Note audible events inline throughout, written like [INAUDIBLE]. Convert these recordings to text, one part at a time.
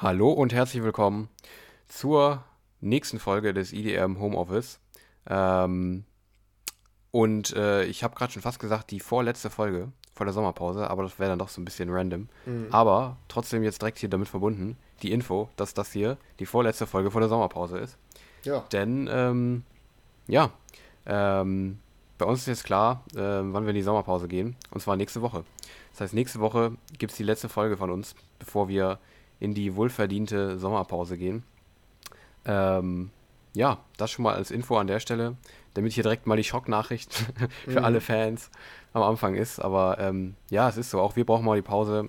Hallo und herzlich willkommen zur nächsten Folge des IDM Homeoffice. Ähm, und äh, ich habe gerade schon fast gesagt, die vorletzte Folge vor der Sommerpause, aber das wäre dann doch so ein bisschen random. Mhm. Aber trotzdem jetzt direkt hier damit verbunden, die Info, dass das hier die vorletzte Folge vor der Sommerpause ist. Ja, Denn, ähm, ja, ähm, bei uns ist jetzt klar, ähm, wann wir in die Sommerpause gehen. Und zwar nächste Woche. Das heißt, nächste Woche gibt es die letzte Folge von uns, bevor wir in die wohlverdiente Sommerpause gehen. Ähm, ja, das schon mal als Info an der Stelle, damit hier direkt mal die Schocknachricht [LAUGHS] für Mhm. alle Fans am Anfang ist. Aber ähm, ja, es ist so. Auch wir brauchen mal die Pause,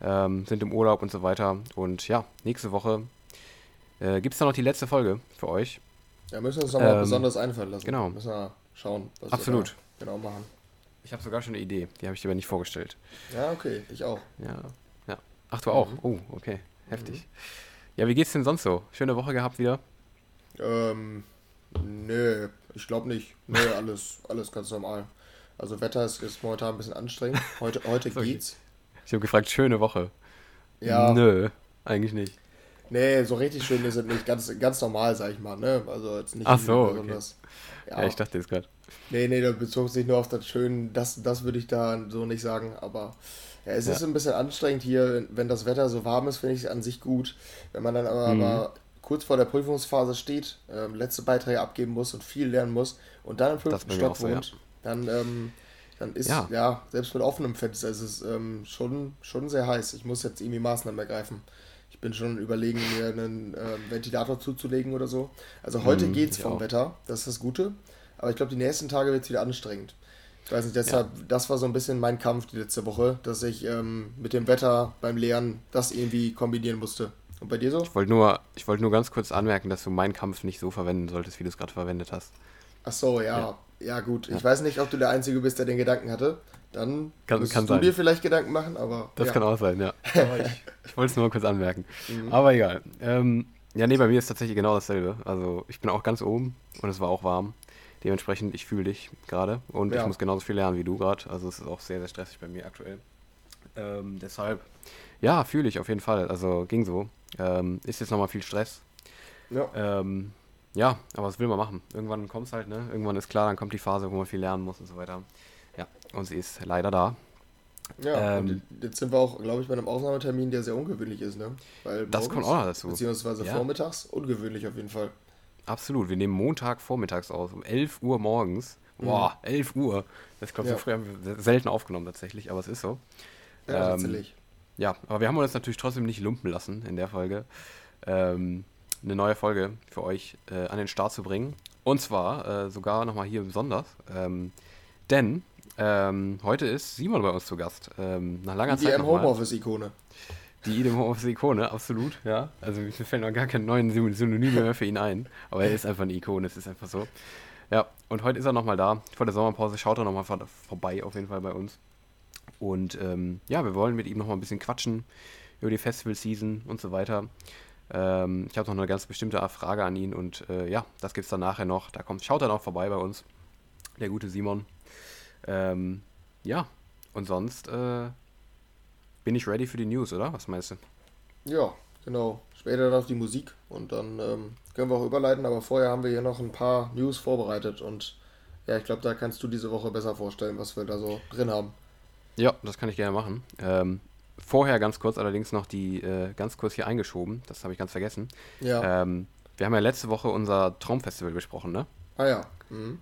ähm, sind im Urlaub und so weiter. Und ja, nächste Woche äh, gibt es dann noch die letzte Folge für euch. da müssen wir uns nochmal Ähm, besonders einfallen lassen. genau. Müssen wir schauen, was Absolut. wir genau machen. Ich habe sogar schon eine Idee, die habe ich dir aber nicht vorgestellt. Ja, okay, ich auch. Ja, ja. Ach, du auch? Mhm. Oh, okay. Heftig. Ja, wie geht's denn sonst so? Schöne Woche gehabt wieder? Ähm, nee, ich glaube nicht. Nee, [LAUGHS] alles, alles ganz normal. Also Wetter ist, ist momentan ein bisschen anstrengend. Heute, heute [LAUGHS] So, geht's. Ich habe gefragt, schöne Woche. Ja, Nö, eigentlich nicht. nee, so richtig schön ist es nicht. Ganz, ganz normal, sag ich mal, ne? Also jetzt nicht Ach so, okay. besonders. Ja, Ja, ich dachte jetzt gerade. Nee, nee, da bezog sich nur auf das Schön, das, das würde ich da so nicht sagen, aber ja, es Ja. ist ein bisschen anstrengend hier, wenn das Wetter so warm ist, finde ich es an sich gut. Wenn man dann aber, Mhm. aber kurz vor der Prüfungsphase steht, ähm, letzte Beiträge abgeben muss und viel lernen muss und dann im fünften Stock so, ja. wohnt, dann, ähm, dann ist, Ja. ja. selbst mit offenem Fenster ist es ähm, schon, schon sehr heiß. Ich muss jetzt irgendwie Maßnahmen ergreifen. Ich bin schon überlegen, mir einen ähm, Ventilator zuzulegen oder so. Also heute Mhm, geht's ich vom auch. Wetter, das ist das Gute. Aber ich glaube, die nächsten Tage wird es wieder anstrengend. Ich weiß nicht, deshalb, das war so ein bisschen mein Kampf die letzte Woche, dass ich ähm, mit dem Wetter beim Lehren das irgendwie kombinieren musste. Und bei dir so? Ich wollte nur, ich wollte nur ganz kurz anmerken, dass du meinen Kampf nicht so verwenden solltest, wie du es gerade verwendet hast. Ach so, ja. Ja. Ja, gut. Ich weiß nicht, ob du der Einzige bist, der den Gedanken hatte. Dann Kann- musst kann du sein. dir vielleicht Gedanken machen, aber Das ja. kann auch sein, ja. [LAUGHS] Ich, ich wollte es nur mal kurz anmerken. Mhm. Aber egal. Ähm, ja, nee, bei mir ist tatsächlich genau dasselbe. Also ich bin auch ganz oben und es war auch warm. Dementsprechend, ich fühle dich gerade und ich Ja. muss genauso viel lernen wie du gerade. Also es ist auch sehr, sehr stressig bei mir aktuell. Ähm, deshalb, ja, fühle ich auf jeden Fall. Also ging so. Ähm, ist jetzt nochmal viel Stress. Ja. Ähm, ja, aber was will man machen? Irgendwann kommt es halt, ne? Irgendwann ist klar, dann kommt die Phase, wo man viel lernen muss und so weiter. Ja, und sie ist leider da. Ja, Ähm, und jetzt sind wir auch, glaube ich, bei einem Ausnahmetermin, der sehr ungewöhnlich ist, ne? Weil Das morgens, kommt auch noch dazu. Beziehungsweise Ja. vormittags, ungewöhnlich auf jeden Fall. Absolut. Wir nehmen Montag vormittags aus, um 11 Uhr morgens. Boah, 11 Uhr. Das glaube ich, Mhm. Ja. so früh haben wir se- selten aufgenommen tatsächlich, aber es ist so. Ja, Ähm, tatsächlich. Ja, aber wir haben uns natürlich trotzdem nicht lumpen lassen in der Folge, ähm, eine neue Folge für euch äh, an den Start zu bringen. Und zwar äh, sogar nochmal hier besonders. Ähm, denn ähm, heute ist Simon bei uns zu Gast. Ähm, nach langer Zeit IDM nochmal. Homeoffice-Ikone. Die IDM Homeoffice-Ikone, absolut, ja. Also mir fällt noch gar kein neuen Syn- Synonyme mehr für ihn ein. Aber er ist einfach eine Ikone, es ist einfach so. Ja, und heute ist er nochmal da. Vor der Sommerpause schaut er nochmal vor, vorbei, auf jeden Fall bei uns. Und ähm, ja, wir wollen mit ihm nochmal ein bisschen quatschen über die Festival-Season und so weiter. Ähm, ich habe noch eine ganz bestimmte Frage an ihn und äh, ja, das gibt es dann nachher noch. Da kommt, schaut er noch vorbei bei uns, der gute Simon. Ähm, ja, und sonst äh, bin ich ready für die News, oder? Was meinst du? Ja, genau. Später dann auf die Musik und dann ähm, können wir auch überleiten, aber vorher haben wir hier noch ein paar News vorbereitet und ja, ich glaube, da kannst du diese Woche besser vorstellen, was wir da so drin haben. Ja, das kann ich gerne machen. Ähm, vorher ganz kurz allerdings noch die, äh, ganz kurz hier eingeschoben, das habe ich ganz vergessen. Ja. Ähm, wir haben ja letzte Woche unser Traumfestival besprochen, ne? Ah ja. Mhm.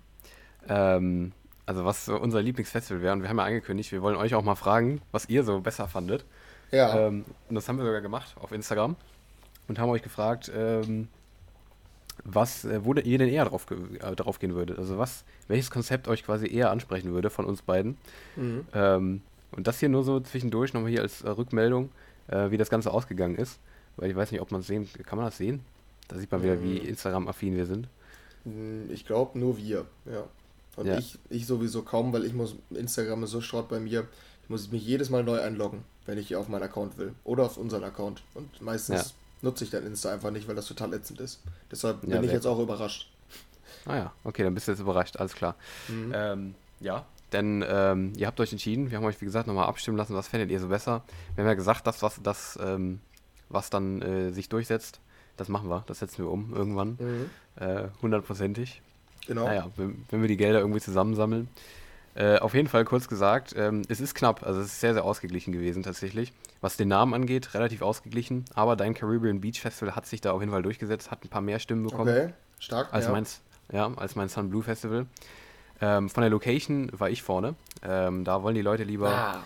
Ähm, also was so unser Lieblingsfestival wäre und wir haben ja angekündigt, wir wollen euch auch mal fragen, was ihr so besser fandet. Ja. Ähm, und das haben wir sogar gemacht auf Instagram und haben euch gefragt, ähm, was, äh, wo ihr denn eher drauf, ge äh, drauf gehen würdet. Also was, welches Konzept euch quasi eher ansprechen würde von uns beiden. Mhm. Ähm, und das hier nur so zwischendurch nochmal hier als äh, Rückmeldung, äh, wie das Ganze ausgegangen ist. Weil ich weiß nicht, ob man es sehen kann. man das sehen? Da sieht man wieder, wie Mhm. Instagram-affin wir sind. Mm, Ich glaube nur wir, ja. Und Ja. ich, ich sowieso kaum, weil ich muss, Instagram ist so Schrott bei mir, ich muss mich jedes Mal neu einloggen, wenn ich auf meinen Account will. Oder auf unseren Account. Und meistens Ja. nutze ich dann Insta einfach nicht, weil das total ätzend ist. Deshalb Ja, bin ich sehr jetzt auch überrascht. Ah ja, okay, dann bist du jetzt überrascht, alles klar. Mhm. Ähm, ja, denn ähm, ihr habt euch entschieden, wir haben euch wie gesagt nochmal abstimmen lassen, was fändet ihr so besser. Wir haben ja gesagt, das, was das, ähm, was dann äh, sich durchsetzt, das machen wir, das setzen wir um irgendwann. Mhm. Genau. Naja, wenn, wenn, wir die Gelder irgendwie zusammensammeln. Äh, auf jeden Fall kurz gesagt, ähm, es ist knapp, also es ist sehr, sehr ausgeglichen gewesen tatsächlich. Was den Namen angeht, relativ ausgeglichen, aber dein Caribbean Beach Festival hat sich da auf jeden Fall durchgesetzt, hat ein paar mehr Stimmen bekommen. Okay, stark. Als, ja. Meins, ja, als mein Sun Blue Festival. Ähm, von der Location war ich vorne. Ähm, da wollen die Leute lieber. Ah.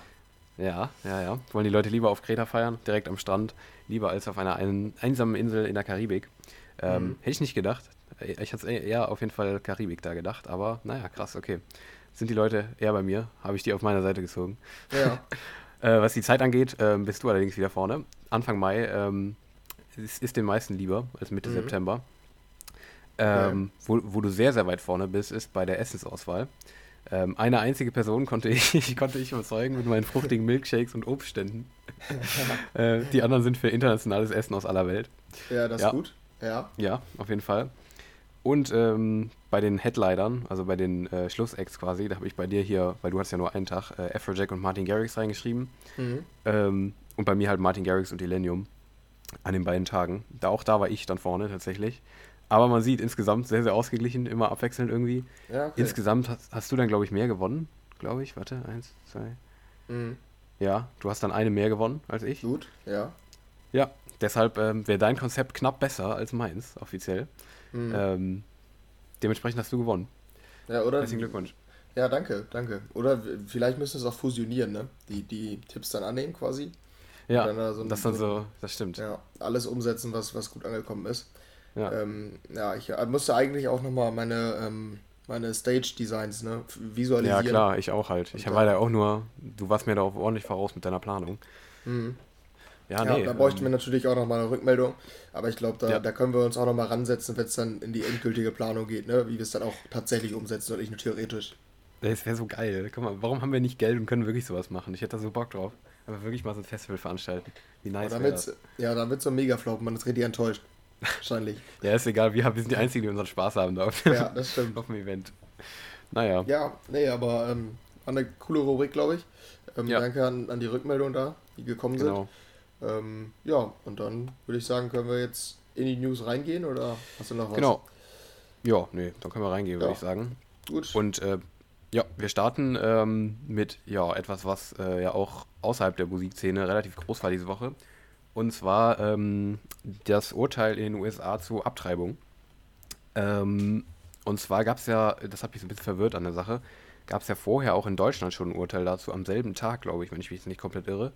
Ja, ja, ja. Wollen die Leute lieber auf Kreta feiern, direkt am Strand, lieber als auf einer ein, einsamen Insel in der Karibik. Ähm, mhm. Hätte ich nicht gedacht. Ich hatte eher auf jeden Fall Karibik da gedacht, aber naja, krass, okay. Sind die Leute eher bei mir? Habe ich die auf meiner Seite gezogen. Ja. [LAUGHS] äh, was die Zeit angeht, äh, bist du allerdings wieder vorne. Anfang Mai ähm, ist, ist den meisten lieber als Mitte mhm. September. Ähm, wo, wo, du sehr, sehr weit vorne bist, ist bei der Essensauswahl. Ähm, eine einzige Person konnte ich, [LAUGHS] konnte ich überzeugen mit meinen fruchtigen Milkshakes und Obstständen. [LAUGHS] äh, die anderen sind für internationales Essen aus aller Welt. Ja, das ja. ist gut. Ja. Ja, auf jeden Fall. Und ähm, bei den Headlinern, also bei den äh, Schlussacts quasi, da habe ich bei dir hier, weil du hast ja nur einen Tag, äh, Afrojack und Martin Garrix reingeschrieben. Mhm. Ähm, und bei mir halt Martin Garrix und Illenium an den beiden Tagen. Da auch da war ich dann vorne tatsächlich. Aber man sieht insgesamt sehr, sehr ausgeglichen, immer abwechselnd irgendwie. Ja, okay. Insgesamt hast, hast, du dann, glaube ich, mehr gewonnen, glaube ich. Warte, eins, zwei. Mhm. Ja, du hast dann eine mehr gewonnen als ich. Gut, ja. Ja, deshalb ähm, wäre dein Konzept knapp besser als meins, offiziell. Mhm. Ähm, dementsprechend hast du gewonnen. Ja, oder? Herzlichen Glückwunsch. Ja, danke, danke. Oder vielleicht müssen wir es auch fusionieren, ne? Die, die Tipps dann annehmen quasi. Ja, dann da so das dann so, das stimmt. Ja, alles umsetzen, was, was gut angekommen ist. Ja, ähm, ja ich äh, musste eigentlich auch nochmal meine, ähm, meine Stage-Designs ne, visualisieren. Ja, klar, ich auch halt. Ich war ja auch nur, du warst mir da auch ordentlich voraus mit deiner Planung. Mhm. Ja, ja nee, da bräuchten ähm, wir natürlich auch nochmal eine Rückmeldung. Aber ich glaube, da, ja. da können wir uns auch nochmal ransetzen, wenn es dann in die endgültige Planung geht, ne? wie wir es dann auch tatsächlich umsetzen und nicht nur theoretisch. Das wäre so geil. Guck mal, warum haben wir nicht Geld und können wirklich sowas machen? Ich hätte da so Bock drauf. Aber wirklich mal so ein Festival veranstalten. Wie nice wäre das? Ja, dann wird so ein Mega-Flop, man ist richtig enttäuscht. Wahrscheinlich. [LAUGHS] ja, ist egal, wir, haben, wir sind die Einzigen, die unseren Spaß haben da auf, ja, das stimmt. [LAUGHS] auf dem Event. Naja. Ja, nee, aber ähm, eine coole Rubrik, glaube ich. Ähm, ja. Danke an, an die Rückmeldung da, die gekommen genau. sind. Ähm, ja, und dann würde ich sagen, können wir jetzt in die News reingehen oder hast du noch was? Genau. Ja, nee, dann können wir reingehen, ja. würde ich sagen. Gut. Und äh, ja, wir starten ähm, mit ja, etwas, was äh, ja auch außerhalb der Musikszene relativ groß war diese Woche. Und zwar ähm, das Urteil in den USA zur Abtreibung. Ähm, und zwar gab es ja, das hat mich so ein bisschen verwirrt an der Sache, gab es ja vorher auch in Deutschland schon ein Urteil dazu, am selben Tag, glaube ich, wenn ich mich jetzt nicht komplett irre.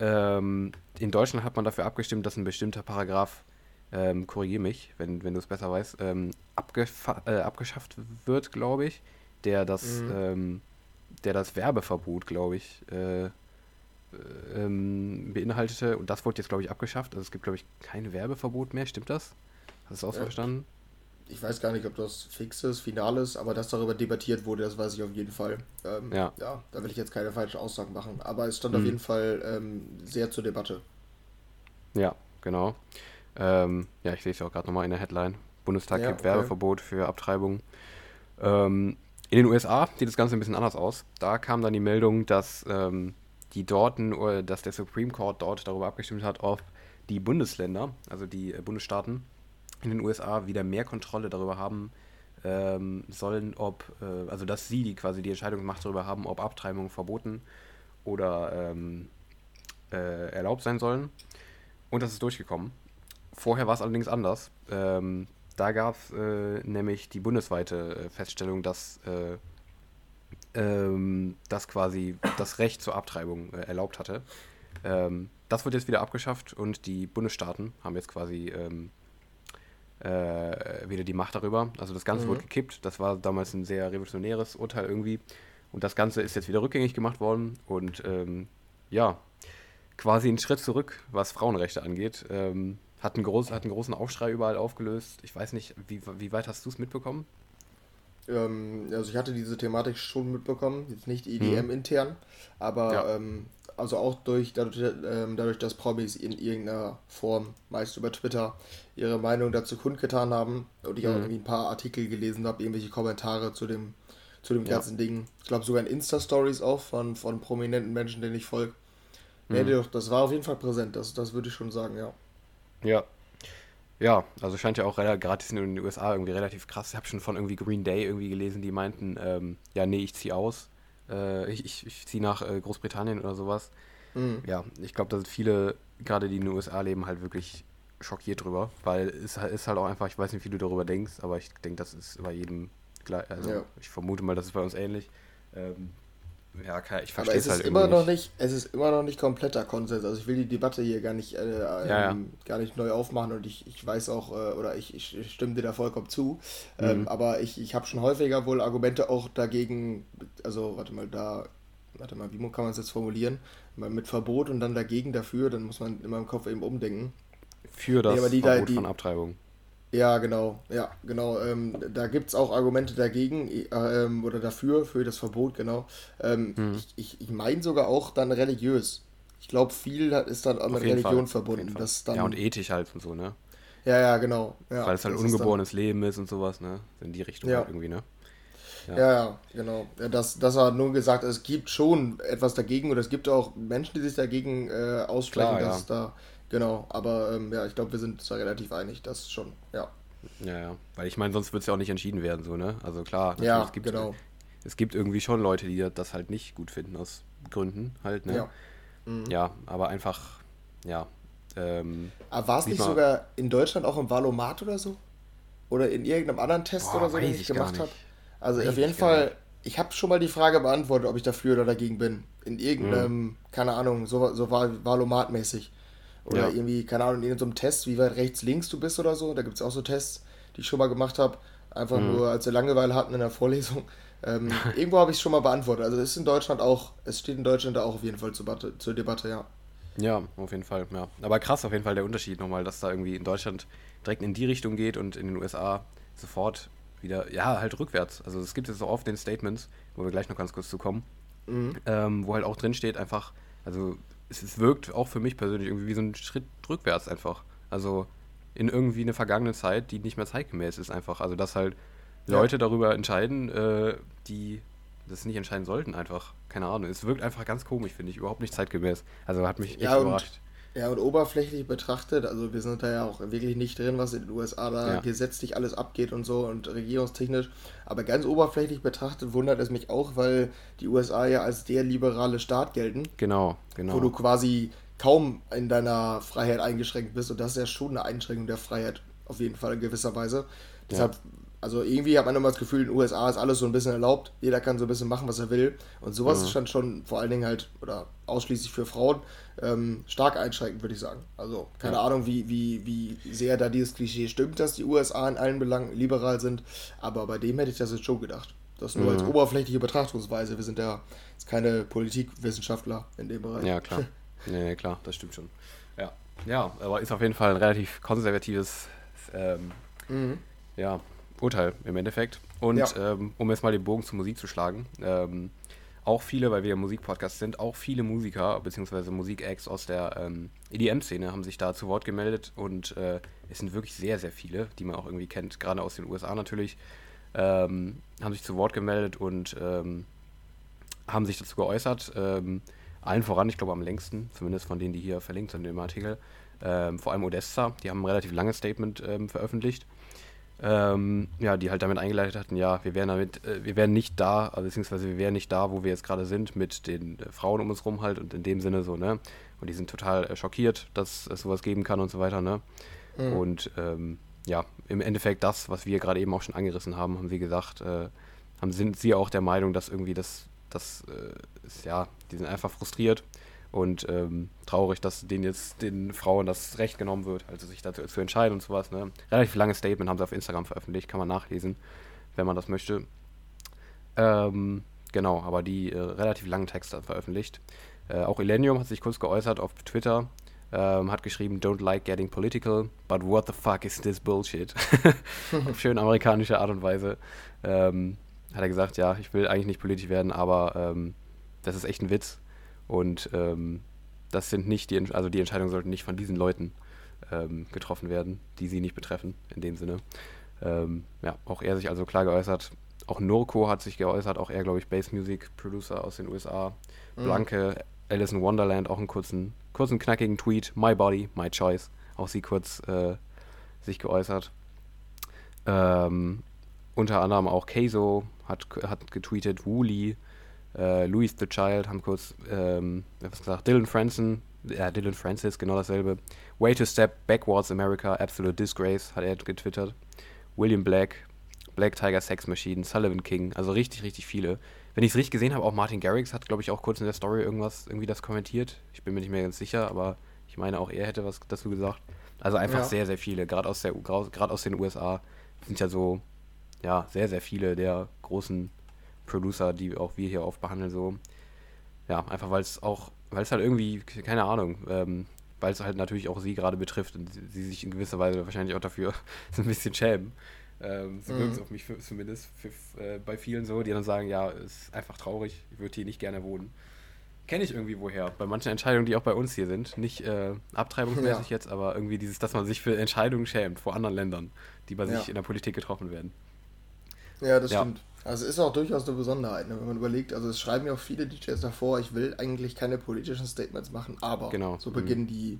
Ähm, in Deutschland hat man dafür abgestimmt, dass ein bestimmter Paragraph, ähm, korrigiere mich, wenn, wenn du es besser weißt, ähm, äh, abgeschafft wird, glaube ich, der das, mhm. Ähm, der das Werbeverbot, glaube ich, äh, ähm, beinhaltete. Und das wurde jetzt, glaube ich, abgeschafft. Also es gibt, glaube ich, kein Werbeverbot mehr. Stimmt das? Hast du es auch so verstanden? Ich weiß gar nicht, ob das fix ist, final ist, aber dass darüber debattiert wurde, das weiß ich auf jeden Fall. Ähm, ja. ja. Da will ich jetzt keine falschen Aussagen machen. Aber es stand hm. auf jeden Fall ähm, sehr zur Debatte. Ja, genau. Ähm, ja, ich lese auch gerade nochmal in der Headline. Bundestag ja, gibt okay. Werbeverbot für Abtreibung. Ähm, in den USA sieht das Ganze ein bisschen anders aus. Da kam dann die Meldung, dass ähm, die dort, dass der Supreme Court dort darüber abgestimmt hat, ob die Bundesländer, also die äh, Bundesstaaten in den USA wieder mehr Kontrolle darüber haben ähm, sollen, ob, äh, also dass sie die quasi die Entscheidungsmacht darüber haben, ob Abtreibungen verboten oder ähm, äh, erlaubt sein sollen. Und das ist durchgekommen. Vorher war es allerdings anders. Ähm, da gab es äh, nämlich die bundesweite äh, Feststellung, dass äh, ähm, das quasi das Recht zur Abtreibung äh, erlaubt hatte. Ähm, das wird jetzt wieder abgeschafft und die Bundesstaaten haben jetzt quasi ähm, äh, wieder die Macht darüber. Also das Ganze mhm. wurde gekippt. Das war damals ein sehr revolutionäres Urteil irgendwie. Und das Ganze ist jetzt wieder rückgängig gemacht worden. Und ähm, ja, quasi ein Schritt zurück, was Frauenrechte angeht. Ähm, hat, einen groß, hat einen großen Aufschrei überall aufgelöst. Ich weiß nicht, wie, wie weit hast du es mitbekommen? Ähm, also ich hatte diese Thematik schon mitbekommen, jetzt nicht EDM mhm. intern, aber ja. ähm, also auch durch dadurch, ähm, dadurch, dass Promis in irgendeiner Form, meist über Twitter, ihre Meinung dazu kundgetan haben und ich mhm. auch irgendwie ein paar Artikel gelesen habe, irgendwelche Kommentare zu dem, zu dem ganzen ja. Ding. Ich glaube sogar in Insta-Stories auch von, von prominenten Menschen, denen ich folge. Nee, mhm. das war auf jeden Fall präsent, das, das würde ich schon sagen, ja. Ja. Ja, also scheint ja auch gerade in den USA irgendwie relativ krass. Ich habe schon von irgendwie Green Day irgendwie gelesen, die meinten, ähm, ja, nee, ich ziehe aus. Äh, ich ich, ich ziehe nach äh, Großbritannien oder sowas. Mhm. Ja, ich glaube, da sind viele, gerade die in den USA leben, halt wirklich schockiert drüber, weil es ist halt auch einfach, ich weiß nicht, wie du darüber denkst, aber ich denke, das ist bei jedem gleich. Also ja. ich vermute mal, das ist bei uns ähnlich. Ähm, ja, ich verstehe es halt immer noch nicht. Es ist immer noch nicht kompletter Konsens. Also ich will die Debatte hier gar nicht, äh, ja, ja. Ähm, gar nicht neu aufmachen und ich, ich weiß auch, äh, oder ich, ich, stimme dir da vollkommen zu. Mhm. Ähm, aber ich, ich habe schon häufiger wohl Argumente auch dagegen, also warte mal, da, warte mal, wie kann man es jetzt formulieren? Mit Verbot und dann dagegen dafür, dann muss man in meinem Kopf eben umdenken. Für das nee, Verbot da, die, von Abtreibung. Ja, genau, ja, genau. Ähm, da gibt es auch Argumente dagegen äh, ähm, oder dafür, für das Verbot, genau. Ähm, hm. Ich, ich, ich meine sogar auch dann religiös. Ich glaube, viel ist dann auch mit Religion Fall, verbunden. Das dann, ja, und ethisch halt und so, ne? Ja, ja, genau. Ja, Weil es halt ungeborenes dann, Leben ist und sowas, ne? In die Richtung ja. halt irgendwie, ne? Ja, ja, genau. Ja, das, das war nur gesagt, es gibt schon etwas dagegen oder es gibt auch Menschen, die sich dagegen äh, aussprechen, Klar, dass da Genau, aber ähm, ja, ich glaube, wir sind da relativ einig, das schon, ja. Ja, ja. Weil ich meine, sonst wird es ja auch nicht entschieden werden, so, ne? Also klar, ja, es gibt, genau. Es gibt irgendwie schon Leute, die das halt nicht gut finden, aus Gründen halt, ne? Ja. Mhm. Ja, aber einfach, ja. Ähm, aber war es nicht sogar in Deutschland auch im Valomat oder so? Oder in irgendeinem anderen Test Boah, oder so, den ich gemacht habe? Also weiß auf jeden Fall, ich habe schon mal die Frage beantwortet, ob ich dafür oder dagegen bin. In irgendeinem, mhm. keine Ahnung, so, so Valomat-mäßig. Oder ja. irgendwie, keine Ahnung, in irgendeinem Test, wie weit rechts, links du bist oder so. Da gibt es auch so Tests, die ich schon mal gemacht habe. Einfach mhm. nur, als wir Langeweile hatten in der Vorlesung. Ähm, [LAUGHS] irgendwo habe ich es schon mal beantwortet. Also es ist in Deutschland auch, es steht in Deutschland auch auf jeden Fall zur, Debatte, zur Debatte, ja. Ja, auf jeden Fall, ja. Aber krass auf jeden Fall der Unterschied nochmal, dass da irgendwie in Deutschland direkt in die Richtung geht und in den USA sofort wieder, ja, halt rückwärts. Also es gibt jetzt auch oft den Statements, wo wir gleich noch ganz kurz zu kommen, mhm. ähm, wo halt auch drin steht einfach, also es, es wirkt auch für mich persönlich irgendwie wie so ein Schritt rückwärts einfach. Also in irgendwie eine vergangene Zeit, die nicht mehr zeitgemäß ist einfach. Also dass halt Leute ja. darüber entscheiden, äh, die das nicht entscheiden sollten einfach. Keine Ahnung. Es wirkt einfach ganz komisch, finde ich. Überhaupt nicht zeitgemäß. Also hat mich echt ja, überrascht. Ja, und oberflächlich betrachtet, also wir sind da ja auch wirklich nicht drin, was in den USA da ja. gesetzlich alles abgeht und so und regierungstechnisch. Aber ganz oberflächlich betrachtet wundert es mich auch, weil die USA ja als der liberale Staat gelten. Genau, genau. Wo du quasi kaum in deiner Freiheit eingeschränkt bist und das ist ja schon eine Einschränkung der Freiheit, auf jeden Fall in gewisser Weise. Deshalb also irgendwie hat man immer das Gefühl, in den USA ist alles so ein bisschen erlaubt. Jeder kann so ein bisschen machen, was er will. Und sowas mhm. ist dann schon vor allen Dingen halt, oder ausschließlich für Frauen, ähm, stark einschränkend, würde ich sagen. Also keine ja. Ahnung, wie, wie, wie sehr da dieses Klischee stimmt, dass die USA in allen Belangen liberal sind. Aber bei dem hätte ich das jetzt schon gedacht. Das nur mhm. als oberflächliche Betrachtungsweise. Wir sind ja jetzt keine Politikwissenschaftler in dem Bereich. Ja, klar. [LAUGHS] nee, klar, das stimmt schon. Ja. Ja, aber ist auf jeden Fall ein relativ konservatives ähm, mhm. ja, Urteil im Endeffekt. Und ja. ähm, um jetzt mal den Bogen zur Musik zu schlagen, ähm, auch viele, weil wir ja Musikpodcast sind, auch viele Musiker bzw. Musik-Acts aus der ähm, EDM-Szene haben sich da zu Wort gemeldet und äh, es sind wirklich sehr, sehr viele, die man auch irgendwie kennt, gerade aus den USA natürlich, ähm, haben sich zu Wort gemeldet und ähm, haben sich dazu geäußert. Ähm, allen voran, ich glaube am längsten, zumindest von denen, die hier verlinkt sind in dem Artikel, ähm, vor allem Odessa, die haben ein relativ langes Statement ähm, veröffentlicht ähm, ja, die halt damit eingeleitet hatten, ja, wir wären damit, äh, wir wären nicht da, also beziehungsweise wir wären nicht da, wo wir jetzt gerade sind, mit den äh, Frauen um uns rum halt und in dem Sinne so, ne? Und die sind total äh, schockiert, dass es sowas geben kann und so weiter, ne? Mhm. Und ähm, ja, im Endeffekt das, was wir gerade eben auch schon angerissen haben, haben sie gesagt, äh, haben, sind sie auch der Meinung, dass irgendwie das, das äh, ist, ja, die sind einfach frustriert und ähm, traurig, dass denen jetzt den Frauen das Recht genommen wird, also sich dazu zu entscheiden und sowas. Ne? Relativ langes Statement haben sie auf Instagram veröffentlicht, kann man nachlesen, wenn man das möchte. Ähm, genau, aber die äh, relativ langen Texte veröffentlicht. Äh, auch Elenium hat sich kurz geäußert auf Twitter, ähm, hat geschrieben, don't like getting political, but what the fuck is this bullshit? [LAUGHS] auf schön amerikanische Art und Weise. Ähm, hat er gesagt, ja, ich will eigentlich nicht politisch werden, aber ähm, das ist echt ein Witz. Und ähm, das sind nicht die, also die Entscheidungen sollten nicht von diesen Leuten ähm, getroffen werden, die sie nicht betreffen, in dem Sinne. Ähm, ja, auch er sich also klar geäußert. Auch Norco hat sich geäußert, auch er, glaube ich, Bass Music Producer aus den USA. Mhm. Blanke Alice in Wonderland auch einen kurzen, kurzen knackigen Tweet. My body, my choice. Auch sie kurz äh, sich geäußert. Ähm, unter anderem auch Keizo hat, hat getweetet, Wooly, äh, Louis the Child haben kurz ähm, was gesagt, Dylan Franson, ja, Dylan Francis, genau dasselbe. Way to step backwards America, absolute disgrace, hat er getwittert. William Black, Black Tiger Sex Machine, Sullivan King, also richtig, richtig viele. Wenn ich es richtig gesehen habe, auch Martin Garrix hat, glaube ich, auch kurz in der Story irgendwas, irgendwie das kommentiert. Ich bin mir nicht mehr ganz sicher, aber ich meine, auch er hätte was dazu gesagt. Also einfach ja. sehr, sehr viele, gerade aus, aus den USA sind ja so, ja, sehr, sehr viele der großen Producer, die auch wir hier oft behandeln, so. Ja, einfach weil es auch, weil es halt irgendwie, keine Ahnung, ähm, weil es halt natürlich auch sie gerade betrifft und sie sich in gewisser Weise wahrscheinlich auch dafür [LAUGHS] so ein bisschen schämen. Ähm, so mhm. wirkt es auf mich für, zumindest für, äh, bei vielen so, die dann sagen, ja, ist einfach traurig, ich würde hier nicht gerne wohnen. Kenne ich irgendwie woher. Bei manchen Entscheidungen, die auch bei uns hier sind. Nicht äh, abtreibungsmäßig ja. jetzt, aber irgendwie dieses, dass man sich für Entscheidungen schämt vor anderen Ländern, die bei ja. sich in der Politik getroffen werden. Ja, das ja. stimmt. Also es ist auch durchaus eine Besonderheit, ne? wenn man überlegt, also es schreiben ja auch viele DJs davor, ich will eigentlich keine politischen Statements machen, aber genau. so beginnen mhm. die,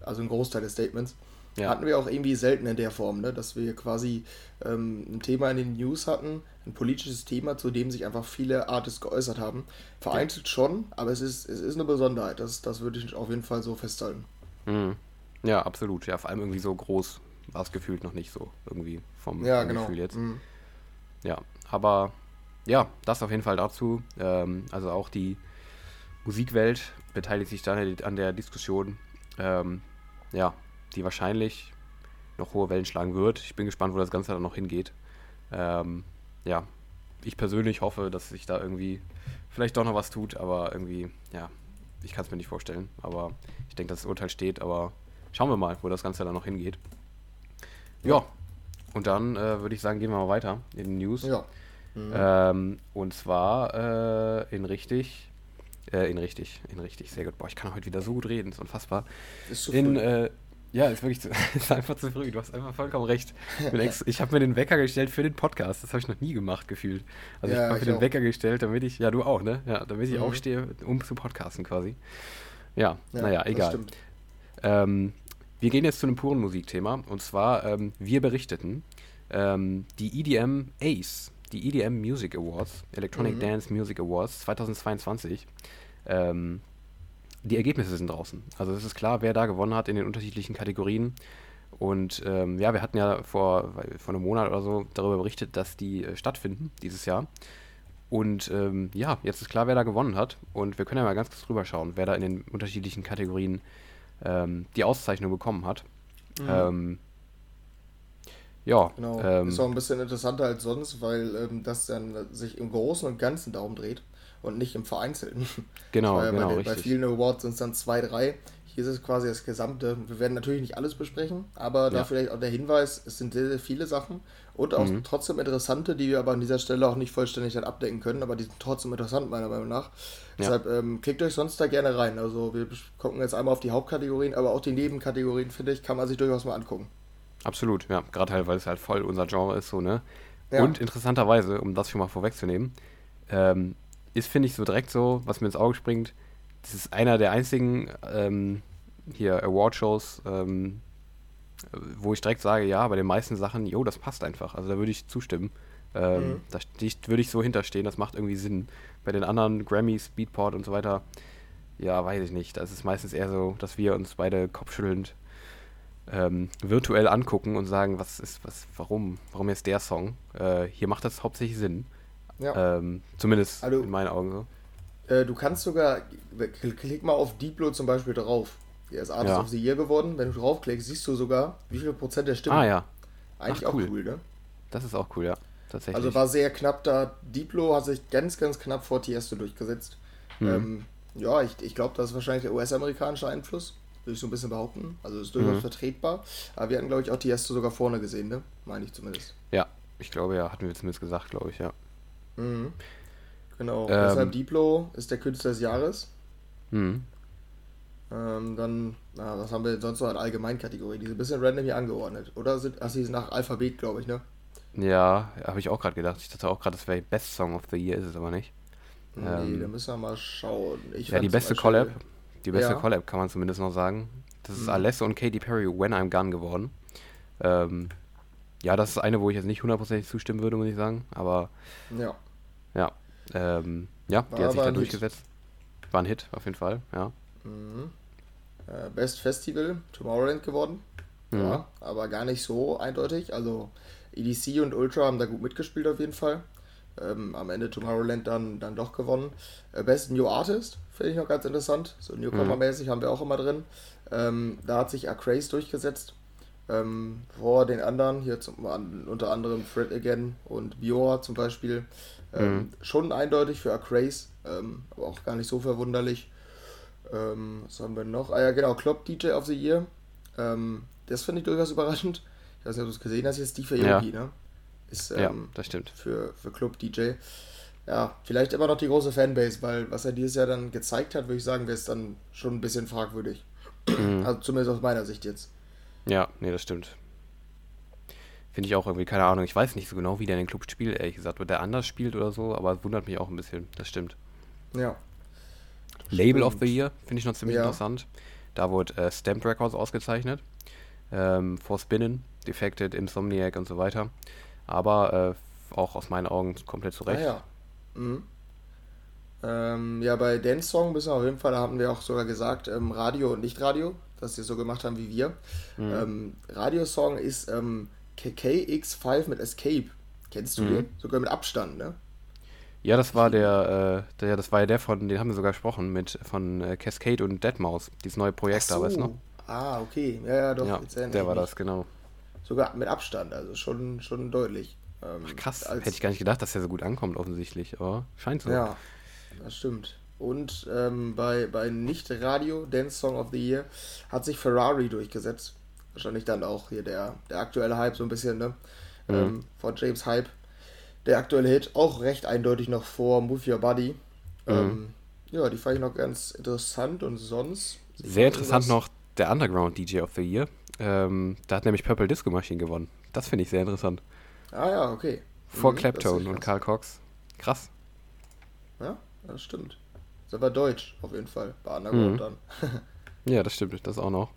also ein Großteil des Statements. Ja. Hatten wir auch irgendwie selten in der Form, ne? dass wir quasi ähm, ein Thema in den News hatten, ein politisches Thema, zu dem sich einfach viele Artists geäußert haben. Vereinzelt ja. schon, aber es ist, es ist eine Besonderheit, das, das würde ich auf jeden Fall so festhalten. Mhm. Ja, absolut. Ja, vor allem irgendwie so groß war es gefühlt noch nicht so, irgendwie vom, ja, vom genau. Gefühl jetzt. Mhm. Ja, aber ja, das auf jeden Fall dazu. Ähm, also auch die Musikwelt beteiligt sich dann an der Diskussion. Ähm, ja, die wahrscheinlich noch hohe Wellen schlagen wird. Ich bin gespannt, wo das Ganze dann noch hingeht. Ähm, ja, ich persönlich hoffe, dass sich da irgendwie vielleicht doch noch was tut, aber irgendwie, ja, ich kann es mir nicht vorstellen. Aber ich denke, dass das Urteil steht, aber schauen wir mal, wo das Ganze dann noch hingeht. Ja, und dann äh, würde ich sagen, gehen wir mal weiter in den News. Ja. Mhm. Ähm, und zwar äh, in richtig, äh, in richtig, in richtig, sehr gut. Boah, ich kann heute wieder so gut reden, ist unfassbar. Ist zu in, äh, ja, ist wirklich zu, [LAUGHS] ist einfach zu früh. Du hast einfach vollkommen recht. ich [LAUGHS] habe mir den Wecker gestellt für den Podcast. Das habe ich noch nie gemacht, gefühlt. Also ja, ich habe mir den auch. Wecker gestellt, damit ich, ja, du auch, ne? Ja, damit ich mhm. aufstehe, um zu podcasten quasi. Ja, ja naja, egal. Ähm, wir gehen jetzt zu einem puren Musikthema. Und zwar, ähm, wir berichteten, ähm, die EDM Ace, die EDM Music Awards, Electronic mhm. Dance Music Awards 2022, ähm, die Ergebnisse sind draußen. Also es ist klar, wer da gewonnen hat in den unterschiedlichen Kategorien. Und ähm, ja, wir hatten ja vor, vor einem Monat oder so darüber berichtet, dass die äh, stattfinden dieses Jahr. Und ähm, ja, jetzt ist klar, wer da gewonnen hat. Und wir können ja mal ganz kurz drüber schauen, wer da in den unterschiedlichen Kategorien ähm, die Auszeichnung bekommen hat. Mhm. Ja. Genau. Ähm, ist auch ein bisschen interessanter als sonst, weil ähm, das dann sich im Großen und Ganzen darum dreht und nicht im Vereinzelten. [LAUGHS] Genau, ja genau. Bei, bei, vielen Awards sind es dann zwei, drei. Hier ist es quasi das Gesamte. Wir werden natürlich nicht alles besprechen, aber ja. da vielleicht auch der Hinweis, es sind sehr, sehr viele Sachen und auch mhm. trotzdem interessante, die wir aber an dieser Stelle auch nicht vollständig dann abdecken können, aber die sind trotzdem interessant, meiner Meinung nach. Ja. Deshalb ähm, klickt euch sonst da gerne rein. Also wir gucken jetzt einmal auf die Hauptkategorien, aber auch die Nebenkategorien, finde ich, kann man sich durchaus mal angucken. Absolut, ja. Gerade halt, weil es halt voll unser Genre ist, so, ne? Ja. Und interessanterweise, um das schon mal vorwegzunehmen, ähm, ist, finde ich, so direkt so, was mir ins Auge springt, das ist einer der einzigen ähm, hier Award-Shows, ähm, wo ich direkt sage, ja, bei den meisten Sachen, jo, das passt einfach. Also da würde ich zustimmen. Ähm, mhm. Da würde ich so hinterstehen, das macht irgendwie Sinn. Bei den anderen Grammys, Beatport und so weiter, ja, weiß ich nicht. Da ist es meistens eher so, dass wir uns beide kopfschüttelnd ähm, virtuell angucken und sagen, was ist, was, warum, warum jetzt der Song? Äh, hier macht das hauptsächlich Sinn. Ja. Ähm, zumindest also, in meinen Augen so. Äh, du kannst sogar, klick mal auf Diplo zum Beispiel drauf. Der ist Artist ja. of the Year geworden. Wenn du draufklickst, siehst du sogar, wie viel Prozent der Stimmen. Ah ja. Eigentlich Ach, cool. auch cool, ne? Das ist auch cool, ja. Tatsächlich. Also war sehr knapp da. Diplo hat sich ganz, ganz knapp vor Tiesto durchgesetzt. Mhm. Ähm, ja, ich, ich glaube, das ist wahrscheinlich der US-amerikanische Einfluss würde ich so ein bisschen behaupten. Also ist durchaus mhm. vertretbar. Aber wir hatten, glaube ich, auch die erste sogar vorne gesehen, ne? Meine ich zumindest. Ja, ich glaube ja, hatten wir zumindest gesagt, glaube ich, ja. Mhm. Genau. Ähm, Deshalb Diplo ist der Künstler des Jahres. Mhm. Ähm, dann, na, was haben wir sonst noch in Allgemeinkategorien? Die sind ein bisschen random hier angeordnet. Oder sind, ach, sie sind nach Alphabet, glaube ich, ne? Ja, habe ich auch gerade gedacht. Ich dachte auch gerade, das wäre Best Song of the Year, ist es aber nicht. Nee, Ähm, da müssen wir mal schauen. Ich Ja, die beste Collab, die beste Ja. Collab kann man zumindest noch sagen. Das ist Mhm. Alessio und Katy Perry, When I'm Gone geworden. Ähm, ja, das ist eine, wo ich jetzt nicht hundertprozentig zustimmen würde, muss ich sagen. Aber Ja. ja, ähm, ja, die War hat sich da ein Hit. durchgesetzt. War ein Hit, auf jeden Fall, ja. Mhm. Äh, Best Festival, Tomorrowland geworden. Mhm. Ja, aber gar nicht so eindeutig. Also EDC und Ultra haben da gut mitgespielt auf jeden Fall. Ähm, am Ende Tomorrowland dann, dann doch gewonnen. Äh, Best New Artist finde ich noch ganz interessant. So Newcomer-mäßig haben wir auch immer drin. Ähm, da hat sich Acraze durchgesetzt. Ähm, vor den anderen, hier zum, unter anderem Fred Again und Bior zum Beispiel. Ähm, Schon eindeutig für Acraze, ähm, aber auch gar nicht so verwunderlich. Ähm, was haben wir noch? Ah ja, genau, Club DJ of the Year. Ähm, das finde ich durchaus überraschend. Ich weiß nicht, ob du es gesehen hast, hier Steve Ja. Aoki, ne? Ist ja, das stimmt. für, für Club DJ. Ja, vielleicht immer noch die große Fanbase, weil was er dieses Jahr dann gezeigt hat, würde ich sagen, wäre es dann schon ein bisschen fragwürdig. Mhm. [CLEARS THROAT] Also zumindest aus meiner Sicht jetzt. Ja, nee, das stimmt. Finde ich auch irgendwie, keine Ahnung. Ich weiß nicht so genau, wie der in den Club spielt, ehrlich gesagt. Ob der anders spielt oder so, aber es wundert mich auch ein bisschen. Das stimmt. Ja. Label of Stimmt. the Year finde ich noch ziemlich Ja. interessant. Da wurde äh, Stamped Records ausgezeichnet. Ähm, For Spinnen, Defected, Insomniac und so weiter. Aber äh, auch aus meinen Augen komplett Ah, zurecht. ja. Mhm. Ähm, ja, bei Dance Song müssen wir auf jeden Fall, da hatten wir auch sogar gesagt, ähm, Radio und nicht Radio, dass sie so gemacht haben wie wir. Mhm. Ähm, Radiosong ist ähm, KKX5 mit Escape. Kennst du Mhm. den? Sogar mit Abstand, ne? Ja, das war der, äh, der, das war ja der von, den haben wir sogar gesprochen, mit von äh, Cascade und Deadmau5, dieses neue Projekt da, weißt du noch? Ah, okay. Ja, ja, doch. Ja, der war mich. das, genau. Sogar mit Abstand, also schon, schon deutlich. Ähm, Ach, krass, hätte ich gar nicht gedacht, dass der so gut ankommt, offensichtlich, aber scheint so. Ja, das stimmt. Und ähm, bei, bei Nicht-Radio Dance Song of the Year hat sich Ferrari durchgesetzt. Wahrscheinlich dann auch hier der, der aktuelle Hype so ein bisschen, ne? Mhm. Ähm, von James Hype. Der aktuelle Hit auch recht eindeutig noch vor Move Your Body. Mhm. Ähm, ja, die fand ich noch ganz interessant und sonst. Sehr interessant noch der Underground DJ of the Year. Ähm, da hat nämlich Purple Disco Machine gewonnen. Das finde ich sehr interessant. Ah ja, okay. Vor Mhm, das Claptone ist und. Karl Cox. Krass. Ja, das stimmt. Ist aber deutsch, auf jeden Fall. Bei Underground Mhm. dann. [LAUGHS] Ja, das stimmt, das auch noch.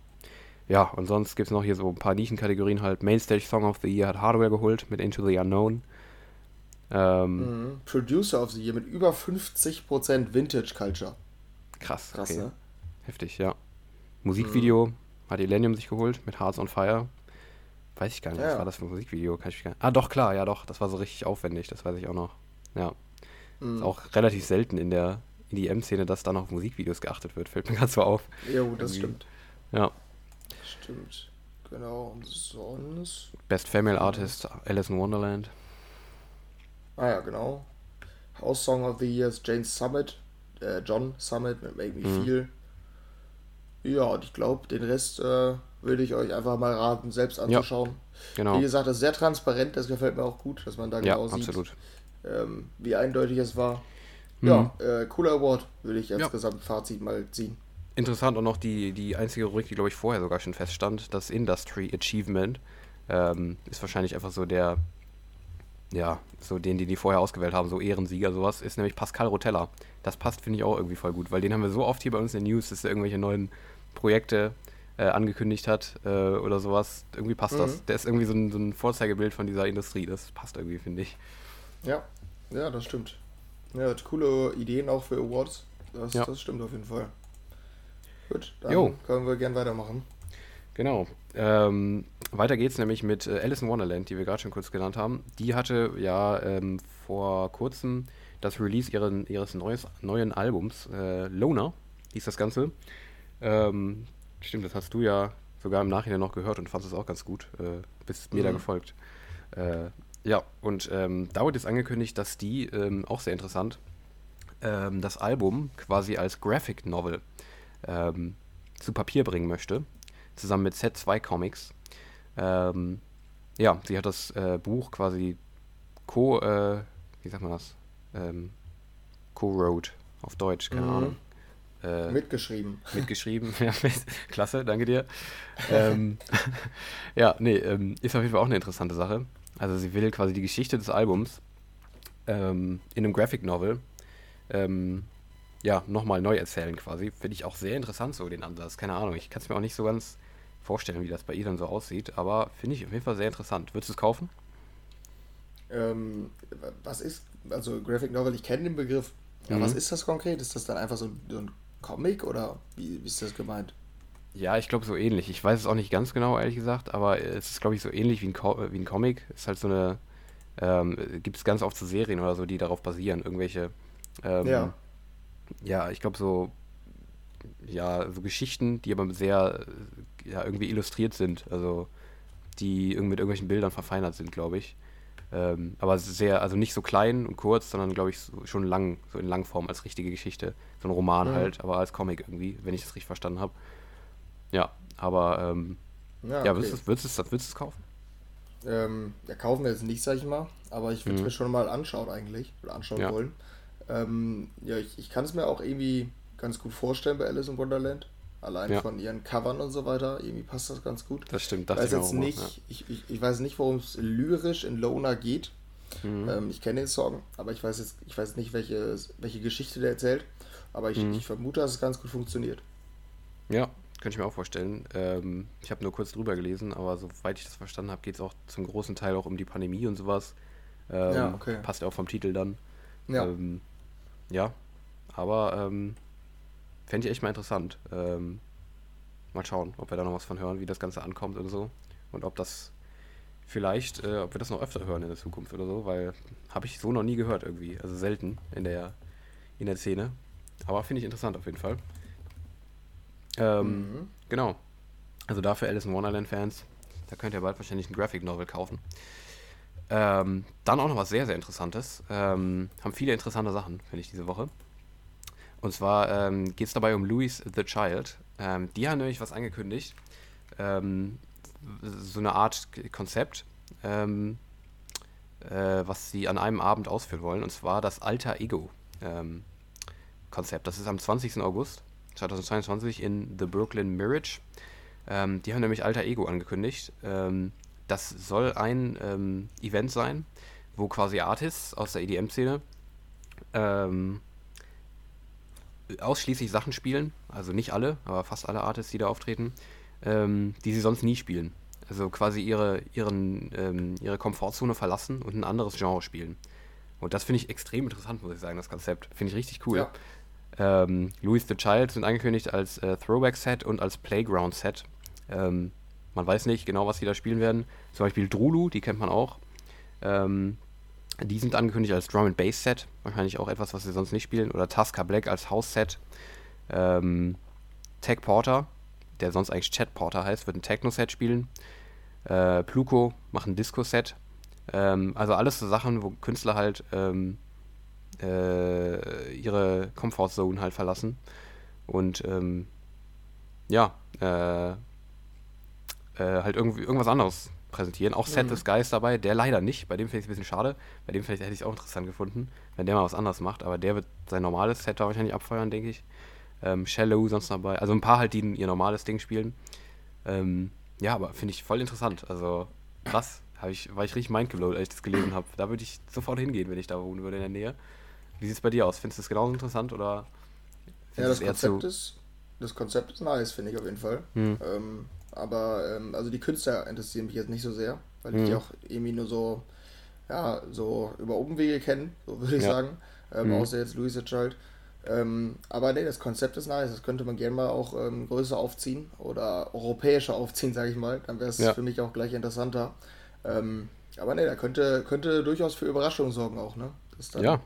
Ja, und sonst gibt es noch hier so ein paar Nischenkategorien halt. Mainstage Song of the Year hat Hardware geholt mit Into the Unknown. Ähm, Mhm. Producer of the Year mit über 50% Vintage Culture. Krass, Krass, okay. ne? Heftig, ja. Musikvideo Mhm. hat Elenium sich geholt mit Hearts on Fire. Weiß ich gar nicht, Ja, was ja. war das für ein Musikvideo? Kann ich gar Ah, doch, klar, ja, doch. Das war so richtig aufwendig, das weiß ich auch noch. Ja. Mhm. Ist auch relativ selten in der EDM-Szene, dass da noch auf Musikvideos geachtet wird. Fällt mir ganz so auf. Jo, das Irgendwie. stimmt. Ja. Stimmt. Genau. Und sonst. Best Female Artist, Alice in Wonderland. Ah ja, genau. House Song of the Year ist Jane Summit. Äh, John Summit mit Make Me Mhm. Feel. Ja, und ich glaube, den Rest äh, würde ich euch einfach mal raten, selbst anzuschauen. Genau. Wie gesagt, das ist sehr transparent, das gefällt mir auch gut, dass man da Ja, genau sieht, absolut. ähm, wie eindeutig es war. Mhm. Ja, äh, cooler Award, würde ich als Ja. Gesamtfazit mal ziehen. Interessant und noch die, die einzige Rubrik, die glaube ich vorher sogar schon feststand, das Industry Achievement, ähm, ist wahrscheinlich einfach so der, ja, so den, die die vorher ausgewählt haben, so Ehrensieger, sowas, ist nämlich Pascal Rotella. Das passt, finde ich, auch irgendwie voll gut, weil den haben wir so oft hier bei uns in den News, dass er irgendwelche neuen Projekte äh, angekündigt hat äh, oder sowas. Irgendwie passt das. Mhm. Der ist irgendwie so ein, so ein Vorzeigebild von dieser Industrie. Das passt irgendwie, finde ich. Ja, ja, das stimmt. Ja, hat coole Ideen auch für Awards. Das, Ja. das stimmt auf jeden Fall. Gut, dann Jo. können wir gern weitermachen. Genau. Ähm, weiter geht's nämlich mit äh, Alice in Wonderland, die wir gerade schon kurz genannt haben. Die hatte ja ähm, vor kurzem das Release ihren, ihres neues, neuen Albums, äh, Loner, hieß das Ganze. Ähm, stimmt, das hast du ja sogar im Nachhinein noch gehört und fandest es auch ganz gut. Äh, bist mir da Mhm. gefolgt. Äh, ja, und ähm, da wurde jetzt angekündigt, dass die, ähm, auch sehr interessant, ähm, das Album quasi als Graphic Novel ähm, zu Papier bringen möchte, zusammen mit Z2 Comics. Ähm, ja, sie hat das äh, Buch quasi co, äh, wie sagt man das? Ähm, co-wrote auf Deutsch, keine Mhm. Ahnung. Äh, Mitgeschrieben. mitgeschrieben. [LAUGHS] ja, klasse, danke dir. ähm, [LAUGHS] ja, nee, ähm, ist auf jeden Fall auch eine interessante Sache. Also sie will quasi die Geschichte des Albums ähm, in einem Graphic Novel ähm, ja, nochmal neu erzählen quasi. Finde ich auch sehr interessant so, den Ansatz. Keine Ahnung, ich kann es mir auch nicht so ganz vorstellen, wie das bei ihr dann so aussieht, aber finde ich auf jeden Fall sehr interessant. Würdest du es kaufen? Ähm, was ist, also Graphic Novel, ich kenne den Begriff, ja, mhm. was ist das konkret? Ist das dann einfach so, so ein Comic oder wie, wie ist das gemeint? Ja, ich glaube so ähnlich. Ich weiß es auch nicht ganz genau, ehrlich gesagt, aber es ist, glaube ich, so ähnlich wie ein, Co wie ein Comic. Es ist halt so eine, ähm, gibt es ganz oft so Serien oder so, die darauf basieren. Irgendwelche, ähm, ja. ja, ich glaube so, ja, so Geschichten, die aber sehr, ja, irgendwie illustriert sind. Also, die mit irgendwelchen Bildern verfeinert sind, glaube ich. Ähm, aber sehr, also nicht so klein und kurz, sondern glaube ich so, schon lang, so in Langform als richtige Geschichte. So ein Roman mhm. halt, aber als Comic irgendwie, wenn ich das richtig verstanden habe. Ja, aber ähm, ja, ja würdest, du, würdest, du, würdest du es kaufen? Ähm, ja, kaufen wir jetzt nicht, sag ich mal, aber ich würde es mhm. mir schon mal anschauen eigentlich, oder anschauen ja. wollen. Ähm, ja, ich, ich kann es mir auch irgendwie ganz gut vorstellen bei Alice in Wonderland. Allein ja. von ihren Covern und so weiter, irgendwie passt das ganz gut. Das stimmt, das weiß jetzt nicht, mal, ja. ich, ich, ich weiß nicht, worum es lyrisch in Lona geht. Mhm. Ähm, ich kenne den Song, aber ich weiß jetzt, ich weiß nicht, welche, welche Geschichte der erzählt. Aber ich, mhm. ich vermute, dass es ganz gut funktioniert. Ja, könnte ich mir auch vorstellen. Ähm, ich habe nur kurz drüber gelesen, aber soweit ich das verstanden habe, geht es auch zum großen Teil auch um die Pandemie und sowas. Ähm, ja, okay. Passt ja auch vom Titel dann. Ja. Ähm, ja, aber ähm, fände ich echt mal interessant. Ähm, mal schauen, ob wir da noch was von hören, wie das Ganze ankommt oder so. Und ob das vielleicht, äh, ob wir das noch öfter hören in der Zukunft oder so, weil habe ich so noch nie gehört irgendwie. Also selten in der, in der Szene. Aber finde ich interessant auf jeden Fall. Ähm, mhm. Genau. Also dafür Alice in Wonderland-Fans, da könnt ihr bald wahrscheinlich ein Graphic Novel kaufen. Ähm, dann auch noch was sehr, sehr Interessantes. Ähm, haben viele interessante Sachen, finde ich, diese Woche. Und zwar ähm, geht es dabei um Louis the Child. Ähm, die haben nämlich was angekündigt. Ähm, so eine Art Konzept, ähm, äh, was sie an einem Abend ausführen wollen. Und zwar das Alter Ego Konzept. Das ist am 20. August. 2022 in The Brooklyn Mirage. Ähm, die haben nämlich Alter Ego angekündigt. Ähm, das soll ein ähm, Event sein, wo quasi Artists aus der EDM-Szene ähm, ausschließlich Sachen spielen, also nicht alle, aber fast alle Artists, die da auftreten, ähm, die sie sonst nie spielen. Also quasi ihre, ihren, ähm, ihre Komfortzone verlassen und ein anderes Genre spielen. Und das finde ich extrem interessant, muss ich sagen, das Konzept. Finde ich richtig cool. Ja. Ähm, Louis the Child sind angekündigt als äh, Throwback-Set und als Playground-Set. Ähm, man weiß nicht genau, was sie da spielen werden. Zum Beispiel Drulu, die kennt man auch. Ähm, die sind angekündigt als Drum and Bass Set, wahrscheinlich auch etwas, was sie sonst nicht spielen. Oder Tasca Black als House Set. Ähm, Tech Porter, der sonst eigentlich Chat Porter heißt, wird ein Techno Set spielen. Äh, Pluko macht ein Disco Set. Ähm, also alles so Sachen, wo Künstler halt ähm, äh, ihre Comfortzone halt verlassen. Und ähm, ja, äh, äh, halt irgendwie irgendwas anderes präsentieren. Auch Set mhm. des Guys dabei, der leider nicht. Bei dem finde ich es ein bisschen schade. Bei dem vielleicht hätte ich es auch interessant gefunden, wenn der mal was anderes macht. Aber der wird sein normales Set da wahrscheinlich abfeuern, denke ich. Ähm, Shallow sonst dabei. Also ein paar halt, die ihr normales Ding spielen. Ähm, ja, aber finde ich voll interessant. Also krass. Ich, war ich richtig mindgeblowt, als ich das gelesen habe. Da würde ich sofort hingehen, wenn ich da wohnen würde in der Nähe. Wie sieht es bei dir aus? Findest du das genauso interessant oder? Ja, das Konzept, ist, das Konzept ist nice, finde ich auf jeden Fall. Hm. Ähm, aber ähm, also die Künstler interessieren mich jetzt nicht so sehr, weil hm. ich die auch irgendwie nur so, ja, so über Umwege kenne, so würde ich ja. sagen. Ähm, hm. Außer jetzt Louis Child. Ähm, aber nee, das Konzept ist nice. Das könnte man gerne mal auch ähm, größer aufziehen oder europäischer aufziehen, sage ich mal. Dann wäre es ja. für mich auch gleich interessanter. Ähm, aber nee, da könnte, könnte durchaus für Überraschungen sorgen auch, ne? Das dann, ja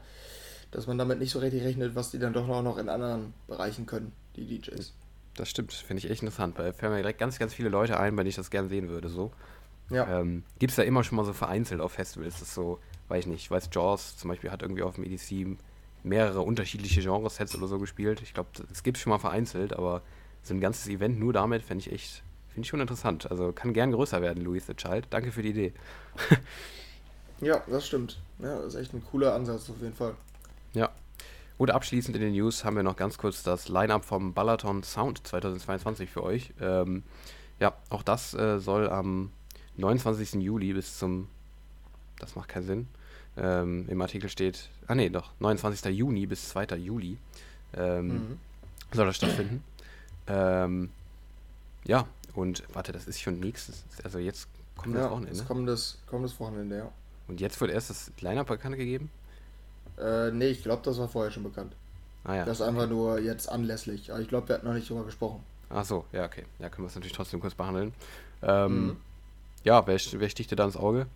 dass man damit nicht so richtig rechnet, was die dann doch noch in anderen Bereichen können, die DJs. Das stimmt, finde ich echt interessant. Weil fällt mir direkt ganz, ganz viele Leute ein, bei denen ich das gerne sehen würde. So. Ja. Ähm, Gibt es da immer schon mal so vereinzelt auf Festivals? Das ist so, weiß ich nicht, ich weiß, Jaws zum Beispiel hat irgendwie auf dem EDC mehrere unterschiedliche Genresets oder so gespielt. Ich glaube, es gibt schon mal vereinzelt, aber so ein ganzes Event nur damit fände ich echt, finde ich schon interessant. Also kann gern größer werden, Louis the Child. Danke für die Idee. [LAUGHS] ja, das stimmt. Ja, das ist echt ein cooler Ansatz auf jeden Fall. Ja. Und abschließend in den News haben wir noch ganz kurz das Line-Up vom Balaton Sound 2022 für euch. Ähm, ja, auch das äh, soll am 29. Juli bis zum, das macht keinen Sinn, Ähm, Im Artikel steht, ah nee, doch, 29. Juni bis 2. Juli ähm, mhm. soll das stattfinden. Ähm, ja, und warte, das ist schon nächstes, also jetzt kommt das Wochenende. Jetzt kommt das, kommt das Wochenende, ja. Und jetzt wird erst das Line-Up bekannt gegeben? Äh, nee, ich glaube, das war vorher schon bekannt. Ah, ja. Das ist einfach nur jetzt anlässlich. Aber ich glaube, wir hatten noch nicht drüber gesprochen. Ach so, ja, okay. Ja, können wir es natürlich trotzdem kurz behandeln. Ähm, mhm. Ja, wer, wer sticht dir da ins Auge?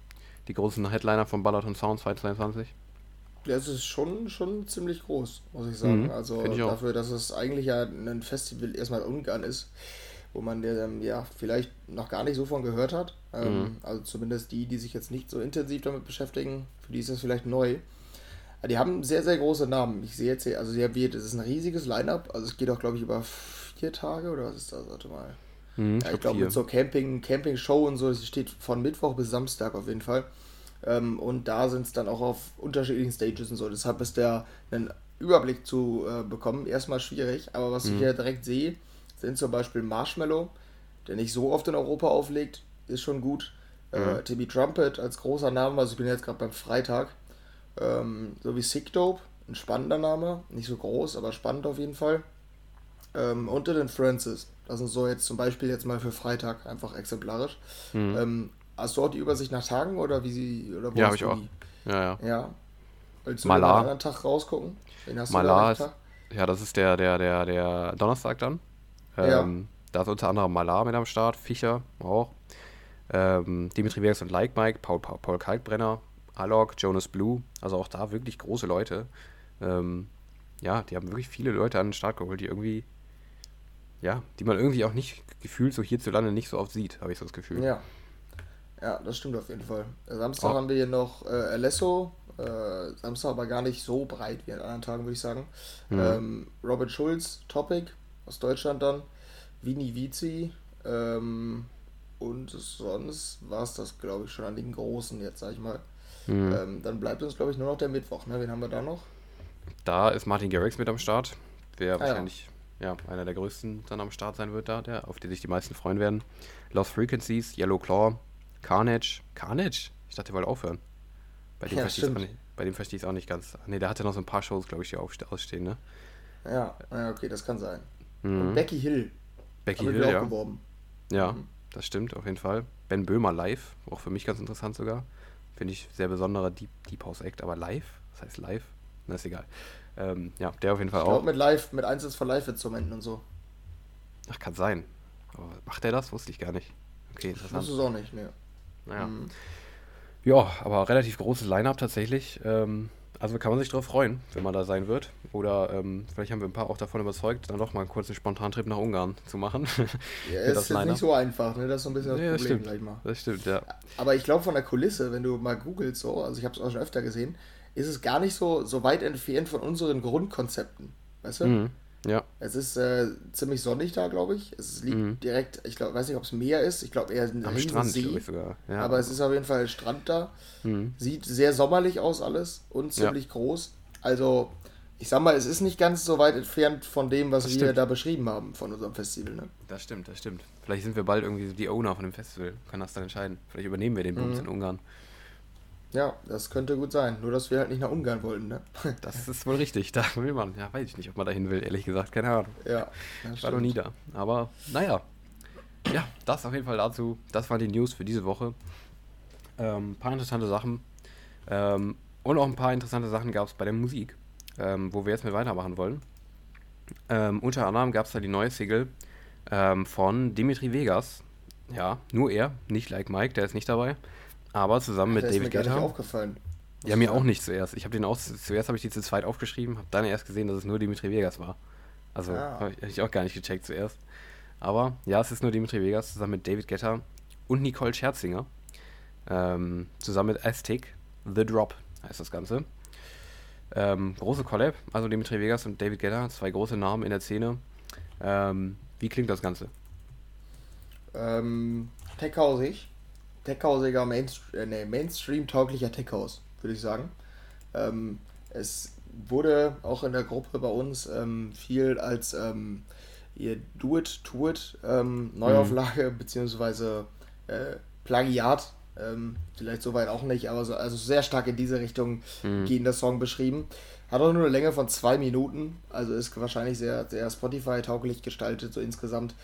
Die großen Headliner von Balaton Sound 2022? Ja, es ist schon, schon ziemlich groß, muss ich sagen. Mhm, also dafür, dass es eigentlich ja ein Festival erstmal Ungarn ist, wo man ähm, ja vielleicht noch gar nicht so von gehört hat. Ähm, mhm. Also zumindest die, die sich jetzt nicht so intensiv damit beschäftigen, für die ist das vielleicht neu. Die haben sehr, sehr große Namen. Ich sehe jetzt hier, also sehr wird, es ist ein riesiges Line-Up. Also es geht auch, glaube ich, über vier Tage oder was ist das? Warte mal. Mhm, ja, ich glaube, mit so Camping, Camping-Show und so, es steht von Mittwoch bis Samstag auf jeden Fall. Ähm, und da sind es dann auch auf unterschiedlichen Stages und so. Deshalb ist der einen Überblick zu äh, bekommen erstmal schwierig. Aber was mhm. ich hier direkt sehe, sind zum Beispiel Marshmallow, der nicht so oft in Europa auflegt, ist schon gut. Äh, mhm. Äh, Timmy Trumpet als großer Name, also ich bin jetzt gerade beim Freitag. Ähm, so wie Sick Dope, ein spannender Name, nicht so groß, aber spannend auf jeden Fall. Ähm, und den Francis, das sind so jetzt zum Beispiel jetzt mal für Freitag einfach exemplarisch. Mhm. Ähm, hast du auch die Übersicht nach Tagen oder wie sie oder Ja, habe ich auch. Ja, ja. Ja. Willst du Malar. anderen Tag rausgucken? Wen hast Malar du da ist, ja, das ist der, der, der, der Donnerstag dann. Ähm, ja. Da ist unter anderem Malar mit am Start, Fischer auch. Ähm, Dimitri Vegas und Like Mike, Paul, Paul Kalkbrenner, Alok, Jonas Blue, also auch da wirklich große Leute. Ähm, ja, die haben wirklich viele Leute an den Start geholt, die irgendwie, ja, die man irgendwie auch nicht gefühlt so hierzulande nicht so oft sieht, habe ich so das Gefühl. Ja. Ja, das stimmt auf jeden Fall. Samstag oh. haben wir hier noch äh, Alesso, äh, Samstag aber gar nicht so breit wie an anderen Tagen, würde ich sagen. Mhm. Ähm, Robert Schulz, Topic aus Deutschland dann, Vini Vici, ähm, und sonst war es das, glaube ich, schon an den Großen jetzt, sag ich mal. Mhm. Ähm, dann bleibt uns, glaube ich, nur noch der Mittwoch. Ne? Wen haben wir da noch? Da ist Martin Garrix mit am Start. Der ah, wahrscheinlich ja. ja. einer der größten dann am Start sein wird da, der, auf den sich die meisten freuen werden. Lost Frequencies, Yellow Claw, Carnage. Carnage? Ich dachte, der wollte aufhören. Bei dem, ja, verstehe ich bei dem verstehe ich es auch nicht ganz. Ne, der hatte noch so ein paar Shows, glaube ich, die ausstehen, ne? Ja, ja, okay, das kann sein. Mhm. Und Becky Hill. Becky Hill, ja. Geworben. Ja, mhm. das stimmt, auf jeden Fall. Ben Böhmer live, auch für mich ganz interessant sogar. Finde ich sehr besonderer Deep, Deep House Act, aber live? Was heißt live? Na, ist egal. Ähm, ja, der auf jeden Fall ich auch. mit live, mit Einsatz von Live-Instrumenten und so. Ach, kann sein. Aber macht er das? Wusste ich gar nicht. Okay, interessant. Das ist auch nicht, ne. Naja. Mhm. Ja, aber relativ großes Line-Up tatsächlich. Ähm, also kann man sich darauf freuen, wenn man da sein wird. Oder ähm, vielleicht haben wir ein paar auch davon überzeugt, dann doch mal einen kurzen Spontantrip nach Ungarn zu machen. [LAUGHS] Ja, ist jetzt nicht so einfach, ne? Das ist so ein bisschen das ja, Problem stimmt. gleich mal. Das stimmt, ja. Aber ich glaube von der Kulisse, wenn du mal googelst so, also ich habe es auch schon öfter gesehen, ist es gar nicht so, so weit entfernt von unseren Grundkonzepten. Weißt du? Mhm. Ja. Es ist äh, ziemlich sonnig da, glaube ich. Es liegt mhm. direkt, ich glaube, weiß nicht, ob es Meer ist. Ich glaube eher ein Am Strand, See. Sogar. Ja. Aber es ist auf jeden Fall Strand da. Mhm. Sieht sehr sommerlich aus alles und ziemlich ja. groß. Also, ich sag mal, es ist nicht ganz so weit entfernt von dem, was das wir stimmt. da beschrieben haben von unserem Festival. Ne? Das stimmt, das stimmt. Vielleicht sind wir bald irgendwie die Owner von dem Festival. Kann das dann entscheiden. Vielleicht übernehmen wir den Bums mhm. in Ungarn. Ja, das könnte gut sein. Nur, dass wir halt nicht nach Ungarn wollten, ne? [LAUGHS] Das ist wohl richtig. Da will man. Ja, weiß ich nicht, ob man dahin will, ehrlich gesagt. Keine Ahnung. Ja. Ich war noch nie da. Aber, naja. Ja, das auf jeden Fall dazu. Das waren die News für diese Woche. Ähm, ein paar interessante Sachen. Ähm, und auch ein paar interessante Sachen gab es bei der Musik, ähm, wo wir jetzt mit weitermachen wollen. Ähm, unter anderem gab es da die neue Single ähm, von Dimitri Vegas. Ja, nur er, nicht Like Mike, der ist nicht dabei. Aber zusammen mit David Guetta. Nicht aufgefallen. Ja, mir auch nicht zuerst. Ich habe den auch zuerst habe ich die zu zweit aufgeschrieben, habe dann erst gesehen, dass es nur Dimitri Vegas war. Also ah. habe ich auch gar nicht gecheckt zuerst. Aber ja, es ist nur Dimitri Vegas zusammen mit David Guetta und Nicole Scherzinger. Ähm, zusammen mit Aztec, The Drop heißt das Ganze. Ähm, große Collab, also Dimitri Vegas und David Guetta, zwei große Namen in der Szene. Ähm, wie klingt das Ganze? Ähm, tech-hausig techhausiger, Mainst äh, nee, Mainstream-tauglicher Techhaus, würde ich sagen. Ähm, es wurde auch in der Gruppe bei uns ähm, viel als ähm, ihr Do It, To It ähm, Neuauflage mhm. bzw. Äh, Plagiat Ähm, vielleicht soweit auch nicht, aber so, also sehr stark in diese Richtung mhm. gehen der Song beschrieben. Hat auch nur eine Länge von zwei Minuten, also ist wahrscheinlich sehr, sehr Spotify-tauglich gestaltet, so insgesamt.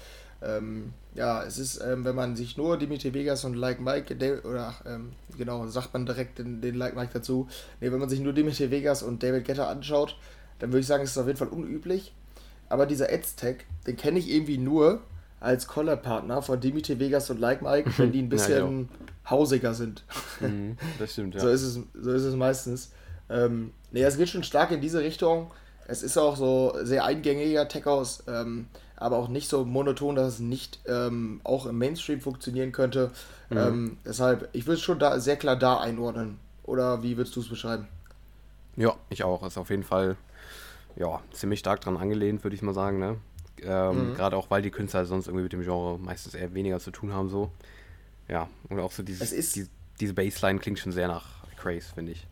Ähm, ja, es ist, ähm, wenn man sich nur Dimitri Vegas und Like Mike, oder ähm, genau, sagt man direkt den, den Like Mike dazu. Ne, wenn man sich nur Dimitri Vegas und David Guetta anschaut, dann würde ich sagen, es ist auf jeden Fall unüblich. Aber dieser Ads-Tag, den kenne ich irgendwie nur als Collar-Partner von Dimitri Vegas und Like Mike, wenn die ein [LAUGHS] bisschen ja, hausiger sind. Mhm, das stimmt, [LAUGHS] ja. so, ist es, so ist es meistens. Ähm, ne, es geht schon stark in diese Richtung. Es ist auch so sehr eingängiger Tech-House. Ähm, aber auch nicht so monoton, dass es nicht ähm, auch im Mainstream funktionieren könnte. Mhm. Ähm, deshalb, ich würde es schon da sehr klar da einordnen. Oder wie würdest du es beschreiben? Ja, ich auch. Ist auf jeden Fall ja, ziemlich stark dran angelehnt, würde ich mal sagen. Ne? Ähm, mhm. Gerade auch, weil die Künstler sonst irgendwie mit dem Genre meistens eher weniger zu tun haben. so. Ja, und auch so dieses, ist, die, diese Bassline klingt schon sehr nach Craze, finde ich.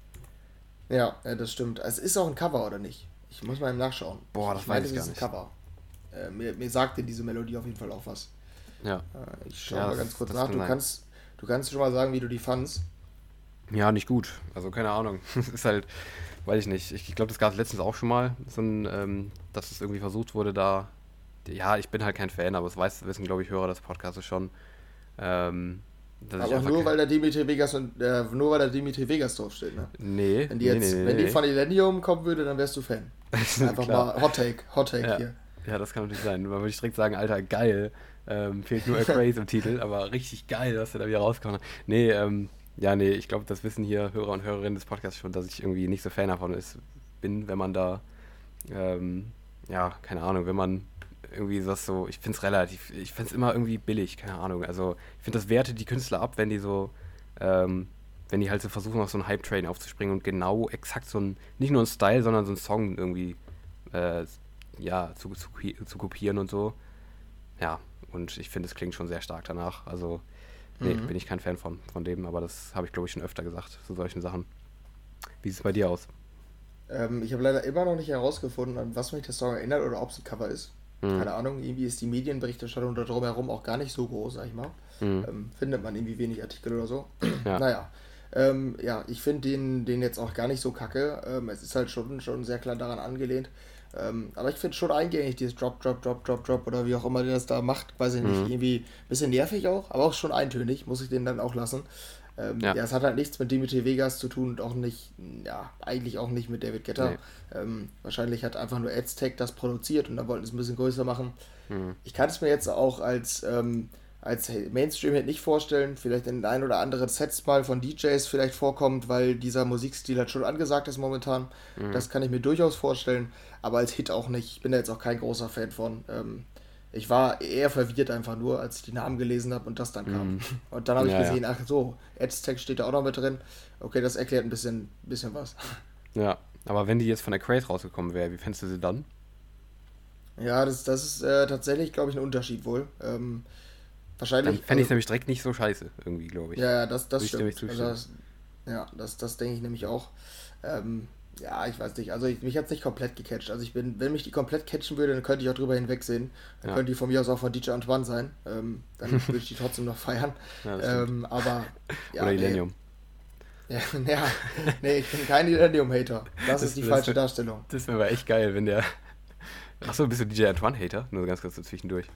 Ja, ja, das stimmt. Es ist auch ein Cover, oder nicht? Ich muss mal eben nachschauen. Boah, das ich weiß meine, ich gar nicht. Cover. Äh, mir, mir sagte diese Melodie auf jeden Fall auch was. Ja. Äh, ich schaue ja, mal ganz kurz nach. Du kannst, du kannst schon mal sagen, wie du die fandst. Ja, nicht gut. Also keine Ahnung. [LAUGHS] Ist halt, weiß ich nicht. Ich, ich glaube, das gab es letztens auch schon mal, so ein, ähm, dass es irgendwie versucht wurde, da. Ja, ich bin halt kein Fan, aber es weiß, wissen, glaube ich, Hörer des Podcasts schon. Ähm, aber nur weil da Dimitri Vegas und äh, nur weil da Dimitri Vegas draufsteht, ne? Nee. Wenn die jetzt, nee, nee, wenn die von Millennium kommen würde, dann wärst du Fan. [LAUGHS] Einfach mal Hot Take, Hot Take ja. hier. Ja, das kann natürlich sein. Man würde ich direkt sagen, Alter, geil. Ähm, fehlt nur A [LAUGHS] Craze im Titel, aber richtig geil, was er da wieder rauskommt. Nee, ähm, ja, nee, ich glaube, das wissen hier Hörer und Hörerinnen des Podcasts schon, dass ich irgendwie nicht so Fan davon ist, bin, wenn man da, ähm, ja, keine Ahnung, wenn man irgendwie was so, ich finde es relativ, ich finde es immer irgendwie billig, keine Ahnung. Also, ich finde, das wertet die Künstler ab, wenn die so, ähm, wenn die halt so versuchen, auf so einen Hype-Train aufzuspringen und genau exakt so ein, nicht nur ein Style, sondern so ein Song irgendwie äh, ja, zu, zu, zu kopieren und so. Ja, und ich finde, es klingt schon sehr stark danach. Also, nee, mhm. bin ich kein Fan von, von dem, aber das habe ich, glaube ich, schon öfter gesagt, zu solchen Sachen. Wie sieht es bei dir aus? Ähm, ich habe leider immer noch nicht herausgefunden, an was mich der Song erinnert oder ob es ein Cover ist. Mhm. Keine Ahnung, irgendwie ist die Medienberichterstattung da drumherum auch gar nicht so groß, sag ich mal. Mhm. Ähm, findet man irgendwie wenig Artikel oder so. [CLEARS THROAT] Ja. naja. Ähm, ja, ich finde den, den jetzt auch gar nicht so kacke. Ähm, es ist halt schon, schon sehr klar daran angelehnt. Ähm, aber ich finde schon eingängig, dieses Drop, Drop, Drop, Drop, Drop oder wie auch immer der das da macht, weiß ich nicht, mhm. irgendwie ein bisschen nervig auch, aber auch schon eintönig, muss ich den dann auch lassen. Ähm, ja. ja. es hat halt nichts mit Dimitri Vegas zu tun und auch nicht, ja, eigentlich auch nicht mit David Guetta. Nee. Ähm, wahrscheinlich hat einfach nur Aztec das produziert und dann wollten es ein bisschen größer machen. Mhm. Ich kann es mir jetzt auch als ähm, als Mainstream hätte nicht vorstellen. Vielleicht in ein oder anderen Sets mal von DJs vielleicht vorkommt, weil dieser Musikstil halt schon angesagt ist momentan. Mhm. Das kann ich mir durchaus vorstellen, aber als Hit auch nicht. Ich bin da jetzt auch kein großer Fan von. Ähm, ich war eher verwirrt einfach nur, als ich die Namen gelesen habe und das dann kam. Mhm. Und dann habe ich ja, gesehen, ach so, Ads-Tag steht da auch noch mit drin. Okay, das erklärt ein bisschen, bisschen was. Ja, aber wenn die jetzt von der Craze rausgekommen wäre, wie fändest du sie dann? Ja, das, das ist äh, tatsächlich, glaube ich, ein Unterschied wohl. Ähm, Wahrscheinlich. Dann fände ich es also, nämlich direkt nicht so scheiße, irgendwie, glaube ich. Ja, ja, das, das stimmt. Also das, ja, das, das denke ich nämlich auch. Ähm, ja, ich weiß nicht. Also ich, mich hat es nicht komplett gecatcht. Also ich bin, wenn mich die komplett catchen würde, dann könnte ich auch drüber hinwegsehen. Dann ja. könnte die von mir aus auch von DJ Antoine sein. Ähm, dann [LAUGHS] würde ich die trotzdem noch feiern. Ja, ähm, aber. [LAUGHS] Ja, Oder Illenium. Nee. Ja, [LAUGHS] ja, nee, ich bin kein Illenium-Hater. Das, das, ist die das falsche wär, Darstellung. Das wäre echt geil, wenn der. Achso, bist du DJ Antoine-Hater? Nur ganz kurz so zwischendurch.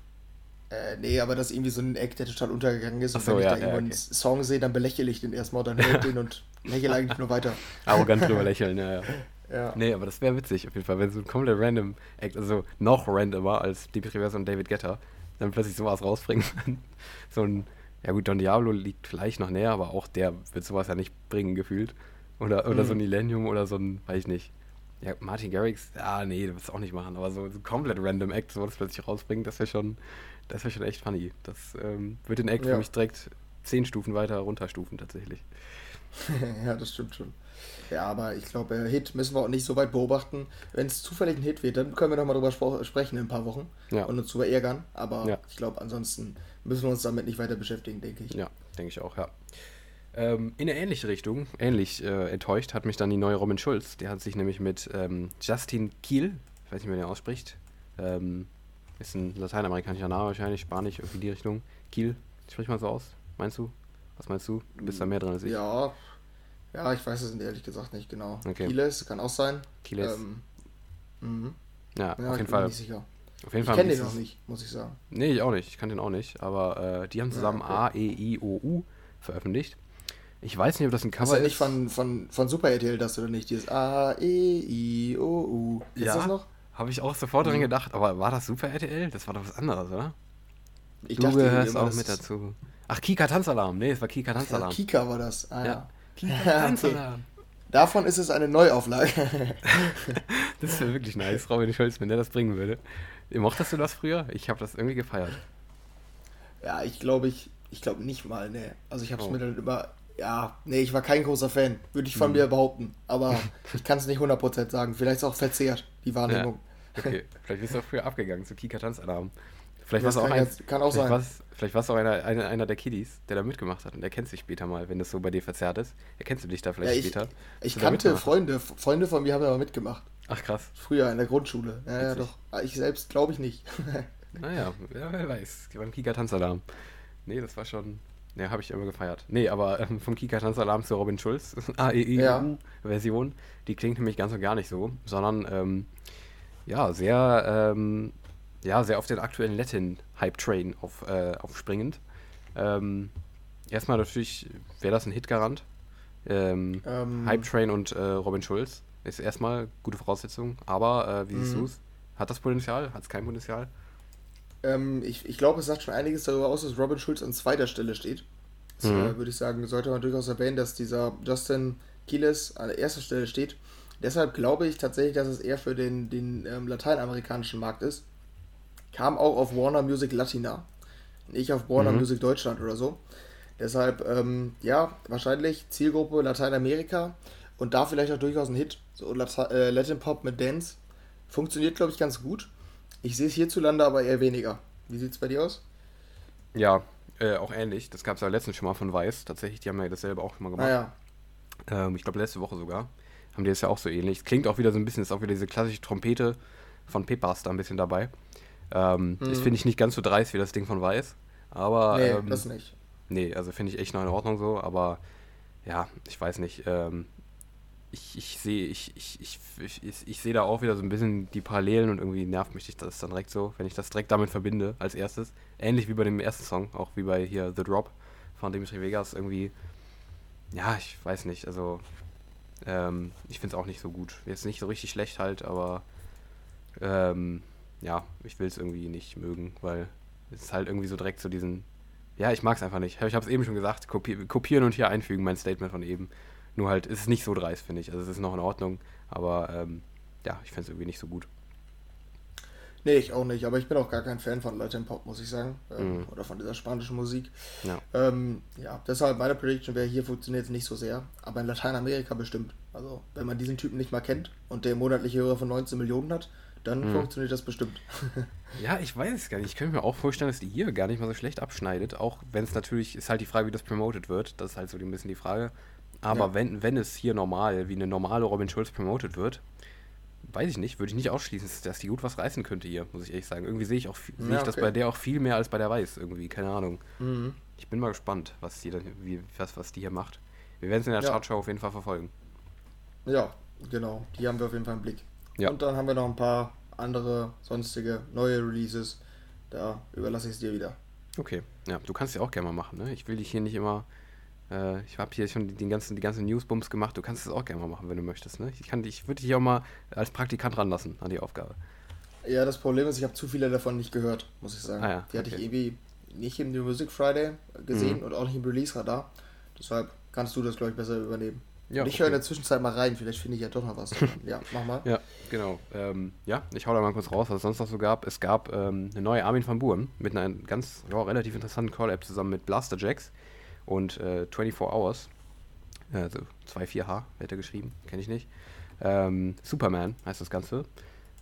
Äh, nee, aber das ist irgendwie so ein Eck, der total untergegangen ist. Und so, wenn ich ja, da irgendwo ja, okay. einen Song sehe, dann belächle ich den erstmal, dann höre ich den und [LAUGHS] lächle eigentlich nur weiter. Arrogant drüber lächeln, ja, ja. [LAUGHS] ja. Nee, aber das wäre witzig auf jeden Fall, wenn so ein komplett random Act, also noch randomer als Dimitri Vegas und David Guetta, dann plötzlich sowas rausbringen. [LAUGHS] so ein, ja gut, Don Diablo liegt vielleicht noch näher, aber auch der wird sowas ja nicht bringen, gefühlt. Oder, oder mhm. so ein Millennium oder so ein, weiß ich nicht. Ja, Martin Garrix, ja, nee, das wird es auch nicht machen, aber so, so komplett random Act, so das plötzlich rausbringt, das wäre schon, das wäre schon echt funny. Das ähm, wird den Act ja. für mich direkt zehn Stufen weiter runterstufen, tatsächlich. [LAUGHS] ja, das stimmt schon. Ja, aber ich glaube, äh, Hit müssen wir auch nicht so weit beobachten. Wenn es zufällig ein Hit wird, dann können wir nochmal drüber sprechen in ein paar Wochen ja. und uns drüber ärgern. Aber ja. ich glaube, ansonsten müssen wir uns damit nicht weiter beschäftigen, denke ich. Ja, denke ich auch, ja. Ähm, in eine ähnliche Richtung, ähnlich äh, enttäuscht, hat mich dann die neue Robin Schulz. Der hat sich nämlich mit ähm, Justin Kiel, ich weiß nicht, wie man den ausspricht, ähm, ist ein lateinamerikanischer Name wahrscheinlich, Spanisch, irgendwie die Richtung. Kiel, spricht man so aus, meinst du? Was meinst du? Du bist da mehr dran als ich. Ja, ja, ich weiß es ehrlich gesagt nicht genau. Okay. Kiles kann auch sein. Kiles. Ähm, mhm. ja, ja, auf jeden Fall. Nicht sicher. Auf jeden ich kenne den noch nicht, muss ich sagen. Nee, ich auch nicht. Ich kann den auch nicht. Aber äh, die haben zusammen ja, okay. A, E, I, O, U veröffentlicht. Ich weiß nicht, ob das ein Cover ist. Ist ja nicht von, von, von Super RTL das oder nicht? Dieses A, E, I, O, U. Ist ja, das noch? Habe ich auch sofort mhm. dran gedacht. Aber war das Super RTL? Das war doch was anderes, oder? Ich du dachte, gehörst auch mit dazu. Ach, Kika Tanzalarm. Nee, es war Kika Tanzalarm. Ja, Kika war das. Ah, ja. Kika [LAUGHS] Tanzalarm. okay. Davon ist es eine Neuauflage. [LAUGHS] das wäre wirklich nice, Robin Schulz, wenn der das bringen würde. Mochtest du das früher? Ich habe das irgendwie gefeiert. Ja, ich glaube, ich, ich glaube nicht mal, ne. Also ich habe es oh. mir dann immer, ja, nee, ich war kein großer Fan, würde ich von hm. mir behaupten. Aber ich kann es nicht 100% sagen. Vielleicht ist auch verzehrt, die Wahrnehmung. Okay, vielleicht bist du auch früher abgegangen zu Kika Tanzalarm. Vielleicht war es auch, ein, jetzt, kann auch vielleicht sein. War's, vielleicht war es auch einer, einer, einer der Kiddies, der da mitgemacht hat und der kennt sich später mal, wenn das so bei dir verzerrt ist. Erkennst du dich da vielleicht ja, ich, später? Ich kannte Freunde, Freunde von mir haben ja mal mitgemacht. Ach krass. Früher in der Grundschule. Ja, ja doch. Ah, ich selbst glaube ich nicht. [LAUGHS] naja, ja, wer weiß. Beim Kika Tanzalarm. Nee, das war schon. Ja, habe ich immer gefeiert. Nee, aber ähm, vom Kika Tanzalarm zu Robin Schulz, [LAUGHS] AEI-Version, ja. die klingt nämlich ganz und gar nicht so, sondern ähm, ja, sehr ähm, ja, sehr auf den aktuellen Latin-Hype-Train auf, äh, aufspringend. Ähm, erstmal natürlich wäre das ein Hitgarant. Ähm, ähm, Hype-Train und äh, Robin Schulz ist erstmal gute Voraussetzung. Aber äh, wie siehst mhm. du es? Hat das Potenzial? Hat es kein Potenzial? Ähm, ich ich glaube, es sagt schon einiges darüber aus, dass Robin Schulz an zweiter Stelle steht. Mhm. Äh, würde ich sagen, sollte man durchaus erwähnen, dass dieser Justin Kiles an erster Stelle steht. Deshalb glaube ich tatsächlich, dass es eher für den, den ähm, lateinamerikanischen Markt ist kam auch auf Warner Music Latina, nicht auf Warner mhm. Music Deutschland oder so. Deshalb, ähm, ja, wahrscheinlich Zielgruppe Lateinamerika und da vielleicht auch durchaus ein Hit. So Lat äh, Latin Pop mit Dance. Funktioniert, glaube ich, ganz gut. Ich sehe es hierzulande aber eher weniger. Wie sieht es bei dir aus? Ja, äh, auch ähnlich. Das gab es ja letztens schon mal von Weiß. Tatsächlich, die haben ja dasselbe auch schon mal gemacht. Ah, ja. ähm, ich glaube, letzte Woche sogar. Haben die das ja auch so ähnlich. Klingt auch wieder so ein bisschen, ist auch wieder diese klassische Trompete von Pepas da ein bisschen dabei. Ähm, mhm. Das finde ich nicht ganz so dreist wie das Ding von Weiß. Aber. Nee, ähm, das nicht. Nee, also finde ich echt noch in Ordnung so, aber ja, ich weiß nicht. Ähm, ich, ich sehe ich, ich, ich, ich, ich seh da auch wieder so ein bisschen die Parallelen und irgendwie nervt mich das dann direkt so, wenn ich das direkt damit verbinde als erstes. Ähnlich wie bei dem ersten Song, auch wie bei hier The Drop von Dimitri Vegas irgendwie. Ja, ich weiß nicht, also ähm, ich finde es auch nicht so gut. Jetzt nicht so richtig schlecht halt, aber ähm, ja, ich will es irgendwie nicht mögen, weil es ist halt irgendwie so direkt zu diesen. Ja, ich mag es einfach nicht. Ich habe es eben schon gesagt, kopi kopieren und hier einfügen, mein Statement von eben. Nur halt, ist es nicht so dreist, finde ich. Also es ist noch in Ordnung, aber ähm, ja, ich finde es irgendwie nicht so gut. Nee, ich auch nicht, aber ich bin auch gar kein Fan von Latin Pop, muss ich sagen. Ähm, mhm. Oder von dieser spanischen Musik. Ja. Ähm, ja, deshalb meine Prediction wäre, hier funktioniert es nicht so sehr, aber in Lateinamerika bestimmt. Also, wenn man diesen Typen nicht mal kennt und der monatliche Hörer von 19 Millionen hat, dann hm. funktioniert das bestimmt. [LAUGHS] ja, ich weiß es gar nicht. Ich könnte mir auch vorstellen, dass die hier gar nicht mal so schlecht abschneidet. Auch wenn es natürlich, ist halt die Frage, wie das promoted wird. Das ist halt so ein bisschen die Frage. Aber ja. wenn, wenn es hier normal, wie eine normale Robin Schulz promoted wird, weiß ich nicht, würde ich nicht ausschließen, dass die gut was reißen könnte hier, muss ich ehrlich sagen. Irgendwie sehe ich auch ja, ich okay. das bei der auch viel mehr als bei der Weiß irgendwie, keine Ahnung. Mhm. Ich bin mal gespannt, was die dann, wie, was, was die hier macht. Wir werden es in der ja. Chartshow auf jeden Fall verfolgen. Ja, genau. Die haben wir auf jeden Fall im Blick. Ja. Und dann haben wir noch ein paar andere sonstige neue Releases. Da überlasse ich es dir wieder. Okay, ja, du kannst ja auch gerne mal machen. Ne? Ich will dich hier nicht immer. Äh, ich habe hier schon die, ganzen, die ganzen Newsbums gemacht. Du kannst es auch gerne mal machen, wenn du möchtest. Ne? Ich, ich würde dich auch mal als Praktikant ranlassen an die Aufgabe. Ja, das Problem ist, ich habe zu viele davon nicht gehört, muss ich sagen. Ah, ja, die hatte ich irgendwie nicht im New Music Friday gesehen mhm. und auch nicht im Release-Radar. Deshalb kannst du das, glaube ich, besser übernehmen. Ja, ich okay. höre in der Zwischenzeit mal rein, vielleicht finde ich ja doch noch was. [LAUGHS] ja, mach mal. Ja, genau. Ähm, ja, ich hau da mal kurz raus, was es sonst noch so gab. Es gab ähm, eine neue Armin van Buren mit einer ganz ja, relativ interessanten Call-App zusammen mit Blaster Jacks und äh, 24 Hours. Also 2-4H wird er geschrieben, kenne ich nicht. Ähm, Superman heißt das Ganze.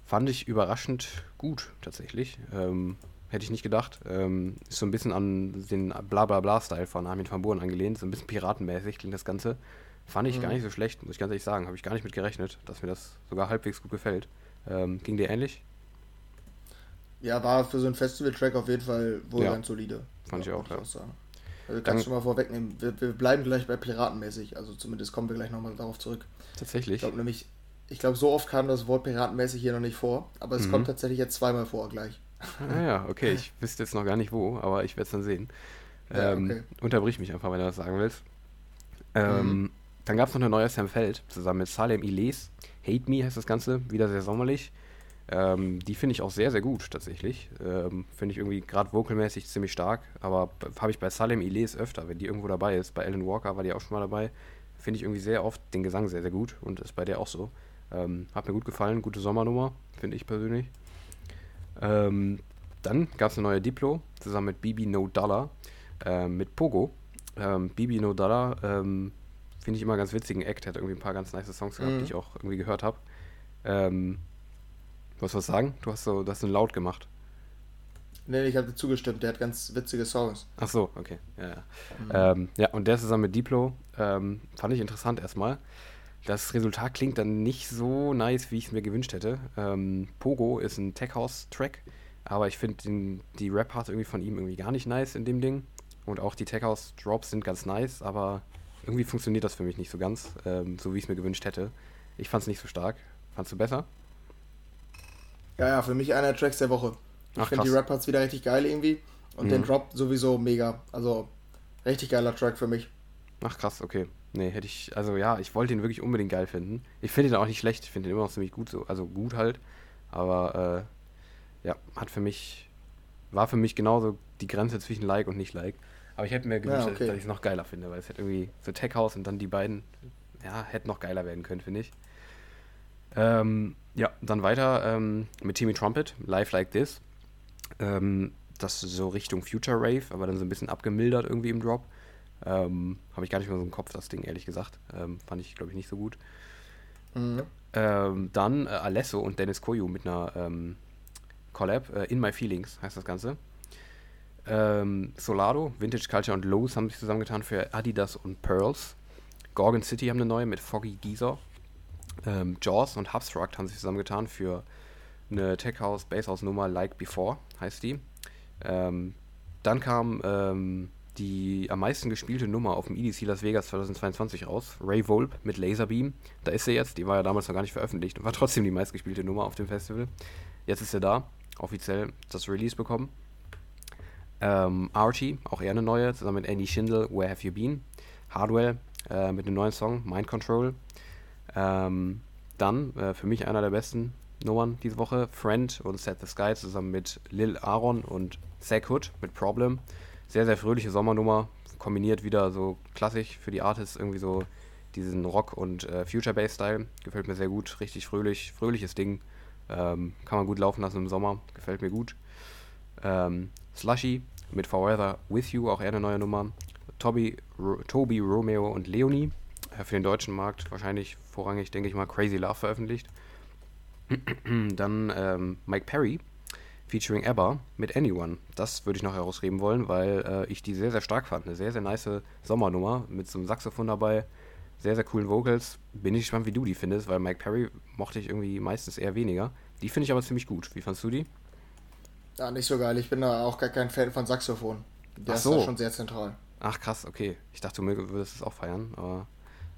Fand ich überraschend gut, tatsächlich. Ähm, hätte ich nicht gedacht. Ähm, ist so ein bisschen an den Bla-Bla-Bla-Style von Armin van Buren angelehnt. So ein bisschen piratenmäßig klingt das Ganze. Fand ich mhm. gar nicht so schlecht, muss ich ganz ehrlich sagen. Habe ich gar nicht mit gerechnet, dass mir das sogar halbwegs gut gefällt. Ähm, ging dir ähnlich? Ja, war für so einen Festival-Track auf jeden Fall wohl ja. ganz solide. Fand ja, ich auch, ja. Auch Also kannst du schon mal vorwegnehmen. Wir, wir bleiben gleich bei Piratenmäßig. Also zumindest kommen wir gleich nochmal darauf zurück. Tatsächlich. Ich glaube nämlich, ich glaube, so oft kam das Wort Piratenmäßig hier noch nicht vor, aber es mhm. kommt tatsächlich jetzt zweimal vor gleich. Ah ja, okay. Ich wüsste jetzt noch gar nicht wo, aber ich werde es dann sehen. Ja, ähm, okay. Unterbrich mich einfach, wenn du das sagen willst. Ähm, mhm. Dann gab es noch eine neue Sam Feld, zusammen mit Salem Iles. Hate Me heißt das Ganze, wieder sehr sommerlich. Ähm, die finde ich auch sehr, sehr gut tatsächlich. Ähm, finde ich irgendwie gerade vocalmäßig ziemlich stark, aber habe ich bei Salem Iles öfter, wenn die irgendwo dabei ist. Bei Alan Walker war die auch schon mal dabei. Finde ich irgendwie sehr oft den Gesang sehr, sehr gut und ist bei der auch so. Ähm, hat mir gut gefallen, gute Sommernummer, finde ich persönlich. Ähm, dann gab es eine neue Diplo zusammen mit Bibi No Dollar äh, mit Pogo. Ähm, Bibi No Dollar ähm, finde ich immer ganz witzigen Act. Hat irgendwie ein paar ganz nice Songs gehabt, mhm. die ich auch irgendwie gehört habe. Ähm, du hast was sagen? Du hast so, das so laut gemacht. Nee, ich habe zugestimmt. Der hat ganz witzige Songs. Ach so, okay. Ja, ja. Mhm. Ähm, ja und der zusammen mit Diplo ähm, fand ich interessant erstmal. Das Resultat klingt dann nicht so nice, wie ich es mir gewünscht hätte. Ähm, Pogo ist ein Tech House Track, aber ich finde die Rap-Parts irgendwie von ihm irgendwie gar nicht nice in dem Ding. Und auch die Tech House Drops sind ganz nice, aber irgendwie funktioniert das für mich nicht so ganz, ähm, so wie ich es mir gewünscht hätte. Ich fand es nicht so stark. Fandst du besser? Ja, ja, für mich einer der Tracks der Woche. Ich finde die Rap-Parts wieder richtig geil irgendwie. Und mhm. den Drop sowieso mega. Also richtig geiler Track für mich. Ach krass, okay. Nee, hätte ich, also ja, ich wollte ihn wirklich unbedingt geil finden. Ich finde ihn auch nicht schlecht, ich finde ihn immer noch ziemlich gut, so, also gut halt. Aber äh, ja, hat für mich, war für mich genauso die Grenze zwischen Like und nicht Like. Aber ich hätte mir gewünscht, ja, okay. dass ich es noch geiler finde, weil es hätte irgendwie so Tech House und dann die beiden, ja, hätten noch geiler werden können, finde ich. Ähm, ja, dann weiter ähm, mit Timmy Trumpet, Live Like This. Ähm, das so Richtung Future Rave, aber dann so ein bisschen abgemildert irgendwie im Drop. Ähm, Habe ich gar nicht mehr so im Kopf, das Ding, ehrlich gesagt. Ähm, fand ich, glaube ich, nicht so gut. Mhm. Ähm, dann äh, Alesso und Dennis Koyu mit einer ähm, Collab. Äh, In My Feelings heißt das Ganze. Solado, Vintage Culture und Lowe's haben sich zusammengetan für Adidas und Pearls. Gorgon City haben eine neue mit Foggy Geezer. Ähm, Jaws und Hubstruct haben sich zusammengetan für eine Tech House, Bass House Nummer Like Before, heißt die. Ähm, dann kam ähm, die am meisten gespielte Nummer auf dem EDC Las Vegas 2022 raus, Ray Volp mit Laserbeam. Da ist sie jetzt, die war ja damals noch gar nicht veröffentlicht und war trotzdem die meistgespielte Nummer auf dem Festival. Jetzt ist er da, offiziell das Release bekommen. Ähm, Archie, auch eher eine neue, zusammen mit Andy Schindel, Where Have You Been? Hardwell äh, mit einem neuen Song, Mind Control. Ähm, dann, äh, für mich einer der besten Nummern diese Woche, Friend und Set the Sky zusammen mit Lil Aaron und Zach Hood mit Problem. Sehr, sehr fröhliche Sommernummer, kombiniert wieder so klassisch für die Artists, irgendwie so diesen Rock- und äh, Future-Bass-Style. Gefällt mir sehr gut, richtig fröhlich, fröhliches Ding. Ähm, kann man gut laufen lassen im Sommer, gefällt mir gut. Ähm, Slushy mit Forever With You, auch eher eine neue Nummer. Toby, Ro Toby, Romeo und Leonie. Äh, für den deutschen Markt wahrscheinlich vorrangig, denke ich mal, Crazy Love veröffentlicht. [CLEARS THROAT] Dann ähm, Mike Perry featuring Ebba mit Anyone. Das würde ich noch herausheben wollen, weil äh, ich die sehr, sehr stark fand. Eine sehr, sehr nice Sommernummer mit so einem Saxophon dabei. Sehr, sehr coolen Vocals. Bin ich gespannt, wie du die findest, weil Mike Perry mochte ich irgendwie meistens eher weniger. Die finde ich aber ziemlich gut. Wie fandest du die? Ja, nicht so geil. Ich bin da auch gar kein Fan von Saxophon. Der Ach so. ist da schon sehr zentral. Ach krass, okay. Ich dachte, du würdest es auch feiern, aber.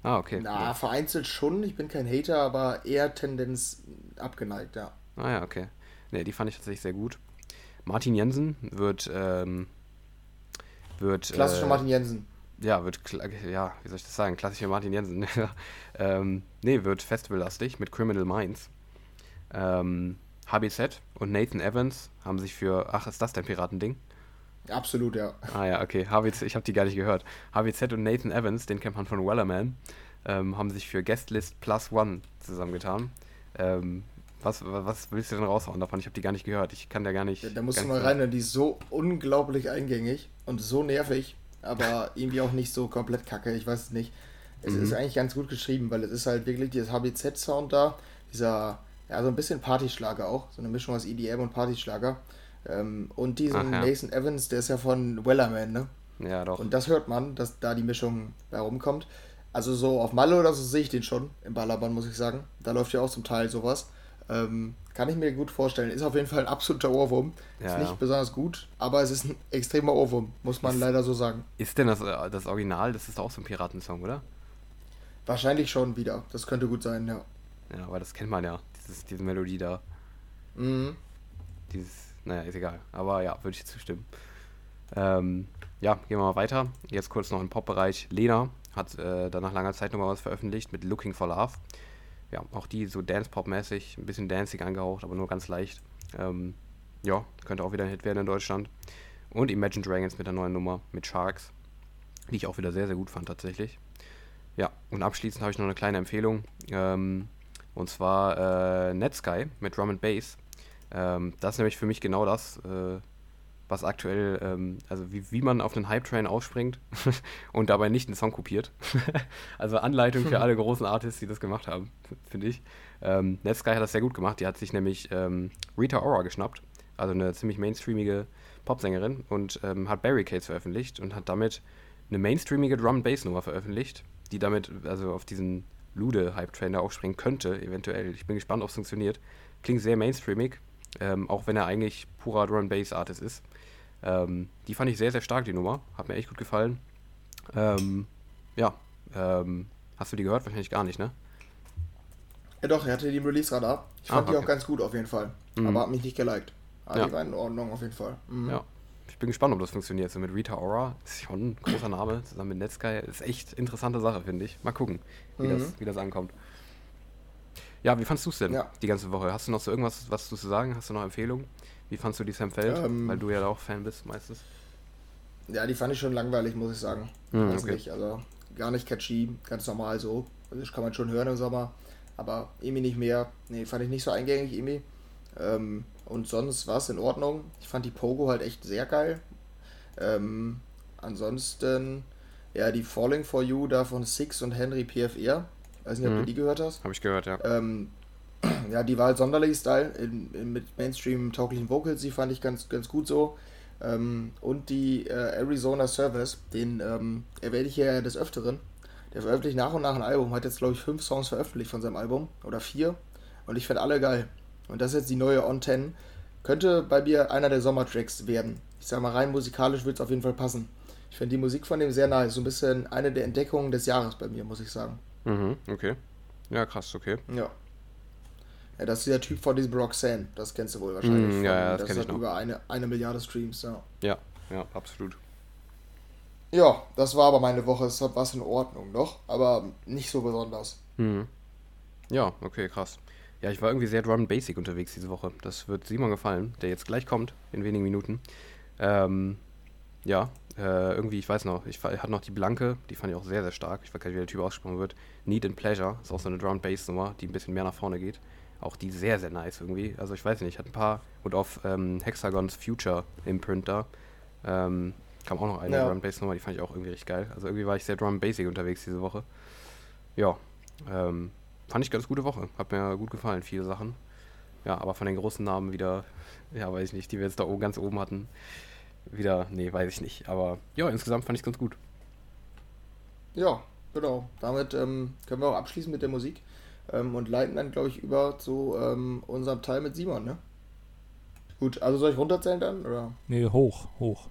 Ah, okay. Na, ja. vereinzelt schon. Ich bin kein Hater, aber eher Tendenz abgeneigt, ja. Ah ja, okay. Ne, die fand ich tatsächlich sehr gut. Martin Jensen wird. Ähm, wird Klassischer äh, Martin Jensen. Ja, wird. Ja, wie soll ich das sagen? Klassischer Martin Jensen. [LAUGHS] ähm, ne, wird festivallastig mit Criminal Minds. Ähm, HBZ und Nathan Evans haben sich für. Ach, ist das dein Piratending? Absolut, ja. Ah ja, okay. HBZ, ich habe die gar nicht gehört. HBZ und Nathan Evans, den kennt man von Wellerman, ähm, haben sich für Guestlist Plus One zusammengetan. Ähm, was, was willst du denn raushauen davon? Ich habe die gar nicht gehört. Ich kann da gar nicht. Ja, da musst du mal rein, die ist so unglaublich eingängig und so nervig, aber irgendwie auch nicht so komplett kacke. Ich weiß es nicht. Es mhm. ist eigentlich ganz gut geschrieben, weil es ist halt wirklich dieses HBZ-Sound da, dieser, ja, so ein bisschen Partyschlager auch, so eine Mischung aus EDM und Partyschlager. Ähm, und diesen Ach, ja. Nathan Evans, der ist ja von Wellerman, ne? Ja, doch. Und das hört man, dass da die Mischung herumkommt. Also so auf Malle oder so sehe ich den schon im Ballermann, muss ich sagen. Da läuft ja auch zum Teil sowas. Ähm, kann ich mir gut vorstellen. Ist auf jeden Fall ein absoluter Ohrwurm. Ja, ist nicht ja. besonders gut, aber es ist ein extremer Ohrwurm, muss man leider so sagen. Ist denn das, äh, das Original, das ist doch auch so ein Piratensong, oder? Wahrscheinlich schon wieder. Das könnte gut sein, ja. Ja, aber das kennt man ja, dieses, diese Melodie da. Mhm. Dieses, naja, ist egal. Aber ja, würde ich zustimmen. Ähm, ja, gehen wir mal weiter. Jetzt kurz noch im Pop-Bereich. Lena hat äh, dann nach langer Zeit nochmal was veröffentlicht mit Looking for Love. Ja, auch die so Dance-Pop-mäßig, ein bisschen dancing angehaucht, aber nur ganz leicht. Ähm, ja, könnte auch wieder ein Hit werden in Deutschland. Und Imagine Dragons mit der neuen Nummer mit Sharks, die ich auch wieder sehr, sehr gut fand tatsächlich. Ja, und abschließend habe ich noch eine kleine Empfehlung. Ähm, und zwar äh, Netsky mit Drum and Bass. Ähm, das ist nämlich für mich genau das, äh, was aktuell, ähm, also wie, wie man auf einen Hype-Train aufspringt [LAUGHS] und dabei nicht einen Song kopiert. [LAUGHS] also Anleitung für [LAUGHS] alle großen Artists, die das gemacht haben, finde ich. Ähm, Netsky hat das sehr gut gemacht. Die hat sich nämlich ähm, Rita Ora geschnappt, also eine ziemlich mainstreamige Popsängerin, und ähm, hat Barricades veröffentlicht und hat damit eine mainstreamige Drum-Bass-Nummer veröffentlicht, die damit also auf diesen Lude-Hype-Train da aufspringen könnte, eventuell. Ich bin gespannt, ob es funktioniert. Klingt sehr mainstreamig, ähm, auch wenn er eigentlich purer Drum-Bass-Artist ist. Ähm, die fand ich sehr, sehr stark, die Nummer. Hat mir echt gut gefallen. Ähm, ja, ähm, hast du die gehört? Wahrscheinlich gar nicht, ne? Ja doch, er hatte die im Release-Radar. Ich Ah, fand die okay. auch ganz gut auf jeden Fall. Mhm. Aber hat mich nicht geliked. Aber Ja. die war in Ordnung auf jeden Fall. Mhm. Ja. Ich bin gespannt, ob das funktioniert. So mit Rita Ora ist schon ein großer Name, zusammen mit Netsky. Ist echt interessante Sache, finde ich. Mal gucken, wie, Mhm. das, wie das ankommt. Ja, wie fandst du es denn Ja. die ganze Woche? Hast du noch so irgendwas, was du zu sagen? Hast du noch Empfehlungen? Wie fandst du die Sam Feld? Ähm. Weil du ja auch Fan bist meistens. Ja, die fand ich schon langweilig, muss ich sagen. Mhm, Weiß okay. nicht, also gar nicht catchy, ganz normal so. Also das kann man schon hören im Sommer, aber irgendwie nicht mehr. Nee, fand ich nicht so eingängig irgendwie. Ähm, und sonst war es in Ordnung. Ich fand die Pogo halt echt sehr geil. Ähm, ansonsten, ja, die Falling for You da von Six und Henry PFR. Weiß nicht, ob Mhm. du die gehört hast. Habe ich gehört, ja. Ähm, [CLEARS THROAT] ja, die war halt sonderlich Style in, in, mit Mainstream-tauglichen Vocals, die fand ich ganz, ganz gut so. Ähm, und die äh, Arizona Service, den ähm, erwähne ich ja des Öfteren. Der veröffentlicht nach und nach ein Album, hat jetzt glaube ich fünf Songs veröffentlicht von seinem Album oder vier. Und ich finde alle geil. Und das ist jetzt die neue On 10. Könnte bei mir einer der Sommertracks werden. Ich sag mal, rein musikalisch wird es auf jeden Fall passen. Ich finde die Musik von dem sehr nice. So ein bisschen eine der Entdeckungen des Jahres bei mir, muss ich sagen. Mhm, okay. Ja, krass, okay. Ja. Ja, das ist der Typ von diesem Roxanne, das kennst du wohl wahrscheinlich. Mm, von, ja, ja, das das hat noch. über eine, eine Milliarde Streams, ja. Ja, ja, absolut. Ja, das war aber meine Woche, es war in Ordnung noch, aber nicht so besonders. Mhm. Ja, okay, krass. Ja, ich war irgendwie sehr Drum Basic unterwegs diese Woche. Das wird Simon gefallen, der jetzt gleich kommt, in wenigen Minuten. Ähm, ja, äh, irgendwie, ich weiß noch, ich hatte noch die Blanke, die fand ich auch sehr, sehr stark. Ich weiß gar nicht, wie der Typ ausgesprochen wird. Need and Pleasure, ist auch so eine Drum and Bass Nummer, die ein bisschen mehr nach vorne geht. Auch die sehr, sehr nice irgendwie. Also ich weiß nicht, hat ein paar, und auf ähm, Hexagons Future Imprint da, ähm, kam auch noch eine Ja. Drum and Bass Nummer, die fand ich auch irgendwie richtig geil. Also irgendwie war ich sehr Drum Basic unterwegs diese Woche. Ja, ähm, fand ich ganz gute Woche. Hat mir gut gefallen, viele Sachen. Ja, aber von den großen Namen wieder, ja, weiß ich nicht, die wir jetzt da oben, ganz oben hatten, wieder, nee, weiß ich nicht. Aber ja, insgesamt fand ich es ganz gut. Ja, genau. Damit ähm, können wir auch abschließen mit der Musik ähm, und leiten dann, glaube ich, über zu ähm, unserem Teil mit Simon, ne? Gut, also soll ich runterzählen dann? Oder? Nee, hoch, hoch.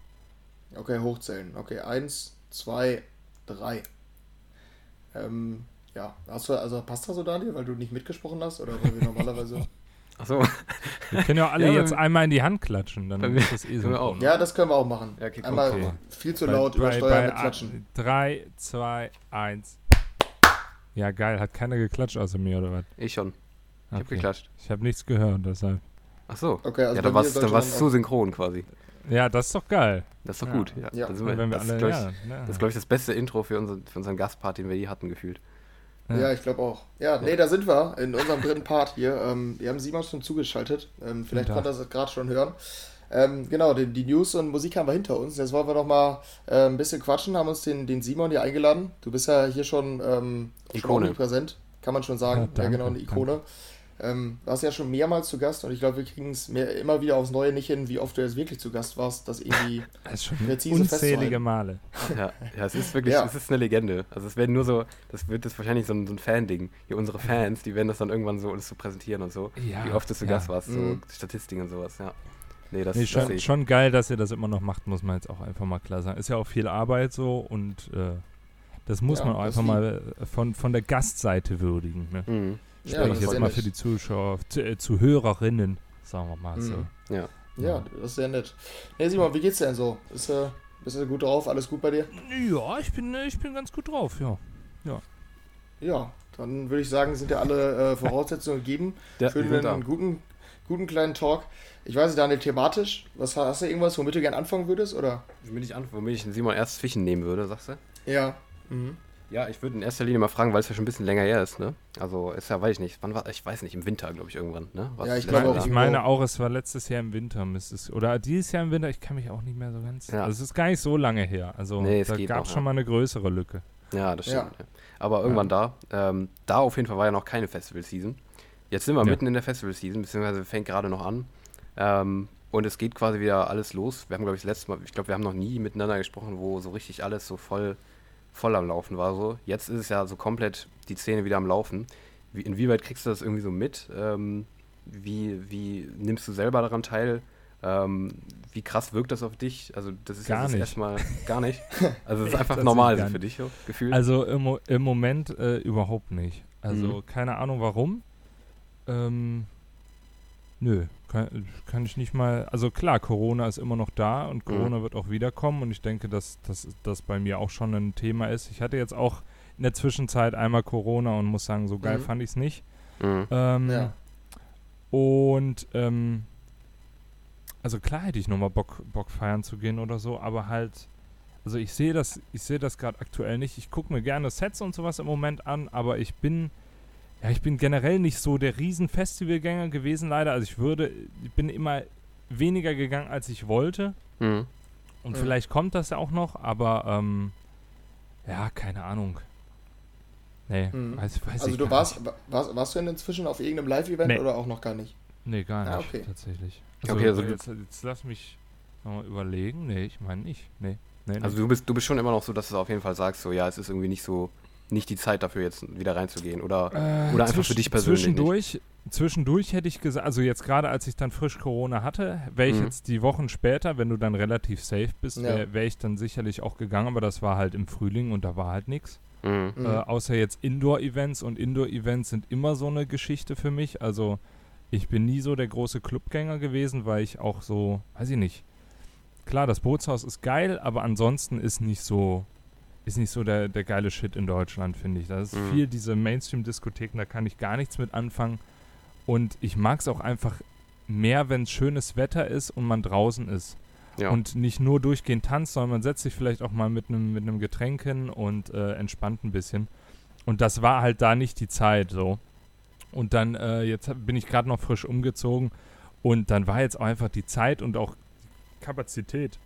Okay, hochzählen. Okay, eins, zwei, drei. Ähm, ja, hast du, also passt das so, Daniel, weil du nicht mitgesprochen hast? Oder weil wir [LAUGHS] normalerweise. Achso, [LAUGHS] Wir können ja alle Ja, jetzt bei- einmal in die Hand klatschen, dann bei ist das eh so. auch. Ja, das können wir auch machen. Ja, okay, Einmal okay. viel zu laut übersteuern mit Klatschen. 3, 2, 1. Ja, geil. Hat keiner geklatscht außer mir, oder was? ich schon. Ich hab Okay. geklatscht. Ich habe nichts gehört, deshalb. Achso. Okay, also ja, bei dann mir war's, dann sollte war's man zu synchron quasi. Ja, das ist doch geil. Das ist doch Ja. gut. Ja, Ja. dann sind wir, Wenn wir das, alle, ist, glaub ich, ja, das ist, glaube ich, das beste Intro für, unseren für unseren Gastpart, den wir je hatten, gefühlt. Ja, ich glaube auch. Ja, nee, da sind wir in unserem dritten Part hier. Ähm, wir haben Simon schon zugeschaltet. Ähm, vielleicht konnte er es gerade schon hören. Ähm, genau, die, die News und Musik haben wir hinter uns. Jetzt wollen wir noch mal äh, ein bisschen quatschen, haben uns den, den Simon hier eingeladen. Du bist ja hier schon, ähm, schon Ikone. omnipräsent, kann man schon sagen. Ja, Ja, danke, genau, eine Ikone. Ähm, warst ja schon mehrmals zu Gast und ich glaube, wir kriegen es immer wieder aufs Neue nicht hin, wie oft du jetzt wirklich zu Gast warst, das irgendwie [LAUGHS] das ist schon präzise unzählige Male. Ja, ja, es ist wirklich, ja. es ist eine Legende. Also es werden nur so, das wird jetzt wahrscheinlich so ein, so ein Fan-Ding. Hier unsere Fans, die werden das dann irgendwann so uns zu so präsentieren und so, ja, wie oft du zu ja. Gast warst, so mhm. Statistiken und sowas, ja. Nee, das, nee, schon, schon geil, dass ihr das immer noch macht, muss man jetzt auch einfach mal klar sagen. Ist ja auch viel Arbeit so und äh, das muss man auch einfach mal äh, von, von der Gastseite würdigen. Ne? Mhm. Spreche ich jetzt mal für die Zuschauer, zu, äh, Zuhörerinnen, sagen wir mal mhm. so. Ja. ja, das ist sehr nett. Hey Simon, wie geht's denn so? Ist, äh, bist du gut drauf? Alles gut bei dir? Ja, ich bin, ich bin ganz gut drauf, ja. Ja, ja dann würde ich sagen, sind ja alle äh, Voraussetzungen gegeben ja, für einen guten, guten kleinen Talk. Ich weiß nicht, Daniel, thematisch, was hast du irgendwas, womit du gerne anfangen würdest? Oder? Womit ich, womit ich Simon erst Fischen nehmen würde, sagst du? Ja. Mhm. Ja, ich würde in erster Linie mal fragen, weil es ja schon ein bisschen länger her ist, ne? Also ist ja, weiß ich nicht, wann war, ich weiß nicht, im Winter, glaube ich, irgendwann, ne? Was ja, ich glaube auch. Ich meine auch, es war letztes Jahr im Winter, es, oder dieses Jahr im Winter, ich kann mich auch nicht mehr so ganz. Ja. Also es ist gar nicht so lange her. Also nee, da gab es schon ja. mal eine größere Lücke. Ja, das stimmt. Ja. Aber irgendwann da, ähm, da auf jeden Fall war ja noch keine Festival-Season. Jetzt sind wir mitten in der Festival-Season, beziehungsweise fängt gerade noch an. Ähm, und es geht quasi wieder alles los. Wir haben, glaube ich, das letzte Mal, ich glaube, wir haben noch nie miteinander gesprochen, wo so richtig alles so voll voll am Laufen war. So. Jetzt ist es ja so komplett die Szene wieder am Laufen. Wie, inwieweit kriegst du das irgendwie so mit? Ähm, wie, wie nimmst du selber daran teil? Ähm, wie krass wirkt das auf dich? Also, das ist gar jetzt erstmal [LAUGHS] gar nicht. Also, es ist einfach normal für dich, so, gefühlt. Also, im, im Moment äh, überhaupt nicht. Also, mhm. keine Ahnung warum. Ähm, nö, kann, kann, ich nicht mal. Also klar, Corona ist immer noch da und mhm. Corona mhm. wird auch wiederkommen und ich denke, dass das bei mir auch schon ein Thema ist. Ich hatte jetzt auch in der Zwischenzeit einmal Corona und muss sagen, so geil mhm. fand ich es nicht. Mhm. Ähm, ja. Und ähm, also klar hätte ich nochmal Bock, Bock feiern zu gehen oder so, aber halt, also ich sehe das, ich sehe das gerade aktuell nicht. Ich gucke mir gerne Sets und sowas im Moment an, aber ich bin ja, ich bin generell nicht so der Riesen-Festivalgänger gewesen, leider. Also ich würde, ich bin immer weniger gegangen, als ich wollte. Mhm. Und mhm. vielleicht kommt das ja auch noch, aber ähm, ja, keine Ahnung. Nee, mhm. weiß, weiß Also du warst, warst, warst du denn inzwischen auf irgendeinem Live-Event nee. oder auch noch gar nicht? Nee, gar nicht, ah, okay. tatsächlich. Also, okay, also jetzt, jetzt lass mich nochmal überlegen. Nee, ich meine nicht. Nee. Nee, also du bist, du bist schon immer noch so, dass du auf jeden Fall sagst, so ja, es ist irgendwie nicht so nicht die Zeit dafür, jetzt wieder reinzugehen? Oder, äh, oder einfach für dich persönlich? Zwischendurch, nicht? zwischendurch hätte ich gesagt, also jetzt gerade als ich dann frisch Corona hatte, wäre ich mhm. jetzt die Wochen später, wenn du dann relativ safe bist, wäre ja. wär ich dann sicherlich auch gegangen, aber das war halt im Frühling und da war halt nichts. Mhm. Äh, außer jetzt Indoor-Events und Indoor-Events sind immer so eine Geschichte für mich. Also ich bin nie so der große Clubgänger gewesen, weil ich auch so, weiß ich nicht. Klar, das Bootshaus ist geil, aber ansonsten ist nicht so ist nicht so der, der geile Shit in Deutschland, finde ich. Das ist mhm. viel diese Mainstream-Diskotheken, da kann ich gar nichts mit anfangen. Und ich mag es auch einfach mehr, wenn es schönes Wetter ist und man draußen ist. Ja. Und nicht nur durchgehend tanzt, sondern man setzt sich vielleicht auch mal mit einem mit Getränk hin und äh, entspannt ein bisschen. Und das war halt da nicht die Zeit so. Und dann, äh, jetzt bin ich gerade noch frisch umgezogen und dann war jetzt auch einfach die Zeit und auch Kapazität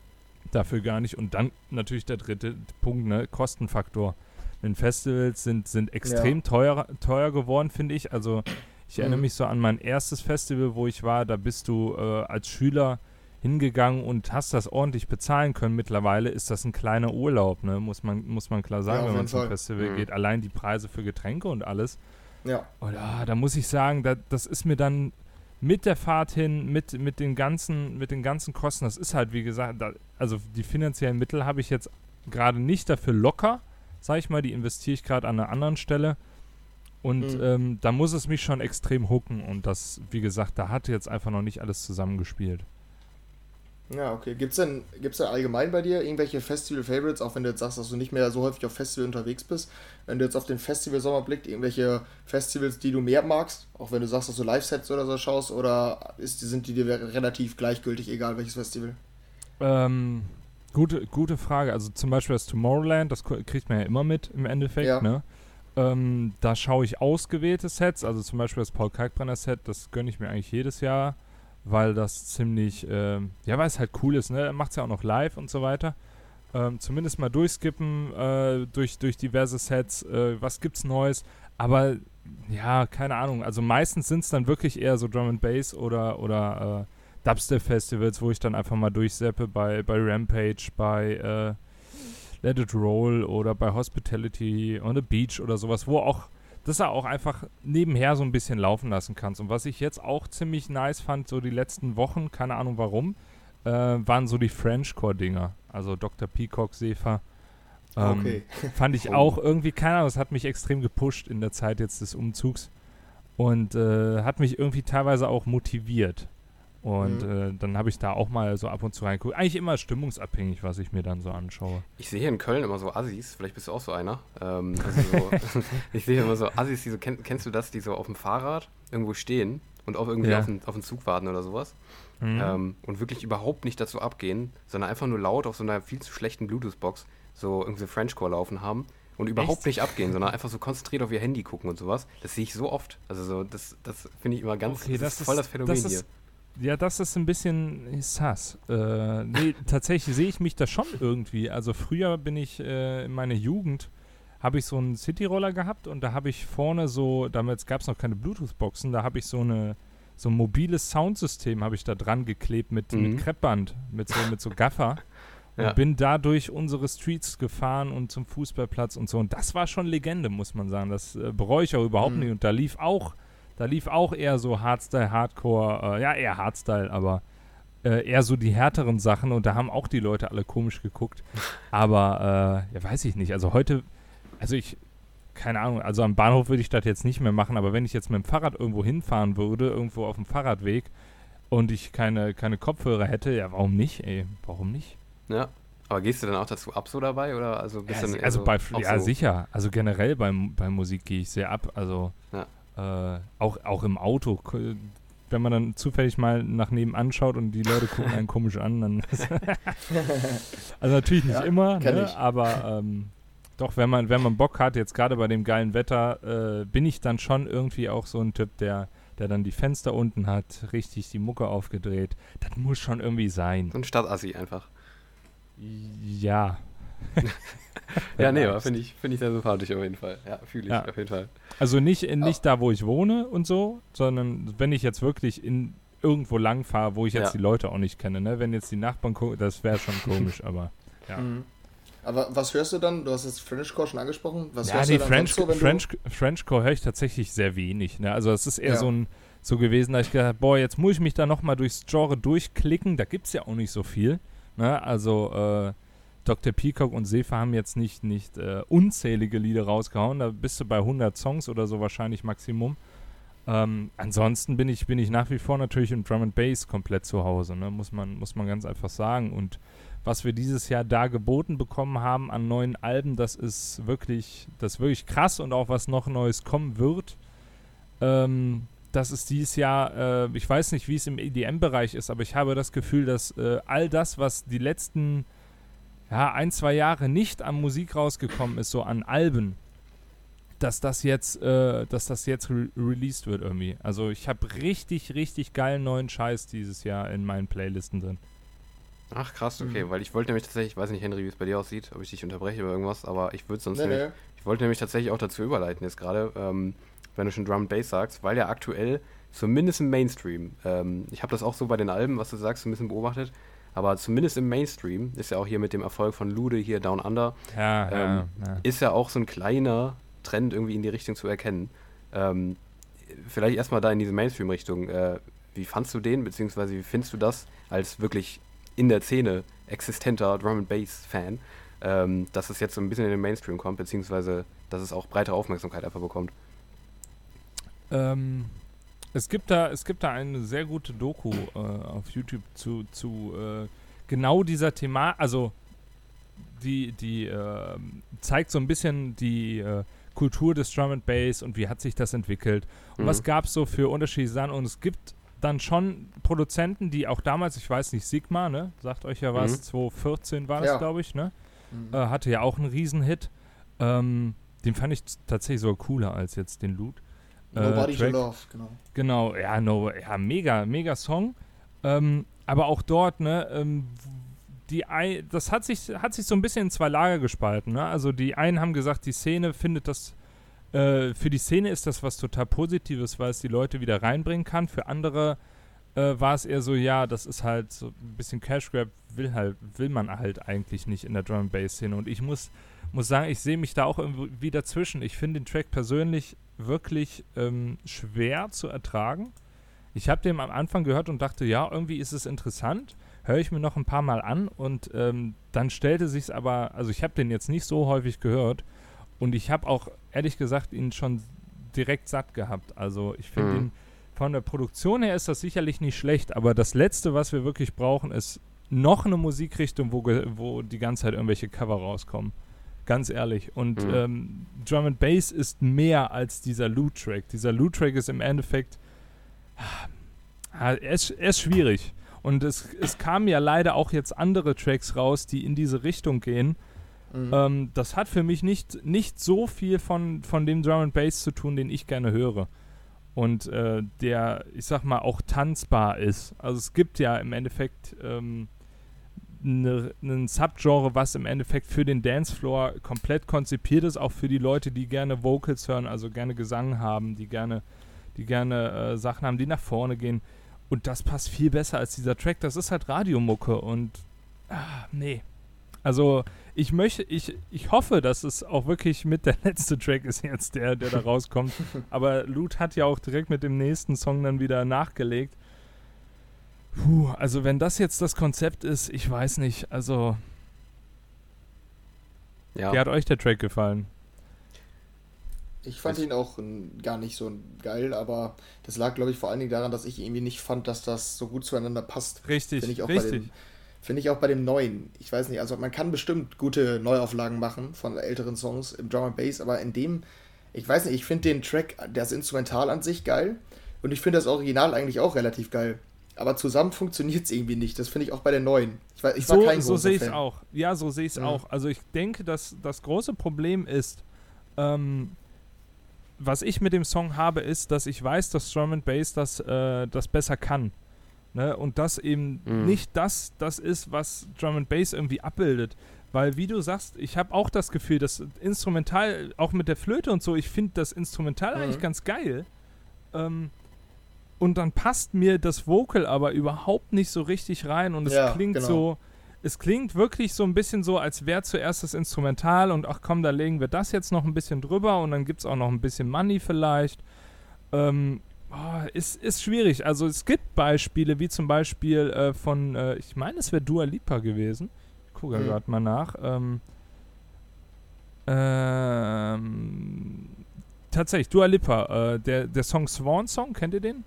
dafür gar nicht. Und dann natürlich der dritte Punkt, ne, Kostenfaktor. Denn Festivals sind, sind extrem ja. teuer, teuer geworden, finde ich. Also ich erinnere mhm. mich so an mein erstes Festival, wo ich war, da bist du äh, als Schüler hingegangen und hast das ordentlich bezahlen können. Mittlerweile ist das ein kleiner Urlaub, ne? muss, man, muss man klar sagen, ja, wenn man zum Festival mhm. geht. Allein die Preise für Getränke und alles. Ja. Und ah, da muss ich sagen, da, das ist mir dann mit der Fahrt hin, mit, mit, den ganzen, mit den ganzen Kosten, das ist halt, wie gesagt, da, also die finanziellen Mittel habe ich jetzt gerade nicht dafür locker, sag ich mal, die investiere ich gerade an einer anderen Stelle. Und mhm. ähm, da muss es mich schon extrem hucken. Und das, wie gesagt, da hat jetzt einfach noch nicht alles zusammengespielt. Ja, okay. Gibt es denn, gibt's denn allgemein bei dir irgendwelche Festival-Favorites, auch wenn du jetzt sagst, dass du nicht mehr so häufig auf Festival unterwegs bist? Wenn du jetzt auf den Festival-Sommer blickst, irgendwelche Festivals, die du mehr magst, auch wenn du sagst, dass du Live-Sets oder so schaust, oder ist, sind die dir relativ gleichgültig, egal welches Festival? Ähm, gute, gute Frage. Also zum Beispiel das Tomorrowland, das kriegt man ja immer mit im Endeffekt, ja. ne? Ähm, da schaue ich ausgewählte Sets, also zum Beispiel das Paul Kalkbrenner Set, das gönne ich mir eigentlich jedes Jahr weil das ziemlich, äh, ja, weil es halt cool ist, ne? Macht es ja auch noch live und so weiter. Ähm, zumindest mal durchskippen äh, durch, durch diverse Sets, äh, was gibt's Neues. aber ja, keine Ahnung. Also meistens sind es dann wirklich eher so Drum and Bass oder, oder äh, Dubstep-Festivals, wo ich dann einfach mal durchseppe bei, bei Rampage, bei äh, Let It Roll oder bei Hospitality on the Beach oder sowas, wo auch das er auch einfach nebenher so ein bisschen laufen lassen kannst. Und was ich jetzt auch ziemlich nice fand, so die letzten Wochen, keine Ahnung warum, äh, waren so die Frenchcore-Dinger. Also Dr. Peacock, Sefer. Ähm, okay. [LAUGHS] Fand ich oh. auch irgendwie, keine Ahnung, das hat mich extrem gepusht in der Zeit jetzt des Umzugs. Und äh, hat mich irgendwie teilweise auch motiviert. Und mhm. äh, dann habe ich da auch mal so ab und zu reingeguckt. Eigentlich immer stimmungsabhängig, was ich mir dann so anschaue. Ich sehe hier in Köln immer so Assis, vielleicht bist du auch so einer. Ähm, also so, [LAUGHS] ich sehe immer so Assis, die so, kenn, kennst du das, die so auf dem Fahrrad irgendwo stehen und auch irgendwie ja. auf, den, auf den Zug warten oder sowas. Mhm. Ähm, und wirklich überhaupt nicht dazu abgehen, sondern einfach nur laut auf so einer viel zu schlechten Bluetooth-Box so irgendwie Frenchcore laufen haben und überhaupt Echt? nicht abgehen, sondern einfach so konzentriert auf ihr Handy gucken und sowas. Das sehe ich so oft. Also so, das, das finde ich immer ganz okay, das, das ist voll das Phänomen das ist, hier. Ja, das ist ein bisschen sass. Äh, nee, [LAUGHS] tatsächlich sehe ich mich da schon irgendwie. Also früher bin ich äh, in meiner Jugend habe ich so einen Cityroller gehabt und da habe ich vorne so, damals gab es noch keine Bluetooth-Boxen, da habe ich so eine so ein mobiles Soundsystem habe ich da dran geklebt mit, mhm. mit Kreppband, mit so, mit so Gaffer. [LAUGHS] Und ja. bin dadurch unsere Streets gefahren und zum Fußballplatz und so. Und das war schon Legende, muss man sagen. Das äh, bereue ich auch überhaupt mhm. nicht. Und da lief auch da lief auch eher so Hardstyle, Hardcore, äh, ja, eher Hardstyle, aber äh, eher so die härteren Sachen und da haben auch die Leute alle komisch geguckt. [LAUGHS] Aber, äh, ja, weiß ich nicht. Also heute, also ich, keine Ahnung, also am Bahnhof würde ich das jetzt nicht mehr machen, aber wenn ich jetzt mit dem Fahrrad irgendwo hinfahren würde, irgendwo auf dem Fahrradweg und ich keine, keine Kopfhörer hätte, ja, warum nicht, ey? Warum nicht? Ja. Aber gehst du dann auch dazu ab so dabei oder also ja, also bei ja so sicher, also generell beim, bei Musik gehe ich sehr ab, also ja. Äh, auch, auch im Auto, wenn man dann zufällig mal nach nebenan schaut und die Leute gucken einen komisch an, dann. [LAUGHS] also natürlich nicht ja, immer, ne, aber ähm, doch, wenn man, wenn man Bock hat, jetzt gerade bei dem geilen Wetter, äh, bin ich dann schon irgendwie auch so ein Typ, der, der dann die Fenster unten hat, richtig die Mucke aufgedreht. Das muss schon irgendwie sein. So ein Stadtassi einfach. Ja. [LAUGHS] ja, nee, finde ich, find ich sehr sympathisch auf jeden Fall. Ja, fühle ich ja. auf jeden Fall. Also nicht, nicht oh. da, wo ich wohne und so, sondern wenn ich jetzt wirklich in irgendwo lang fahre, wo ich jetzt ja. die Leute auch nicht kenne. Ne? Wenn jetzt die Nachbarn gucken, das wäre schon [LAUGHS] komisch, aber ja. Mhm. Aber was hörst du dann? Du hast jetzt Frenchcore schon angesprochen. Was ja, hörst nee, du dann French, so, French, Frenchcore höre ich tatsächlich sehr wenig. Ne? Also es ist eher ja. so ein so gewesen, dass ich gedacht habe, boah, jetzt muss ich mich da nochmal durchs Genre durchklicken. Da gibt es ja auch nicht so viel. Ne? Also äh, Dr. Peacock und Sefa haben jetzt nicht, nicht äh, unzählige Lieder rausgehauen. Da bist du bei 100 Songs oder so wahrscheinlich Maximum. Ähm, ansonsten bin ich, bin ich nach wie vor natürlich im Drum and Bass komplett zu Hause, ne? muss, man, muss man ganz einfach sagen. Und was wir dieses Jahr da geboten bekommen haben an neuen Alben, das ist wirklich, das ist wirklich krass und auch was noch Neues kommen wird. Ähm, das ist dieses Jahr, äh, ich weiß nicht, wie es im EDM-Bereich ist, aber ich habe das Gefühl, dass äh, all das, was die letzten ja, ein, zwei Jahre nicht an Musik rausgekommen ist, so an Alben, dass das jetzt, äh, dass das jetzt re released wird irgendwie. Also ich habe richtig, richtig geilen neuen Scheiß dieses Jahr in meinen Playlisten drin. Ach krass, okay, mhm. weil ich wollte nämlich tatsächlich, ich weiß nicht, Henry, wie es bei dir aussieht, ob ich dich unterbreche oder irgendwas, aber ich würde sonst nee, nämlich, nee. ich wollte nämlich tatsächlich auch dazu überleiten jetzt gerade, ähm, wenn du schon Drum Bass sagst, weil ja aktuell zumindest im Mainstream, ähm, ich habe das auch so bei den Alben, was du sagst, ein bisschen beobachtet, aber zumindest im Mainstream ist ja auch hier mit dem Erfolg von Lude hier Down Under, ja, ähm, ja, ja. ist ja auch so ein kleiner Trend irgendwie in die Richtung zu erkennen. Ähm, vielleicht erstmal da in diese Mainstream-Richtung. Äh, wie fandst du den, beziehungsweise wie findest du das als wirklich in der Szene existenter Drum and Bass-Fan, ähm, dass es jetzt so ein bisschen in den Mainstream kommt, beziehungsweise dass es auch breitere Aufmerksamkeit einfach bekommt? Ähm, es gibt da, es gibt da eine sehr gute Doku äh, auf YouTube zu, zu äh, genau dieser Thema, also die, die äh, zeigt so ein bisschen die äh, Kultur des Drum and Bass und wie hat sich das entwickelt und mhm. was gab es so für unterschiedliche Sachen und es gibt dann schon Produzenten, die auch damals, ich weiß nicht, Sigma, ne, sagt euch ja was, mhm. 2014 war das, ja. glaube ich, ne, mhm. Äh, hatte ja auch einen Riesenhit. Ähm, den fand ich tatsächlich sogar cooler als jetzt den Loot. Nobody äh, to Love, genau. Genau, ja, no, ja mega, mega Song. Ähm, aber auch dort, ne, ähm, die ein, das hat sich, hat sich so ein bisschen in zwei Lager gespalten. Ne? Also die einen haben gesagt, die Szene findet das äh, für die Szene ist das was total Positives, weil es die Leute wieder reinbringen kann. Für andere äh, war es eher so, ja, das ist halt so ein bisschen Cash Grab, will halt, will man halt eigentlich nicht in der Drum Bass Szene. Und ich muss, muss sagen, ich sehe mich da auch irgendwie dazwischen. Ich finde den Track persönlich wirklich ähm, schwer zu ertragen. Ich habe den am Anfang gehört und dachte, ja, irgendwie ist es interessant. Höre ich mir noch ein paar Mal an und ähm, dann stellte sich es aber, also ich habe den jetzt nicht so häufig gehört und ich habe auch ehrlich gesagt ihn schon direkt satt gehabt. Also ich finde mhm. ihn von der Produktion her ist das sicherlich nicht schlecht, aber das Letzte, was wir wirklich brauchen, ist noch eine Musikrichtung, wo, wo die ganze Zeit irgendwelche Cover rauskommen. Ganz ehrlich. Und mhm. ähm, Drum and Bass ist mehr als dieser Loot-Track. Dieser Loot-Track ist im Endeffekt. Ah, er, ist, er ist schwierig. Und es, es kamen ja leider auch jetzt andere Tracks raus, die in diese Richtung gehen. Mhm. Ähm, das hat für mich nicht, nicht so viel von, von dem Drum and Bass zu tun, den ich gerne höre und äh, der, ich sag mal, auch tanzbar ist. Also es gibt ja im Endeffekt ähm, ne, Subgenre, was im Endeffekt für den Dancefloor komplett konzipiert ist, auch für die Leute, die gerne Vocals hören, also gerne Gesang haben, die gerne, die gerne äh, Sachen haben, die nach vorne gehen. Und das passt viel besser als dieser Track. Das ist halt Radiomucke und ah, nee. Also ich möchte, ich, ich hoffe, dass es auch wirklich mit der [LAUGHS] letzte Track ist jetzt der, der da rauskommt. [LAUGHS] Aber Loot hat ja auch direkt mit dem nächsten Song dann wieder nachgelegt. Puh, also wenn das jetzt das Konzept ist, ich weiß nicht, also. Ja. Wie hat euch der Track gefallen? Ich fand ich ihn auch gar nicht so geil, aber das lag, glaube ich, vor allen Dingen daran, dass ich irgendwie nicht fand, dass das so gut zueinander passt. Richtig, ich auch richtig. Bei Finde ich auch bei dem neuen. Ich weiß nicht, also man kann bestimmt gute Neuauflagen machen von älteren Songs im Drum and Bass, aber in dem, ich weiß nicht, ich finde den Track, das Instrumental an sich geil und ich finde das Original eigentlich auch relativ geil. Aber zusammen funktioniert es irgendwie nicht. Das finde ich auch bei den neuen. Ich, war, ich so, war kein So sehe ich es auch. Ja, so sehe ich es ja. auch. Also ich denke, dass das große Problem ist, ähm, was ich mit dem Song habe, ist, dass ich weiß, dass Drum and Bass das, äh, das besser kann. Ne? Und das eben mhm. nicht das, das ist, was Drum and Bass irgendwie abbildet. Weil, wie du sagst, ich habe auch das Gefühl, dass Instrumental, auch mit der Flöte und so, ich finde das Instrumental mhm. eigentlich ganz geil. Ähm, und dann passt mir das Vocal aber überhaupt nicht so richtig rein und es ja, klingt genau. so, es klingt wirklich so ein bisschen so, als wäre zuerst das Instrumental und ach komm, da legen wir das jetzt noch ein bisschen drüber und dann gibt es auch noch ein bisschen Money vielleicht. Ähm, Oh, ist, ist schwierig. Also es gibt Beispiele, wie zum Beispiel äh, von, äh, ich meine, es wäre Dua Lipa gewesen. Ich gucke mhm. gerade mal nach. Ähm, ähm, tatsächlich, Dua Lipa, äh, der, der Song Swan Song, kennt ihr den?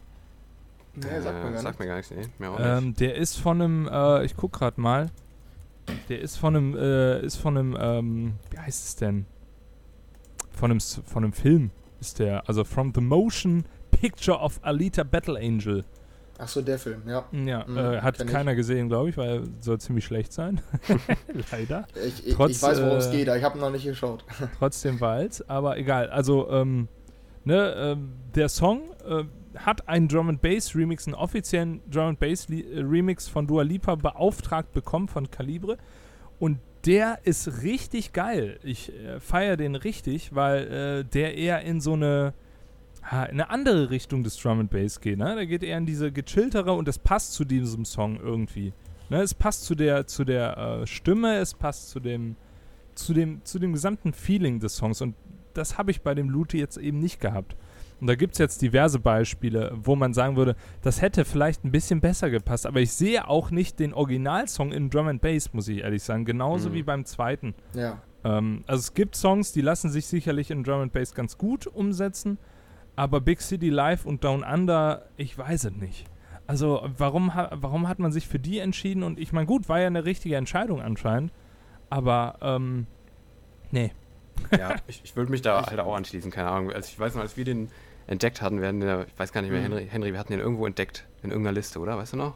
Nee, sagt mir gar, sagt mir gar nichts. Nee, mir auch ähm, nicht. Der ist von einem, äh, ich gucke gerade mal, der ist von einem, äh, ist von einem, ähm, wie heißt es denn? Von einem, von einem Film ist der, also From the Motion Picture of Alita Battle Angel. Ach so, der Film, ja. Ja, mhm, äh, hat keiner ich. gesehen, glaube ich, weil er soll ziemlich schlecht sein. [LAUGHS] Leider. Ich, ich, Trotz, ich weiß, worum es äh, geht, aber ich habe noch nicht geschaut. [LAUGHS] trotzdem Wald, aber egal. Also, ähm, ne, ähm, der Song äh, hat einen Drum and Bass Remix, einen offiziellen Drum and Bass äh, Remix von Dua Lipa beauftragt bekommen von Calibre und der ist richtig geil. Ich äh, feiere den richtig, weil äh, der eher in so eine in eine andere Richtung des Drum and Bass geht. Ne? Der geht eher in diese gechilltere und das passt zu diesem Song irgendwie. Ne? Es passt zu der, zu der äh, Stimme, es passt zu dem, zu dem, zu dem gesamten Feeling des Songs und das habe ich bei dem Lute jetzt eben nicht gehabt. Und da gibt es jetzt diverse Beispiele, wo man sagen würde, das hätte vielleicht ein bisschen besser gepasst, aber ich sehe auch nicht den Originalsong in Drum and Bass, muss ich ehrlich sagen, genauso mhm. wie beim zweiten. Ja. Ähm, also es gibt Songs, die lassen sich sicherlich in Drum and Bass ganz gut umsetzen, aber Big City Live und Down Under, ich weiß es nicht. Also, warum, warum hat man sich für die entschieden? Und ich meine, gut, war ja eine richtige Entscheidung anscheinend. Aber, ähm, nee. Ja, [LAUGHS] ich, ich würde mich da halt auch anschließen, keine Ahnung. Also, ich weiß noch, als wir den entdeckt hatten, werden wir, ich weiß gar nicht mehr, mhm. Henry, Henry, wir hatten den irgendwo entdeckt, in irgendeiner Liste, oder? Weißt du noch?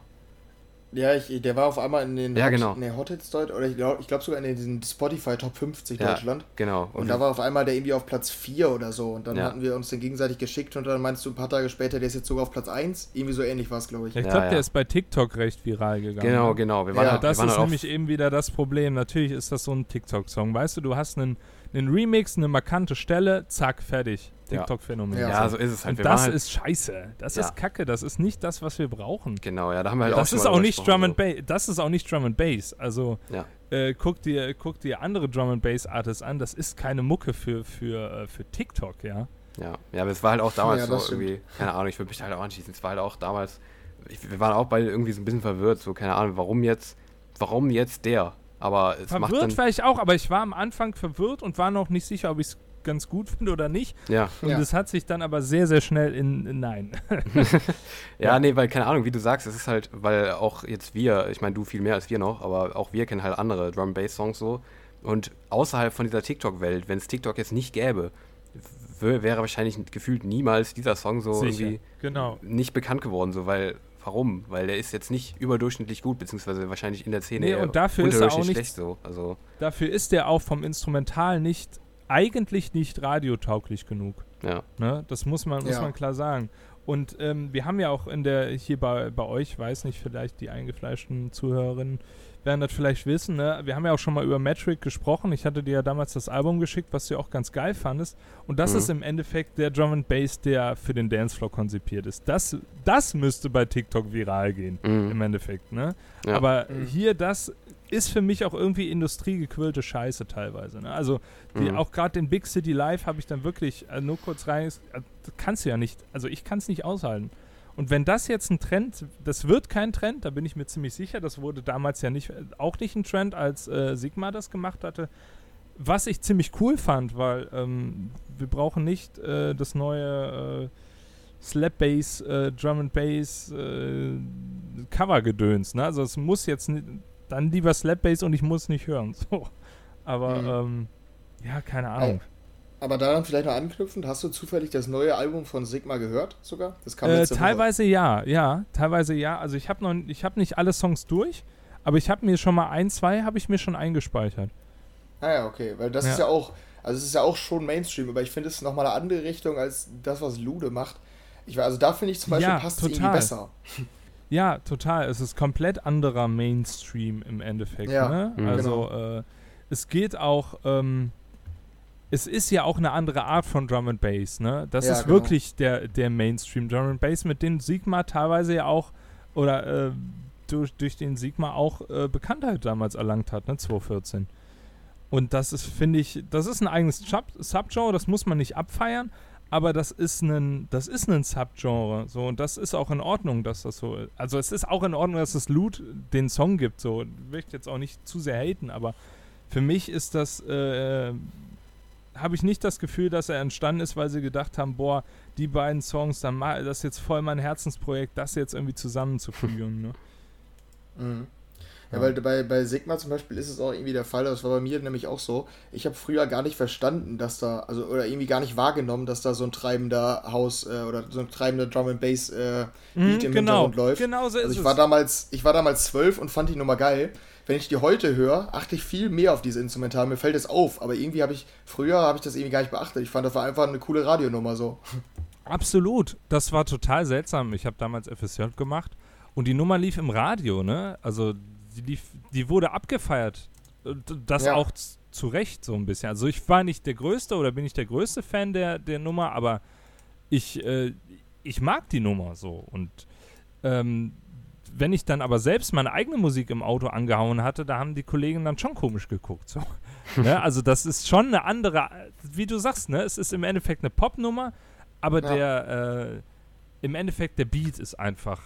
Ja, ich, der war auf einmal in den ja, Hot, genau. den Hot Hits Deutschland, oder ich glaube glaub sogar in den Spotify Top 50 ja, Deutschland. Genau. Und, und da war auf einmal der irgendwie auf Platz 4 oder so. Und dann ja. hatten wir uns den gegenseitig geschickt und dann meinst du ein paar Tage später, der ist jetzt sogar auf Platz 1. Irgendwie so ähnlich war es, glaube ich. Ich glaube, der ist bei TikTok recht viral gegangen. Genau, ne? genau. Wir waren ja, halt, das wir waren ist nämlich eben wieder das Problem. Natürlich ist das so ein TikTok-Song. Weißt du, du hast einen, Ein Remix, eine markante Stelle, zack, fertig. TikTok-Phänomen. Ja. ja, so ist es halt. Und das halt ist scheiße. Das ja. ist Kacke. Das ist nicht das, was wir brauchen. Genau, ja, da haben wir halt das auch ist auch nicht Drum and Bass. Das ist auch nicht Drum and Bass. Also ja. äh, guck dir, guck dir andere Drum and Bass Artists an. Das ist keine Mucke für für äh, für TikTok, ja. Ja, ja, aber es war halt auch damals ja, so irgendwie. Keine Ahnung, ich würde mich da halt auch anschließen. Es war halt auch damals. Ich, wir waren auch beide irgendwie so ein bisschen verwirrt. So keine Ahnung, warum jetzt, warum jetzt der? Aber es verwirrt macht dann war ich auch, aber ich war am Anfang verwirrt und war noch nicht sicher, ob ich es ganz gut [LAUGHS] finde oder nicht. Ja. Und es ja. hat sich dann aber sehr, sehr schnell in, in Nein. [LAUGHS] [LAUGHS] ja, ja, nee, weil, keine Ahnung, wie du sagst, es ist halt, weil auch jetzt wir, ich meine, du viel mehr als wir noch, aber auch wir kennen halt andere Drum-Bass-Songs so. Und außerhalb von dieser TikTok-Welt, wenn es TikTok jetzt nicht gäbe, wäre wahrscheinlich gefühlt niemals dieser Song so Sicher. irgendwie genau. nicht bekannt geworden, so weil warum? Weil der ist jetzt nicht überdurchschnittlich gut, beziehungsweise wahrscheinlich in der Szene nee, und dafür ist er auch nicht schlecht so. Also dafür ist der auch vom Instrumental nicht eigentlich nicht radiotauglich genug. Ja. Ne? Das muss man, muss ja. man klar sagen. Und ähm, wir haben ja auch in der, hier bei, bei euch, weiß nicht, vielleicht die eingefleischten Zuhörerinnen werden das vielleicht wissen, ne? wir haben ja auch schon mal über Metric gesprochen. Ich hatte dir ja damals das Album geschickt, was du auch ganz geil fandest. Und das mhm. ist im Endeffekt der Drum and Bass, der für den Dancefloor konzipiert ist. Das, das müsste bei TikTok viral gehen, mhm. im Endeffekt. Ne? Ja. Aber mhm. hier das ist für mich auch irgendwie industriegequillte Scheiße teilweise. Ne? Also die, mhm. auch gerade den Big City Live habe ich dann wirklich äh, nur kurz rein. Äh, kannst du ja nicht. Also ich kann es nicht aushalten. Und wenn das jetzt ein Trend, das wird kein Trend, da bin ich mir ziemlich sicher. Das wurde damals ja nicht, auch nicht ein Trend, als äh, Sigma das gemacht hatte. Was ich ziemlich cool fand, weil ähm, wir brauchen nicht äh, das neue äh, Slap Bass, äh, Drum and Bass äh, Cover Gedöns. Ne? Also es muss jetzt dann lieber Slap Bass und ich muss nicht hören. [LAUGHS] So. Aber mhm. ähm, ja, keine Ahnung. Aber daran vielleicht noch anknüpfend, hast du zufällig das neue Album von Sigma gehört sogar? Das kam äh, teilweise Woche. ja, ja, teilweise ja. Also ich habe noch, ich habe nicht alle Songs durch, aber ich habe mir schon mal ein, zwei habe ich mir schon eingespeichert. Ah ja, okay, weil das ja. ist ja auch, also es ist ja auch schon Mainstream, aber ich finde es nochmal eine andere Richtung als das, was Lude macht. Ich, also da finde ich zum Beispiel ja, passt es irgendwie besser. [LAUGHS] Ja, total. Es ist komplett anderer Mainstream im Endeffekt. Ja, ne? Mhm. Also genau. äh, es geht auch. Ähm, es ist ja auch eine andere Art von Drum and Bass, ne? Das ja, ist genau. wirklich der, der Mainstream Drum and Bass, mit dem Sigma teilweise ja auch oder äh, durch, durch den Sigma auch äh, Bekanntheit damals erlangt hat, ne? 2014. Und das ist, finde ich, das ist ein eigenes Sub Subgenre, das muss man nicht abfeiern, aber das ist ein, das ist ein Subgenre, so und das ist auch in Ordnung, dass das so, ist. also es ist auch in Ordnung, dass es Loot den Song gibt, so, ich möchte jetzt auch nicht zu sehr haten, aber für mich ist das äh, habe ich nicht das Gefühl, dass er entstanden ist, weil sie gedacht haben, boah, die beiden Songs, dann mal, das ist jetzt voll mein Herzensprojekt, das jetzt irgendwie zusammenzufügen. [LAUGHS] ne? Mhm. Ja, weil bei, bei Sigma zum Beispiel ist es auch irgendwie der Fall, das war bei mir nämlich auch so. Ich habe früher gar nicht verstanden, dass da, also oder irgendwie gar nicht wahrgenommen, dass da so ein treibender Haus äh, oder so ein treibender Drum and Bass äh, mhm, Beat mhm, im genau, Hintergrund läuft. Genau so also ich war damals, ich war damals zwölf und fand die Nummer geil wenn ich die heute höre, achte ich viel mehr auf diese Instrumental. Mir fällt es auf, aber irgendwie habe ich, früher habe ich das irgendwie gar nicht beachtet. Ich fand, das war einfach eine coole Radionummer so. Absolut. Das war total seltsam. Ich habe damals FSJ gemacht und die Nummer lief im Radio, ne? Also die, lief, die wurde abgefeiert. Das ja. auch zu Recht so ein bisschen. Also ich war nicht der größte oder bin nicht der größte Fan der, der Nummer, aber ich, äh, ich mag die Nummer so und ähm, wenn ich dann aber selbst meine eigene Musik im Auto angehauen hatte, da haben die Kollegen dann schon komisch geguckt. So. [LAUGHS] ne? Also das ist schon eine andere, wie du sagst, ne? es ist im Endeffekt eine Popnummer, aber ja. der, äh, im Endeffekt der Beat ist einfach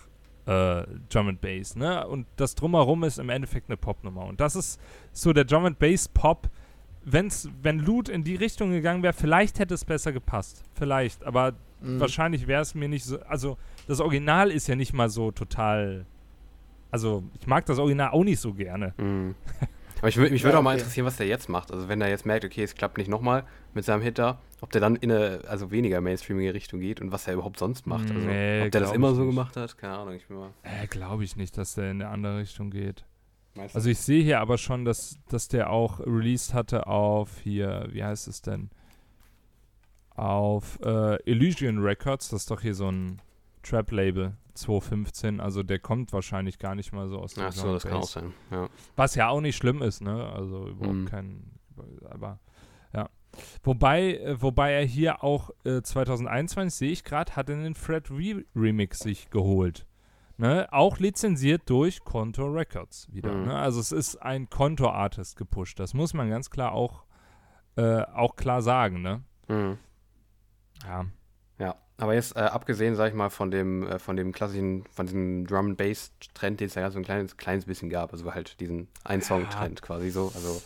äh, Drum and Bass, ne? Und das drumherum ist im Endeffekt eine Popnummer. Und das ist so der Drum and Bass Pop. Wenn's, wenn Loot in die Richtung gegangen wäre, vielleicht hätte es besser gepasst. Vielleicht. Aber mhm. wahrscheinlich wäre es mir nicht so. Also, das Original ist ja nicht mal so total also, ich mag das Original auch nicht so gerne. Mhm. Aber ich, mich würde ja, auch mal interessieren, was der jetzt macht. Also, wenn er jetzt merkt, okay, es klappt nicht nochmal mit seinem Hitter, ob der dann in eine also weniger mainstreamige Richtung geht und was er überhaupt sonst macht. Also, nee, ob der das immer so gemacht hat, keine Ahnung. Ich mal. Äh, glaube ich nicht, dass der in eine andere Richtung geht. Meinst also, ich sehe hier aber schon, dass, dass der auch released hatte auf hier, wie heißt es denn? Auf äh, Elysian Records, das ist doch hier so ein Trap-Label. 2015, also der kommt wahrscheinlich gar nicht mal so aus der Ach so, das kann auch sein, ja. Was ja auch nicht schlimm ist, ne? Also überhaupt mhm. kein, aber Ja. Wobei, äh, wobei er hier auch äh, 2021, sehe ich gerade, hat einen Fred Re Remix sich geholt. Ne? Auch lizenziert durch Contour Records wieder. Mhm. Ne? Also es ist ein Contour-Artist gepusht. Das muss man ganz klar auch, äh, auch klar sagen. Ne? Mhm. Ja. Aber jetzt äh, abgesehen, sag ich mal, von dem, äh, von dem klassischen, von diesem Drum and Bass Trend, den es ja so ein kleines, kleines bisschen gab, also halt diesen Ein-Song-Trend ja. quasi so, also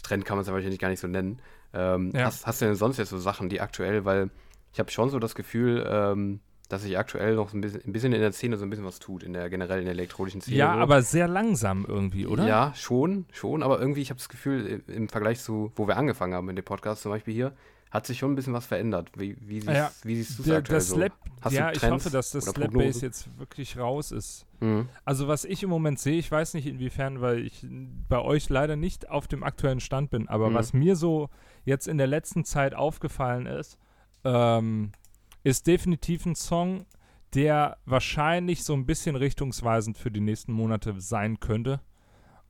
Trend kann man es ja wahrscheinlich gar nicht so nennen. Ähm, ja. hast, hast, du denn sonst jetzt so Sachen, die aktuell, weil ich habe schon so das Gefühl, ähm, dass sich aktuell noch ein bisschen, ein bisschen in der Szene so ein bisschen was tut, in der generell in der elektronischen Szene. Ja, so. aber sehr langsam irgendwie, oder? Ja, schon, schon, aber irgendwie, ich habe das Gefühl, im Vergleich zu, wo wir angefangen haben mit dem Podcast zum Beispiel hier, hat sich schon ein bisschen was verändert. Wie, wie, siehst, ja, wie siehst aktuell so? Hast ja, ich hoffe, dass das Slap Bass jetzt wirklich raus ist. Mhm. Also was ich im Moment sehe, ich weiß nicht inwiefern, weil ich bei euch leider nicht auf dem aktuellen Stand bin, aber mhm. was mir so jetzt in der letzten Zeit aufgefallen ist, ähm, ist definitiv ein Song, der wahrscheinlich so ein bisschen richtungsweisend für die nächsten Monate sein könnte.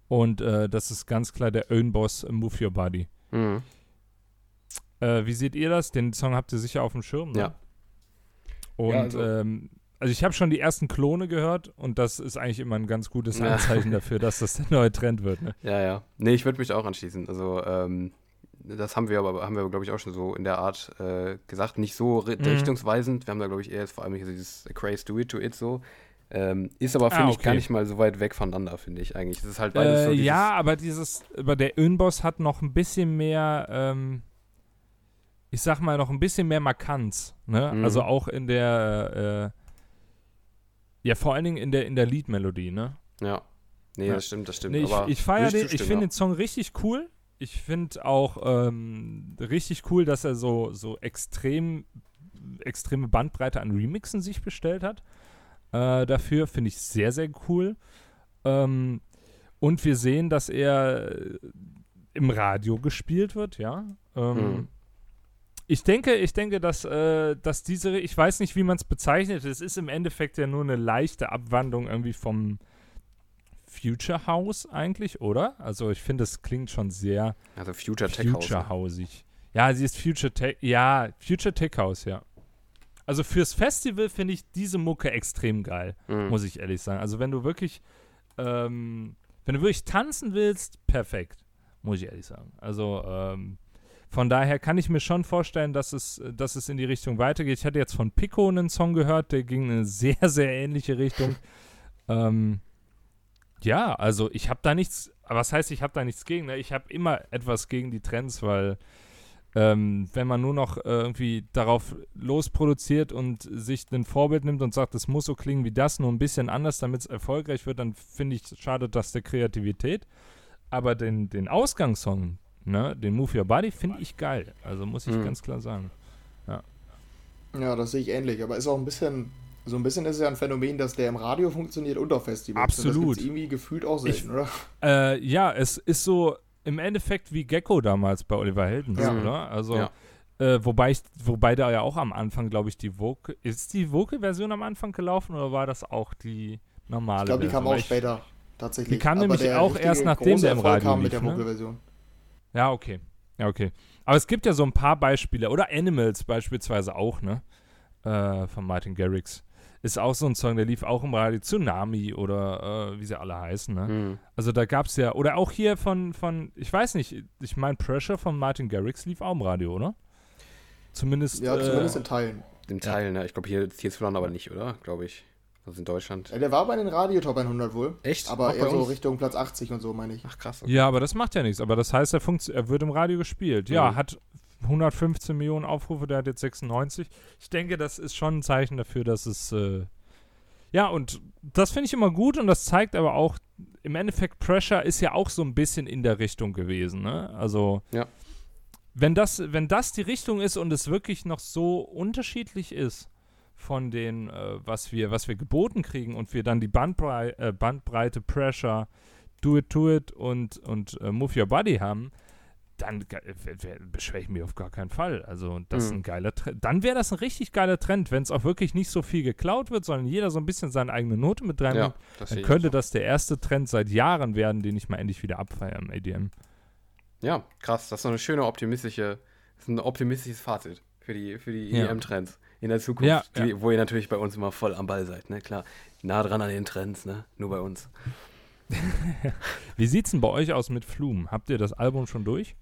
Und äh, das ist ganz klar der Own Boss Move Your Body. Mhm. Äh, wie seht ihr das? Den Song habt ihr sicher auf dem Schirm, ne? Ja. Und ja, also, ähm, also ich habe schon die ersten Klone gehört und das ist eigentlich immer ein ganz gutes Anzeichen dafür, dass das der neue Trend wird. Ne? Ja, ja. Nee, ich würde mich auch anschließen. Also, ähm, das haben wir aber, haben wir, glaube ich, auch schon so in der Art äh, gesagt. Nicht so mhm. richtungsweisend. Wir haben da, glaube ich, eher vor allem dieses Craze Do It To It so. Ähm, ist aber, finde ah, okay. ich, gar nicht mal so weit weg voneinander, finde ich eigentlich. Das ist halt beides äh, so Ja, aber dieses, aber der Önboss hat noch ein bisschen mehr, ähm, ich sag mal, noch ein bisschen mehr Markanz. Ne? Mhm. Also auch in der, äh, ja, vor allen Dingen in der, in der Liedmelodie, ne? Ja. Nee, ja. das stimmt, das stimmt. Nee, ich, ich feiere den, ich finde den Song richtig cool ich finde auch ähm, richtig cool, dass er so, so extrem, extreme Bandbreite an Remixen sich bestellt hat. Äh, dafür finde ich sehr, sehr cool. Ähm, und wir sehen, dass er im Radio gespielt wird, ja. Ähm, mhm. Ich denke, ich denke, dass, äh, dass diese, ich weiß nicht, wie man es bezeichnet, es ist im Endeffekt ja nur eine leichte Abwandlung irgendwie vom, Future House eigentlich, oder? Also ich finde, es klingt schon sehr also Future Tech Future ne? Hausig. Ja, sie ist Future Tech, ja, Future Tech House, ja. Also fürs Festival finde ich diese Mucke extrem geil, mhm. muss ich ehrlich sagen. Also wenn du wirklich, ähm, wenn du wirklich tanzen willst, perfekt, muss ich ehrlich sagen. Also ähm, von daher kann ich mir schon vorstellen, dass es, dass es in die Richtung weitergeht. Ich hatte jetzt von Pico einen Song gehört, der ging in eine sehr, [LAUGHS] sehr ähnliche Richtung. ähm, ja, also ich habe da nichts, was heißt, ich habe da nichts gegen? Ne? Ich habe immer etwas gegen die Trends, weil ähm, wenn man nur noch äh, irgendwie darauf losproduziert und sich ein Vorbild nimmt und sagt, es muss so klingen wie das, nur ein bisschen anders, damit es erfolgreich wird, dann finde ich, schadet das der Kreativität. Aber den, den Ausgangssong, ne, den Move Your Body, finde ich geil. Also muss ich mhm. ganz klar sagen. Ja. Ja, das sehe ich ähnlich, aber ist auch ein bisschen so ein bisschen ist es ja ein Phänomen, dass der im Radio funktioniert und auf Festivals. Absolut. das irgendwie gefühlt auch selten, ich, oder? Äh, ja, es ist so im Endeffekt wie Gecko damals bei Oliver Heldens, ja. oder? Also, ja. äh, wobei, ich, wobei da ja auch am Anfang, glaube ich, die Vocal. Ist die Vocal-Version am Anfang gelaufen oder war das auch die normale? Ich glaube, die kam auch später, tatsächlich. Die kam Aber nämlich auch erst nachdem der im Radio kam lief, mit der ne? Ja, okay. Ja, okay. Aber es gibt ja so ein paar Beispiele. Oder Animals beispielsweise auch, ne? Äh, von Martin Garrix ist auch so ein Song, der lief auch im Radio, Tsunami oder äh, wie sie alle heißen. Ne? Mhm. Also da gab es ja, oder auch hier von, von, ich weiß nicht, ich meine Pressure von Martin Garrix lief auch im Radio, oder? Zumindest. Ja, zumindest äh, in Teilen. In Teilen, ja. ne? Ich glaube hier hierzulande aber nicht, oder? Glaube ich. Also in Deutschland. Ja, der war bei den Radio Top 100 wohl. Echt? Aber eher so Richtung Platz 80 und so, meine ich. Ach krass. Okay. Ja, aber das macht ja nichts. Aber das heißt, er, er wird im Radio gespielt. Ja, mhm. hat 115 Millionen Aufrufe, der hat jetzt 96. Ich denke, das ist schon ein Zeichen dafür, dass es. Äh ja, und das finde ich immer gut und das zeigt aber auch, im Endeffekt, Pressure ist ja auch so ein bisschen in der Richtung gewesen. Ne? Also. Ja. Wenn das, wenn das die Richtung ist und es wirklich noch so unterschiedlich ist von den, äh, was wir, was wir geboten kriegen und wir dann die Bandbrei äh, Bandbreite Pressure, Do It To It und, und äh, Move Your Body haben, dann beschwere ich mich auf gar keinen Fall. Also, das ist mhm. ein geiler Trend. Dann wäre das ein richtig geiler Trend, wenn es auch wirklich nicht so viel geklaut wird, sondern jeder so ein bisschen seine eigene Note mit rein. Ja, dann könnte das der erste Trend seit Jahren werden, den ich mal endlich wieder abfeiere im ADM. Ja, krass. Das ist so eine schöne optimistische, ist ein optimistisches Fazit für die, für die Ja. EM-Trends in der Zukunft, Ja, die, wo ihr natürlich bei uns immer voll am Ball seid, ne? Klar. Nah dran an den Trends, ne? Nur bei uns. [LAUGHS] Wie sieht's denn bei euch aus mit Flum? Habt ihr das Album schon durch?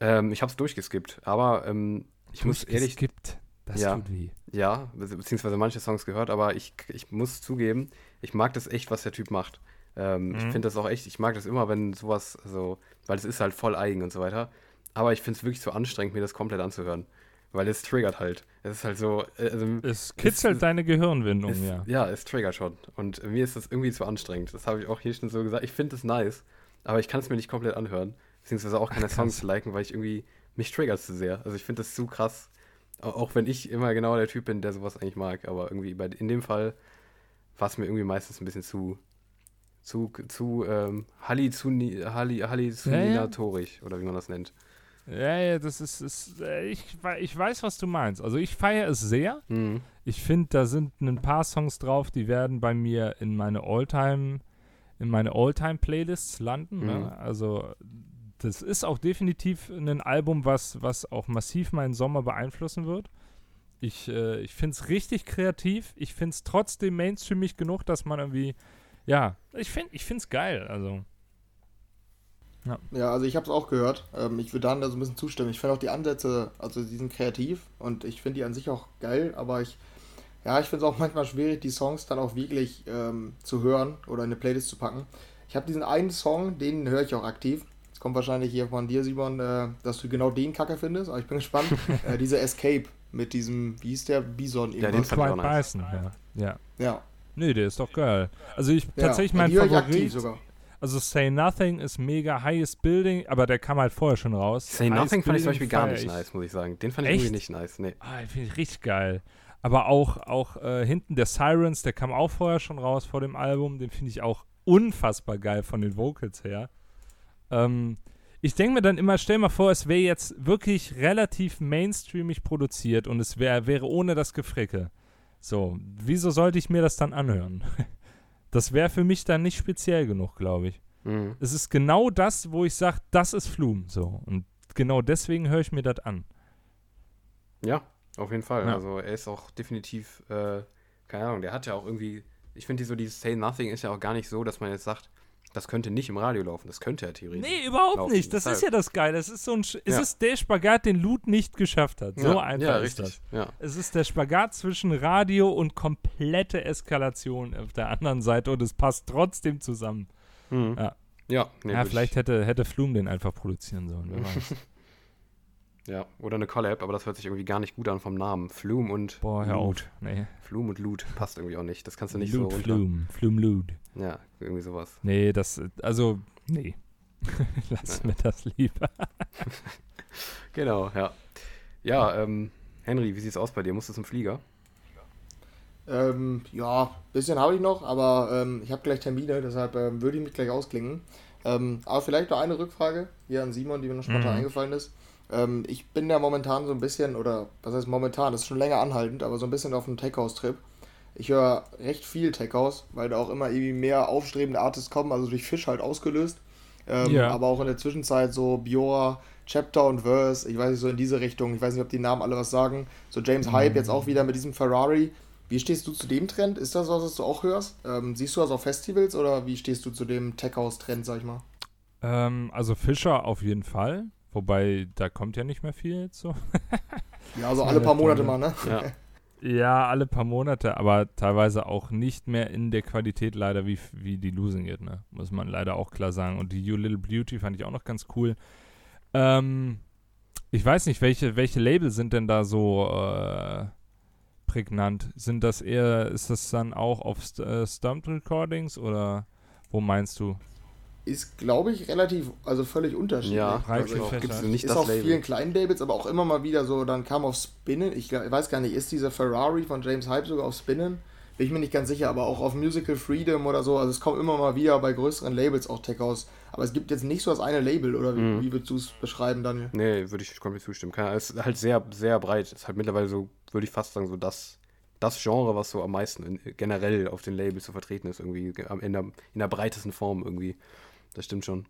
Ähm, ich habe es durchgeskippt, aber ähm, ich muss ehrlich, Gibt. Das Ja. tut weh. ja, be- beziehungsweise manche Songs gehört, aber ich, ich muss zugeben, ich mag das echt, was der Typ macht. Ähm, Ich Mhm. finde das auch echt, ich mag das immer, wenn sowas so, weil es ist halt voll eigen und so weiter. Aber ich finde es wirklich so anstrengend, mir das komplett anzuhören. Weil es triggert halt. Es ist halt so, äh, also, Es kitzelt Es- deine Gehirnwindung, es, ja. ja, es triggert schon. Und mir ist das irgendwie zu anstrengend. Das habe ich auch hier schon so gesagt. Ich finde es nice, aber ich kann es mir nicht komplett anhören. Beziehungsweise auch keine Ach, Songs liken, weil ich irgendwie, mich triggert zu sehr. Also ich finde das zu krass. Au- Auch wenn ich immer genau der Typ bin, der sowas eigentlich mag. Aber irgendwie bei, in dem Fall war es mir irgendwie meistens ein bisschen zu, zu, zu, ähm, Halluzini, Halli, halluzinatorig, oder wie man das nennt. Ja, ja, das ist, ist äh, ich, ich weiß, was du meinst. Also ich feiere es sehr. Mhm. Ich finde, da sind ein paar Songs drauf, die werden bei mir in meine Alltime, in meine Alltime-Playlists landen. Mhm. Ne? Also das ist auch definitiv ein Album, was, was auch massiv meinen Sommer beeinflussen wird. Ich, äh, ich finde es richtig kreativ. Ich finde es trotzdem mainstreamig genug, dass man irgendwie, ja, ich finde ich es geil. Also, Ja, also ich habe es auch gehört. Ähm, ich würde dann da so ein bisschen zustimmen. Ich finde auch die Ansätze, also die sind kreativ und ich finde die an sich auch geil, aber ich, ja, ich finde es auch [LAUGHS] manchmal schwierig, die Songs dann auch wirklich ähm, zu hören oder in eine Playlist zu packen. Ich habe diesen einen Song, den höre ich auch aktiv. Es kommt wahrscheinlich hier von dir, Simon, äh, dass du genau den Kacke findest, aber ich bin gespannt. [LAUGHS] äh, dieser Escape mit diesem, wie hieß der, Bison Ja, den irgendwas. fand ich auch Quiet nice. Bison, ja. ja. Ja, Nee, der ist doch geil. Also ich, ja. tatsächlich mein Favorit, aktiv sogar. Also Say Nothing ist mega highest building, aber der kam halt vorher schon raus. Say Highest Nothing fand ich zum Beispiel gar nicht ich. nice, muss ich sagen. Den fand ich Echt? irgendwie nicht nice. Nee. Ah, den finde ich richtig geil. Aber auch, auch äh, hinten der Sirens, der kam auch vorher schon raus vor dem Album. Den finde ich auch unfassbar geil von den Vocals her. Ähm, ich denke mir dann immer, stell mal vor, es wäre jetzt wirklich relativ mainstreamig produziert und es wär, wäre ohne das Gefricke. So, wieso sollte ich mir das dann anhören? [LAUGHS] Das wäre für mich dann nicht speziell genug, glaube ich. Mhm. Es ist genau das, wo ich sage, das ist Flum. So. Und genau deswegen höre ich mir das an. Ja, auf jeden Fall. Ja. Also er ist auch definitiv, äh, keine Ahnung, der hat ja auch irgendwie, ich finde so dieses Say Nothing ist ja auch gar nicht so, dass man jetzt sagt, das könnte nicht im Radio laufen. Das könnte ja theoretisch. Nee, überhaupt laufen. nicht. Das Deshalb. ist ja das Geile. Es ist so ein, Sch- es Ja. ist der Spagat, den Loot nicht geschafft hat. So ja, einfach ja, ist richtig. das. Ja. Es ist der Spagat zwischen Radio und komplette Eskalation auf der anderen Seite und es passt trotzdem zusammen. Mhm. Ja. Ja, nee, vielleicht hätte, hätte Flum den einfach produzieren sollen. Wer [LAUGHS] weiß. Ja, oder eine Collab, aber das hört sich irgendwie gar nicht gut an vom Namen. Flume und Boah, hör Loot. auf. Nee. Flume und Loot passt irgendwie auch nicht. Das kannst du nicht Loot, so runter. Flum. Flum, Loot. Ja, irgendwie sowas. Nee, das, also, nee. [LAUGHS] Lass mir das lieber. [LAUGHS] Genau, ja. Ja, ähm, Henry, wie sieht's aus bei dir? Musst du zum Flieger? Ähm, ja, bisschen habe ich noch, aber ähm, ich habe gleich Termine, deshalb ähm, würde ich mich gleich ausklingen. Ähm, aber vielleicht noch eine Rückfrage hier an Simon, die mir noch spontan Mhm. eingefallen ist. Ähm, ich bin ja momentan so ein bisschen, oder was heißt momentan, das ist schon länger anhaltend, aber so ein bisschen auf einem Tech-House-Trip. Ich höre recht viel Tech-House, weil da auch immer irgendwie mehr aufstrebende Artists kommen, also durch Fisch halt ausgelöst. Ähm, Ja. Aber auch in der Zwischenzeit so Biora, Chapter und Verse, ich weiß nicht, so in diese Richtung. Ich weiß nicht, ob die Namen alle was sagen. So James Hype jetzt auch wieder mit diesem Ferrari. Wie stehst du zu dem Trend? Ist das was, was du auch hörst? Ähm, siehst du das auf Festivals oder wie stehst du zu dem Tech-House-Trend, sag ich mal? Ähm, also Fischer auf jeden Fall. Wobei, da kommt ja nicht mehr viel jetzt so. [LAUGHS] Ja, so Ja, alle paar Monate mal, ne? Ja. Ja, alle paar Monate, aber teilweise auch nicht mehr in der Qualität leider wie, wie die Losing It, ne? Muss man leider auch klar sagen. Und die You Little Beauty fand ich auch noch ganz cool. Ähm, ich weiß nicht, welche, welche Label sind denn da so äh, prägnant? Sind das eher, ist das dann auch auf St äh, Stumped Recordings oder wo meinst du? Ist, glaube ich, relativ, also völlig unterschiedlich. Ja, also gefächert. gibt's, Nicht ist das auf Label. vielen kleinen Labels, aber auch immer mal wieder so, dann kam auf Spinnen, ich, ich weiß gar nicht, ist dieser Ferrari von James Hype sogar auf Spinnen? Bin ich mir nicht ganz sicher, aber auch auf Musical Freedom oder so, also es kommt immer mal wieder bei größeren Labels auch Tech aus. Aber es gibt jetzt nicht so das eine Label, oder wie, Mhm. wie würdest du es beschreiben, Daniel? Nee, würde ich komplett zustimmen. Keine Ahnung, Es ist halt sehr, sehr breit. Es ist halt mittlerweile so, würde ich fast sagen, so das, das Genre, was so am meisten in, generell auf den Labels zu vertreten ist, irgendwie am- in der, in der breitesten Form irgendwie. Das stimmt schon.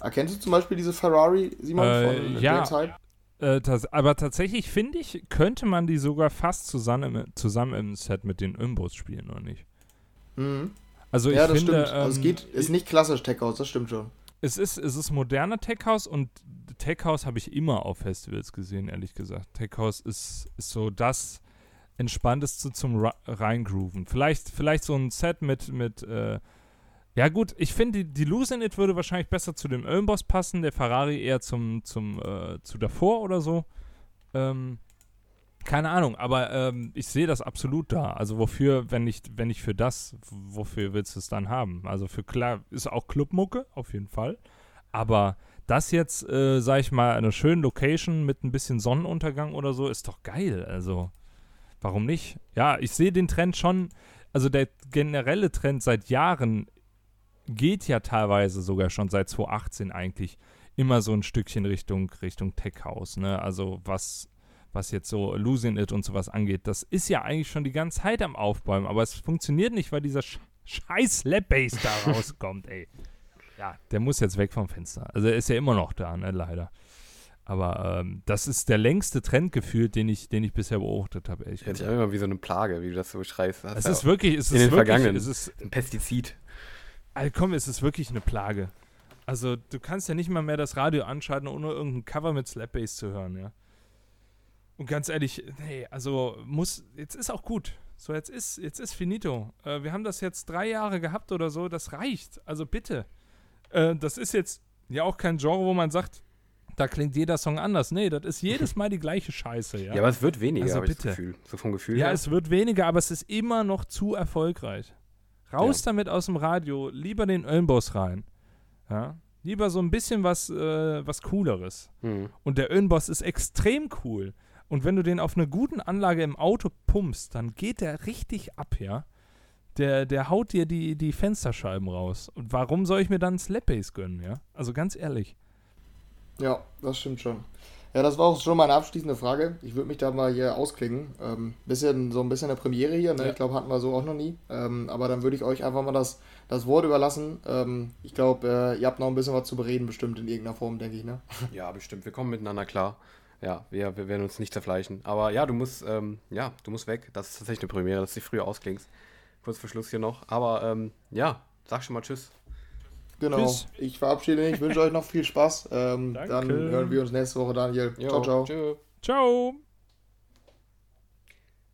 Erkennst du zum Beispiel diese Ferrari, Simon, Äh, von ja. der Zeit? Äh, das, aber tatsächlich finde ich, könnte man die sogar fast zusammen, im- zusammen im Set mit den Imbos spielen, oder nicht? Mhm. Also ich Ja, das finde, stimmt. also es ähm, geht, ist nicht klassisch Tech House, das stimmt schon. es ist, es ist moderner Tech House und Tech House habe ich immer auf Festivals gesehen, ehrlich gesagt. Tech House ist, ist so das Entspannteste zum Reingrooven. Vielleicht, vielleicht so ein Set mit, mit äh, ja gut, ich finde, die, die Lose in It würde wahrscheinlich besser zu dem Ölmboss passen, der Ferrari eher zum, zum, äh, zu davor oder so. Ähm, keine Ahnung, aber ähm, ich sehe das absolut da. Also wofür, wenn nicht, wenn nicht für das, wofür willst du es dann haben? Also für klar, ist auch Clubmucke, auf jeden Fall. Aber das jetzt, äh, sag ich mal, eine schöne Location mit ein bisschen Sonnenuntergang oder so, ist doch geil. Also, warum nicht? Ja, ich sehe den Trend schon, also der generelle Trend seit Jahren geht ja teilweise sogar schon seit 2018 eigentlich immer so ein Stückchen Richtung, Richtung Tech House, ne? Also was, was jetzt so Losing It und sowas angeht, das ist ja eigentlich schon die ganze Zeit am Aufbäumen, aber es funktioniert nicht, weil dieser Sch scheiß Lab Bass da [LAUGHS] rauskommt, ey. Ja, der muss jetzt weg vom Fenster. Also er ist ja immer noch da, ne, leider. Aber ähm, das ist der längste Trend gefühlt, den ich, den ich bisher beobachtet habe, ehrlich sich gesagt. immer wie so eine Plage, wie du das so beschreibst. Das Es ja ist wirklich, es in ist den wirklich, Vergangenen. es ist, ein Pestizid. Also komm, es ist wirklich eine Plage. Also du kannst ja nicht mal mehr das Radio anschalten, ohne irgendein Cover mit Slapbass zu hören, ja. Und ganz ehrlich, nee, also muss, jetzt ist auch gut. So, jetzt ist, jetzt ist finito. Äh, wir haben das jetzt drei Jahre gehabt oder so, das reicht. Also bitte. Äh, das ist jetzt ja auch kein Genre, wo man sagt, da klingt jeder Song anders. Nee, das ist jedes [LAUGHS] Mal die gleiche Scheiße, ja. Ja, aber es wird weniger, Also bitte. So vom Gefühl Ja, her. es wird weniger, aber es ist immer noch zu erfolgreich. Raus Ja. damit aus dem Radio, lieber den Ölnboss rein. Ja? Lieber so ein bisschen was, äh, was Cooleres. Hm. Und der Ölnboss ist extrem cool. Und wenn du den auf einer guten Anlage im Auto pumpst, dann geht der richtig ab, ja. Der, der haut dir die, die Fensterscheiben raus. Und warum soll ich mir dann Slapbass gönnen, ja? Also ganz ehrlich. Ja, das stimmt schon. Ja, das war auch schon meine abschließende Frage. Ich würde mich da mal hier ausklingen. Ähm, bisschen, so ein bisschen eine Premiere hier, ne? Ja. Ich glaube, hatten wir so auch noch nie. Ähm, aber dann würde ich euch einfach mal das, das Wort überlassen. Ähm, ich glaube, äh, ihr habt noch ein bisschen was zu bereden, bestimmt in irgendeiner Form, denke ich, ne? [LAUGHS] Ja, bestimmt. Wir kommen miteinander klar. Ja, wir, wir werden uns nicht zerfleischen. Aber ja, du musst, ähm, ja, du musst weg. Das ist tatsächlich eine Premiere, dass du früher ausklingst. Kurz vor Schluss hier noch. Aber ähm, ja, sag schon mal Tschüss. Genau. Tschüss. Ich verabschiede mich, wünsche euch noch viel Spaß. Ähm, dann hören wir uns nächste Woche, Daniel. ciao, ciao. Tschö. Ciao!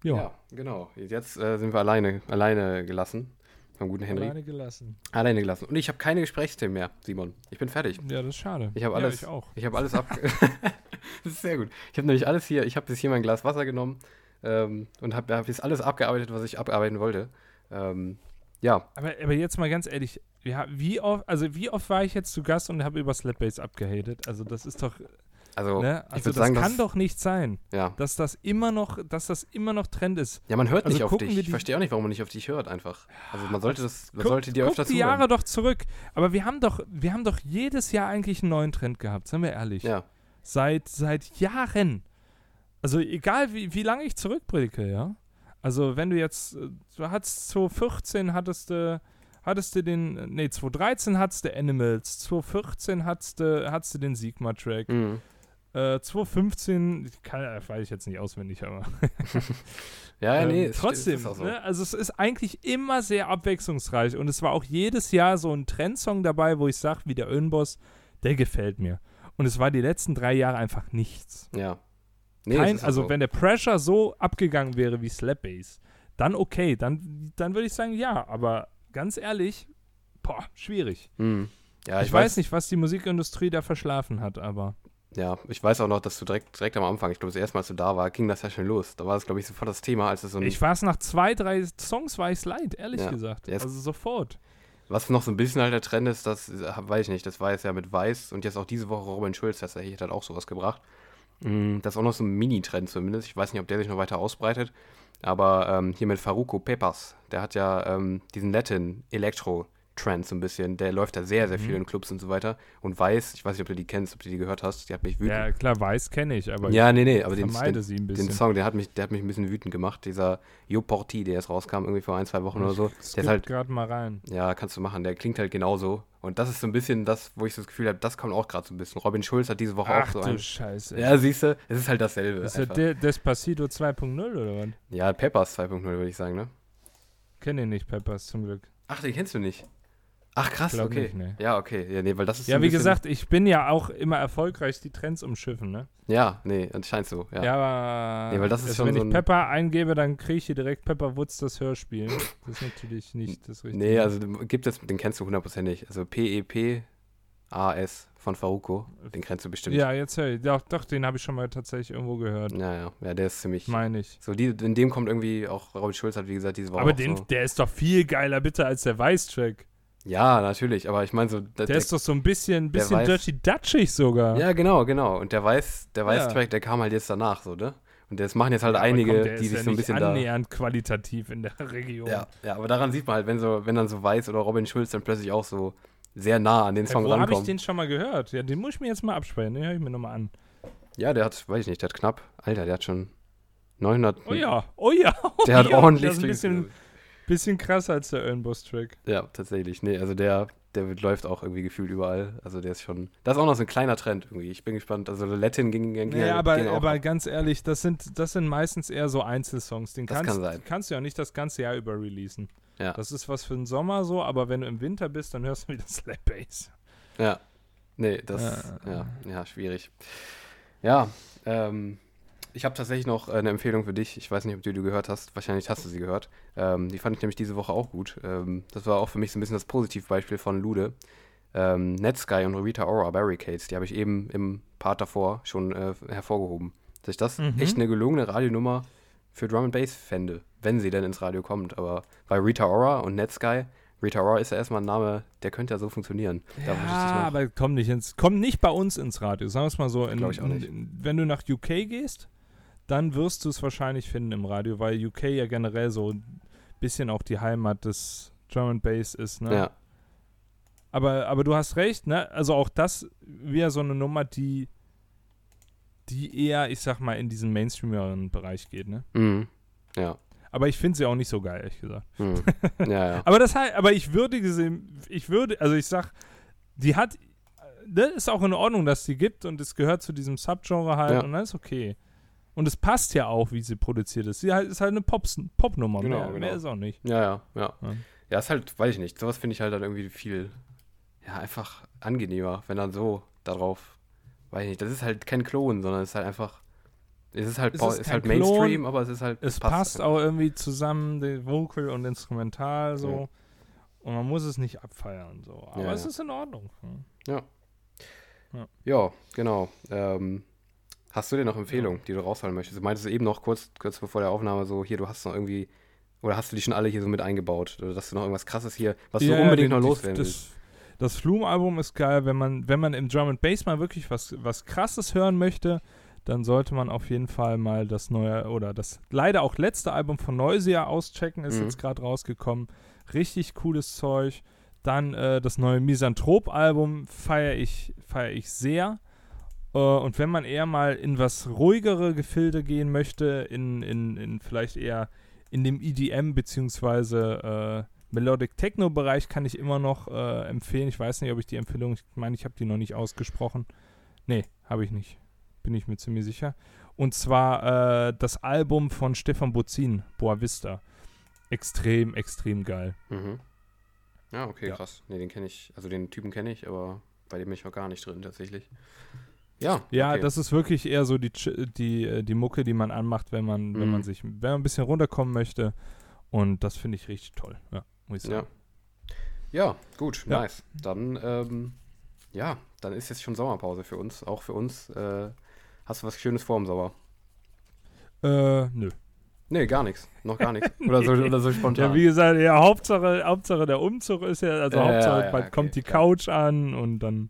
Ja, Ja, genau. Jetzt äh, sind wir alleine, alleine gelassen. Vom guten Henry. Alleine, alleine gelassen. gelassen. Und ich habe keine Gesprächsthemen mehr, Simon. Ich bin fertig. Ja, das ist schade. Ich habe Ja, alles. ich auch. Ich habe alles ab. [LAUGHS] das ist sehr gut. Ich habe nämlich alles hier. Ich habe bis hier mein Glas Wasser genommen ähm, und habe hab jetzt alles abgearbeitet, was ich abarbeiten wollte. Ähm, ja, Aber, aber jetzt mal ganz ehrlich, ja, wie oft, also wie oft war ich jetzt zu Gast und habe über Slapbass abgehatet? Also das ist doch, also ne? ich Also das sagen, kann doch nicht sein, ja. dass das immer noch, dass das immer noch Trend ist. ja, man hört Also nicht auf dich. Ich verstehe auch nicht, warum man nicht auf dich hört einfach. Also man sollte das, man Guck- sollte dir öfter die. Jahre doch zurück. Aber wir haben doch, wir haben doch jedes Jahr eigentlich einen neuen Trend gehabt, seien wir ehrlich. Ja, Seit, seit Jahren. Also egal wie, wie lange ich zurückblicke, ja. Also wenn du jetzt, äh, du hattest 2014 hattest du, hattest du den, nee, 2013 hattest du Animals, 2014 hattest du, hattest du den Sigma-Track, mhm. äh, 2015, ich kann, äh, weiß ich jetzt nicht auswendig, aber [LAUGHS] ja, nee, ähm, es trotzdem, ist auch so. ne? also es ist eigentlich immer sehr abwechslungsreich und es war auch jedes Jahr so ein Trendsong dabei, wo ich sage, wie der Ölnboss, der gefällt mir. Und es war die letzten drei Jahre einfach nichts. Ja. Nee, Kein, ist also so. wenn der Pressure so abgegangen wäre wie Slap Bass, dann okay, dann, dann würde ich sagen ja, aber ganz ehrlich, boah, schwierig. Mhm. Ja, ich, weiß, nicht, was die Musikindustrie da verschlafen hat, aber Ja, ich weiß auch noch, dass du direkt, direkt am Anfang, ich glaube, das erste Mal, als du da war, ging das ja schon los. Da war es, glaube ich, sofort das Thema, als es so ein, ich war es nach zwei, drei Songs war ich leid, ehrlich Ja. gesagt. Es- also sofort. Was noch so ein bisschen halt der Trend ist, das äh, weiß ich nicht, das war jetzt ja mit Weiß und jetzt auch diese Woche Robin Schulz, das hat halt auch sowas gebracht. Mm, Das ist auch noch so ein Mini-Trend zumindest. Ich weiß nicht, ob der sich noch weiter ausbreitet. Aber ähm, hier mit Faruko Pepas, der hat ja ähm, diesen Latin Electro Trend so ein bisschen. Der läuft da sehr, sehr viel mhm. in Clubs und so weiter. Und Weiß, ich weiß nicht, ob du die kennst, ob du die gehört hast, die hat mich wütend. Ja, klar, Weiß kenne ich, aber ja, nee, nee, aber den, den, sie ein bisschen. den Song, der hat, mich, der hat mich ein bisschen wütend gemacht. Dieser Yo Porti, der jetzt rauskam, irgendwie vor ein, zwei Wochen ich oder so. Der ist halt gerade mal rein. Ja, kannst du machen. Der klingt halt genauso. Und das ist so ein bisschen das, wo ich so das Gefühl habe, das kommt auch gerade so ein bisschen. Robin Schulz hat diese Woche Ach, auch so ein. Scheiße. Ja, siehst du, es ist halt dasselbe. Ist das der Despacito 2.0 oder was? Ja, Peppers 2.0 würde ich sagen, ne? Kenne ihn nicht, Peppers, zum Glück. Ach, den kennst du nicht. Ach krass, okay. Nicht, nee. Ja, okay. Ja, nee, weil das ist Ja, wie gesagt, ich bin ja auch immer erfolgreich die Trends umschiffen, ne? Ja, nee, scheint so. Ja, ja aber nee, weil das ist schon wenn so ich Pepper eingebe, dann kriege ich hier direkt Pepper Woods das Hörspiel. Das ist natürlich nicht das Richtige. Nee, also gibt es, den kennst du hundertprozentig. Also P-E-P A-S von Faruko. Den kennst du bestimmt. Ja, jetzt höre ich. Doch, doch den habe ich schon mal tatsächlich irgendwo gehört. Ja, ja, ja, der ist ziemlich. Meine ich. So, die, in dem kommt irgendwie auch Robin Schulz hat, wie gesagt, diese Woche. Aber den, so. der ist doch viel geiler, bitte, als der Weiß-Track. Ja, natürlich, aber ich meine so. Der, der, ist doch so ein bisschen, bisschen weiß, Dirty Dutchig sogar. Ja, genau, genau. Und der Weiß, der Weiß-Track, ja. der kam halt jetzt danach, so, ne? Und das machen jetzt halt ja, einige, komm, die sich ja so ein bisschen annähernd da. annähernd qualitativ in der [LAUGHS] Region. Ja, ja, aber daran sieht man halt, wenn so, wenn dann so Weiß oder Robin Schulz dann plötzlich auch so sehr nah an den Song wo rankommen. Wo habe ich den schon mal gehört? Ja, den muss ich mir jetzt mal abspeichern. Den höre ich mir nochmal an. Ja, der hat, weiß ich nicht, der hat knapp, Alter, der hat schon 900. Oh ja, oh ja. Oh der hat ja, ordentlich. Das ist ein bisschen, bisschen krasser als der Earnboss-Track. Ja, tatsächlich. Nee, also der, der läuft auch irgendwie gefühlt überall. Also der ist schon. Das ist auch noch so ein kleiner Trend irgendwie. Ich bin gespannt. Also Latin ging, ging Ja, aber, ging aber ganz ehrlich, das sind, das sind meistens eher so Einzelsongs. Den das kannst, kann sein. kannst du ja nicht das ganze Jahr über releasen. Ja. Das ist was für den Sommer so, aber wenn du im Winter bist, dann hörst du wieder [LAUGHS] Slap Bass. Ja. Nee, das, ja, ja, ja schwierig. Ja, ähm, ich habe tatsächlich noch eine Empfehlung für dich. Ich weiß nicht, ob du die gehört hast. Wahrscheinlich hast du sie gehört. Ähm, die fand ich nämlich diese Woche auch gut. Ähm, das war auch für mich so ein bisschen das Positivbeispiel von Lude. Ähm, Netsky und Rita Ora Barricades, die habe ich eben im Part davor schon äh, hervorgehoben. Dass ich das mhm. echt eine gelungene Radionummer für Drum and Bass fände, wenn sie denn ins Radio kommt. Aber bei Rita Ora und Netsky Rita Ora ist ja erstmal ein Name, der könnte ja so funktionieren. Ja, aber komm nicht ins, komm nicht bei uns ins Radio. Sagen wir es mal so. In, ich auch nicht. In, wenn du nach UK gehst, dann wirst du es wahrscheinlich finden im Radio, weil UK ja generell so ein bisschen auch die Heimat des and Bass ist, ne? Ja. Aber, aber du hast recht, ne? Also auch das wäre so eine Nummer, die, die eher, ich sag mal, in diesen mainstreameren Bereich geht, ne? Mhm. Ja. Aber ich finde sie auch nicht so geil, ehrlich gesagt. Hm. [LAUGHS] Ja, ja. aber das halt, aber ich würde gesehen, ich würde, also ich sag, die hat, das ist auch in Ordnung, dass sie gibt und es gehört zu diesem Subgenre halt ja. und das ist okay. Und es passt ja auch, wie sie produziert ist. Sie halt, ist halt eine Pops, Popnummer, genau, mehr, genau. mehr ist auch nicht. Ja, ja, ja. Ja, ja ist halt, weiß ich nicht, sowas finde ich halt dann irgendwie viel, ja, einfach angenehmer, wenn dann so darauf, weiß ich nicht, das ist halt kein Klon, sondern es ist halt einfach es ist halt, es ist, ist halt Mainstream, aber es ist halt. Es passt, passt auch irgendwie zusammen, Vocal und Instrumental so. Ja. Und man muss es nicht abfeiern so. Aber ja, es ist in Ordnung. Ja. Ja, ja genau. Ähm, hast du denn noch Empfehlungen, die du rausholen möchtest? Du meintest eben noch kurz, kurz bevor der Aufnahme so, hier, du hast noch irgendwie, oder hast du die schon alle hier so mit eingebaut? Oder dass du noch irgendwas krasses hier, was du unbedingt noch loswerden willst? Das Flume-Album ist geil, wenn man, wenn man im Drum and Bass mal wirklich was, was krasses hören möchte dann sollte man auf jeden Fall mal das neue oder das leider auch letzte Album von Noisia auschecken, ist mhm. jetzt gerade rausgekommen. Richtig cooles Zeug. Dann äh, das neue Misanthrop-Album feiere ich, feier ich sehr. Äh, und wenn man eher mal in was ruhigere Gefilde gehen möchte, in, in, in vielleicht eher in dem EDM bzw. Äh, Melodic Techno Bereich kann ich immer noch äh, empfehlen. Ich weiß nicht, ob ich die Empfehlung, ich meine, ich habe die noch nicht ausgesprochen. Nee, habe ich nicht bin ich mir ziemlich sicher. Und zwar äh, das Album von Stefan Bozin, Boa Vista. Extrem, extrem geil. Mhm. Ja, okay, ja. krass. Nee, den kenne ich, also den Typen kenne ich, aber bei dem bin ich auch gar nicht drin tatsächlich. Ja. Ja, okay. das ist wirklich eher so die, die, äh, die Mucke, die man anmacht, wenn man, mhm. wenn man mhm. sich, wenn man ein bisschen runterkommen möchte. Und das finde ich richtig toll, ja, muss ich sagen. Ja, ja gut, ja. nice. Dann, ähm, ja, dann ist jetzt schon Sommerpause für uns, auch für uns. Äh, Hast du was Schönes vor im Sommer? Äh, nö. Nee, gar nichts. Noch gar nichts. [LAUGHS] Oder, so, oder so spontan. Ja, wie gesagt, ja, Hauptsache, Hauptsache der Umzug ist ja, also ja, Hauptsache ja, ja, bald okay, kommt die klar. Couch an und dann,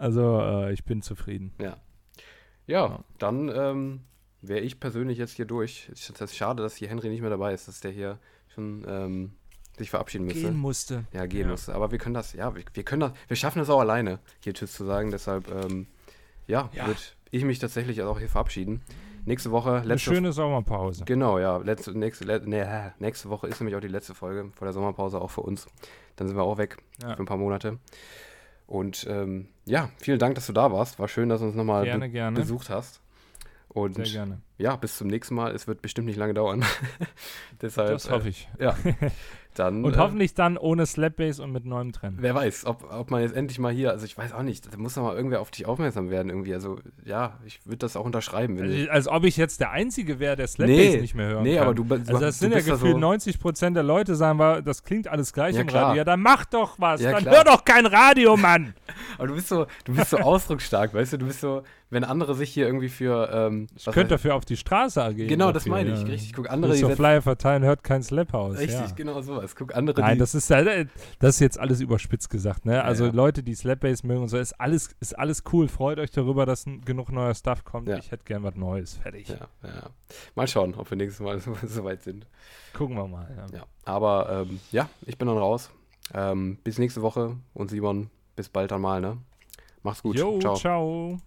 also äh, ich bin zufrieden. Ja. Ja, dann ähm, wäre ich persönlich jetzt hier durch. Es ist schade, dass hier Henry nicht mehr dabei ist, dass der hier schon ähm, sich verabschieden müsste. Gehen musste. Ja, gehen ja. musste. Aber wir können das, ja, wir, wir, können das, wir schaffen das auch alleine, hier Tschüss zu sagen. Deshalb, ähm, ja, ja. würde ich mich tatsächlich auch hier verabschieden. Nächste Woche, letzte Eine schöne Sommerpause. Genau, ja. Letzte, nächste, le, nee, nächste Woche ist nämlich auch die letzte Folge vor der Sommerpause, auch für uns. Dann sind wir auch weg ja. für ein paar Monate. Und ähm, ja, vielen Dank, dass du da warst. War schön, dass du uns nochmal be besucht hast. Und Sehr gerne. ja, bis zum nächsten Mal. Es wird bestimmt nicht lange dauern. [LAUGHS] Deshalb, das hoffe ich. Äh, ja. [LAUGHS] Dann, und äh, hoffentlich dann ohne Slapbase und mit neuem Trend. Wer weiß, ob, ob man jetzt endlich mal hier, also ich weiß auch nicht, da muss doch mal irgendwer auf dich aufmerksam werden irgendwie. Also ja, ich würde das auch unterschreiben. Also, als ob ich jetzt der Einzige wäre, der Slapbase nee, nicht mehr hören nee, kann. aber du, du Also das sind ja gefühlt so 90 Prozent der Leute sagen, wir, das klingt alles gleich ja, im klar. Radio. Ja, dann mach doch was, ja, dann klar. hör doch kein Radio, Mann. [LAUGHS] aber du bist so, du bist so [LAUGHS] ausdrucksstark, weißt du, du bist so, wenn andere sich hier irgendwie für. Ähm, ich könnte dafür auf die Straße gehen. Genau, das meine ich. Ja. Richtig, guck andere. So Flyer verteilen, hört kein Slap aus. Richtig, ja. genau sowas. Guck andere. Nein, das ist, das ist jetzt alles überspitzt gesagt. Ne? Also ja, Leute, die Slap-Bass mögen und so, ist alles, ist alles cool. Freut euch darüber, dass genug neuer Stuff kommt. Ich hätte gern was Neues. Fertig. Mal schauen, ob wir nächstes Mal [LAUGHS] so weit sind. Gucken wir mal. Ja. Aber ähm, ja, ich bin dann raus. Ähm, bis nächste Woche und Simon, bis bald dann mal. Ne? Mach's gut. Jo, ciao. ciao.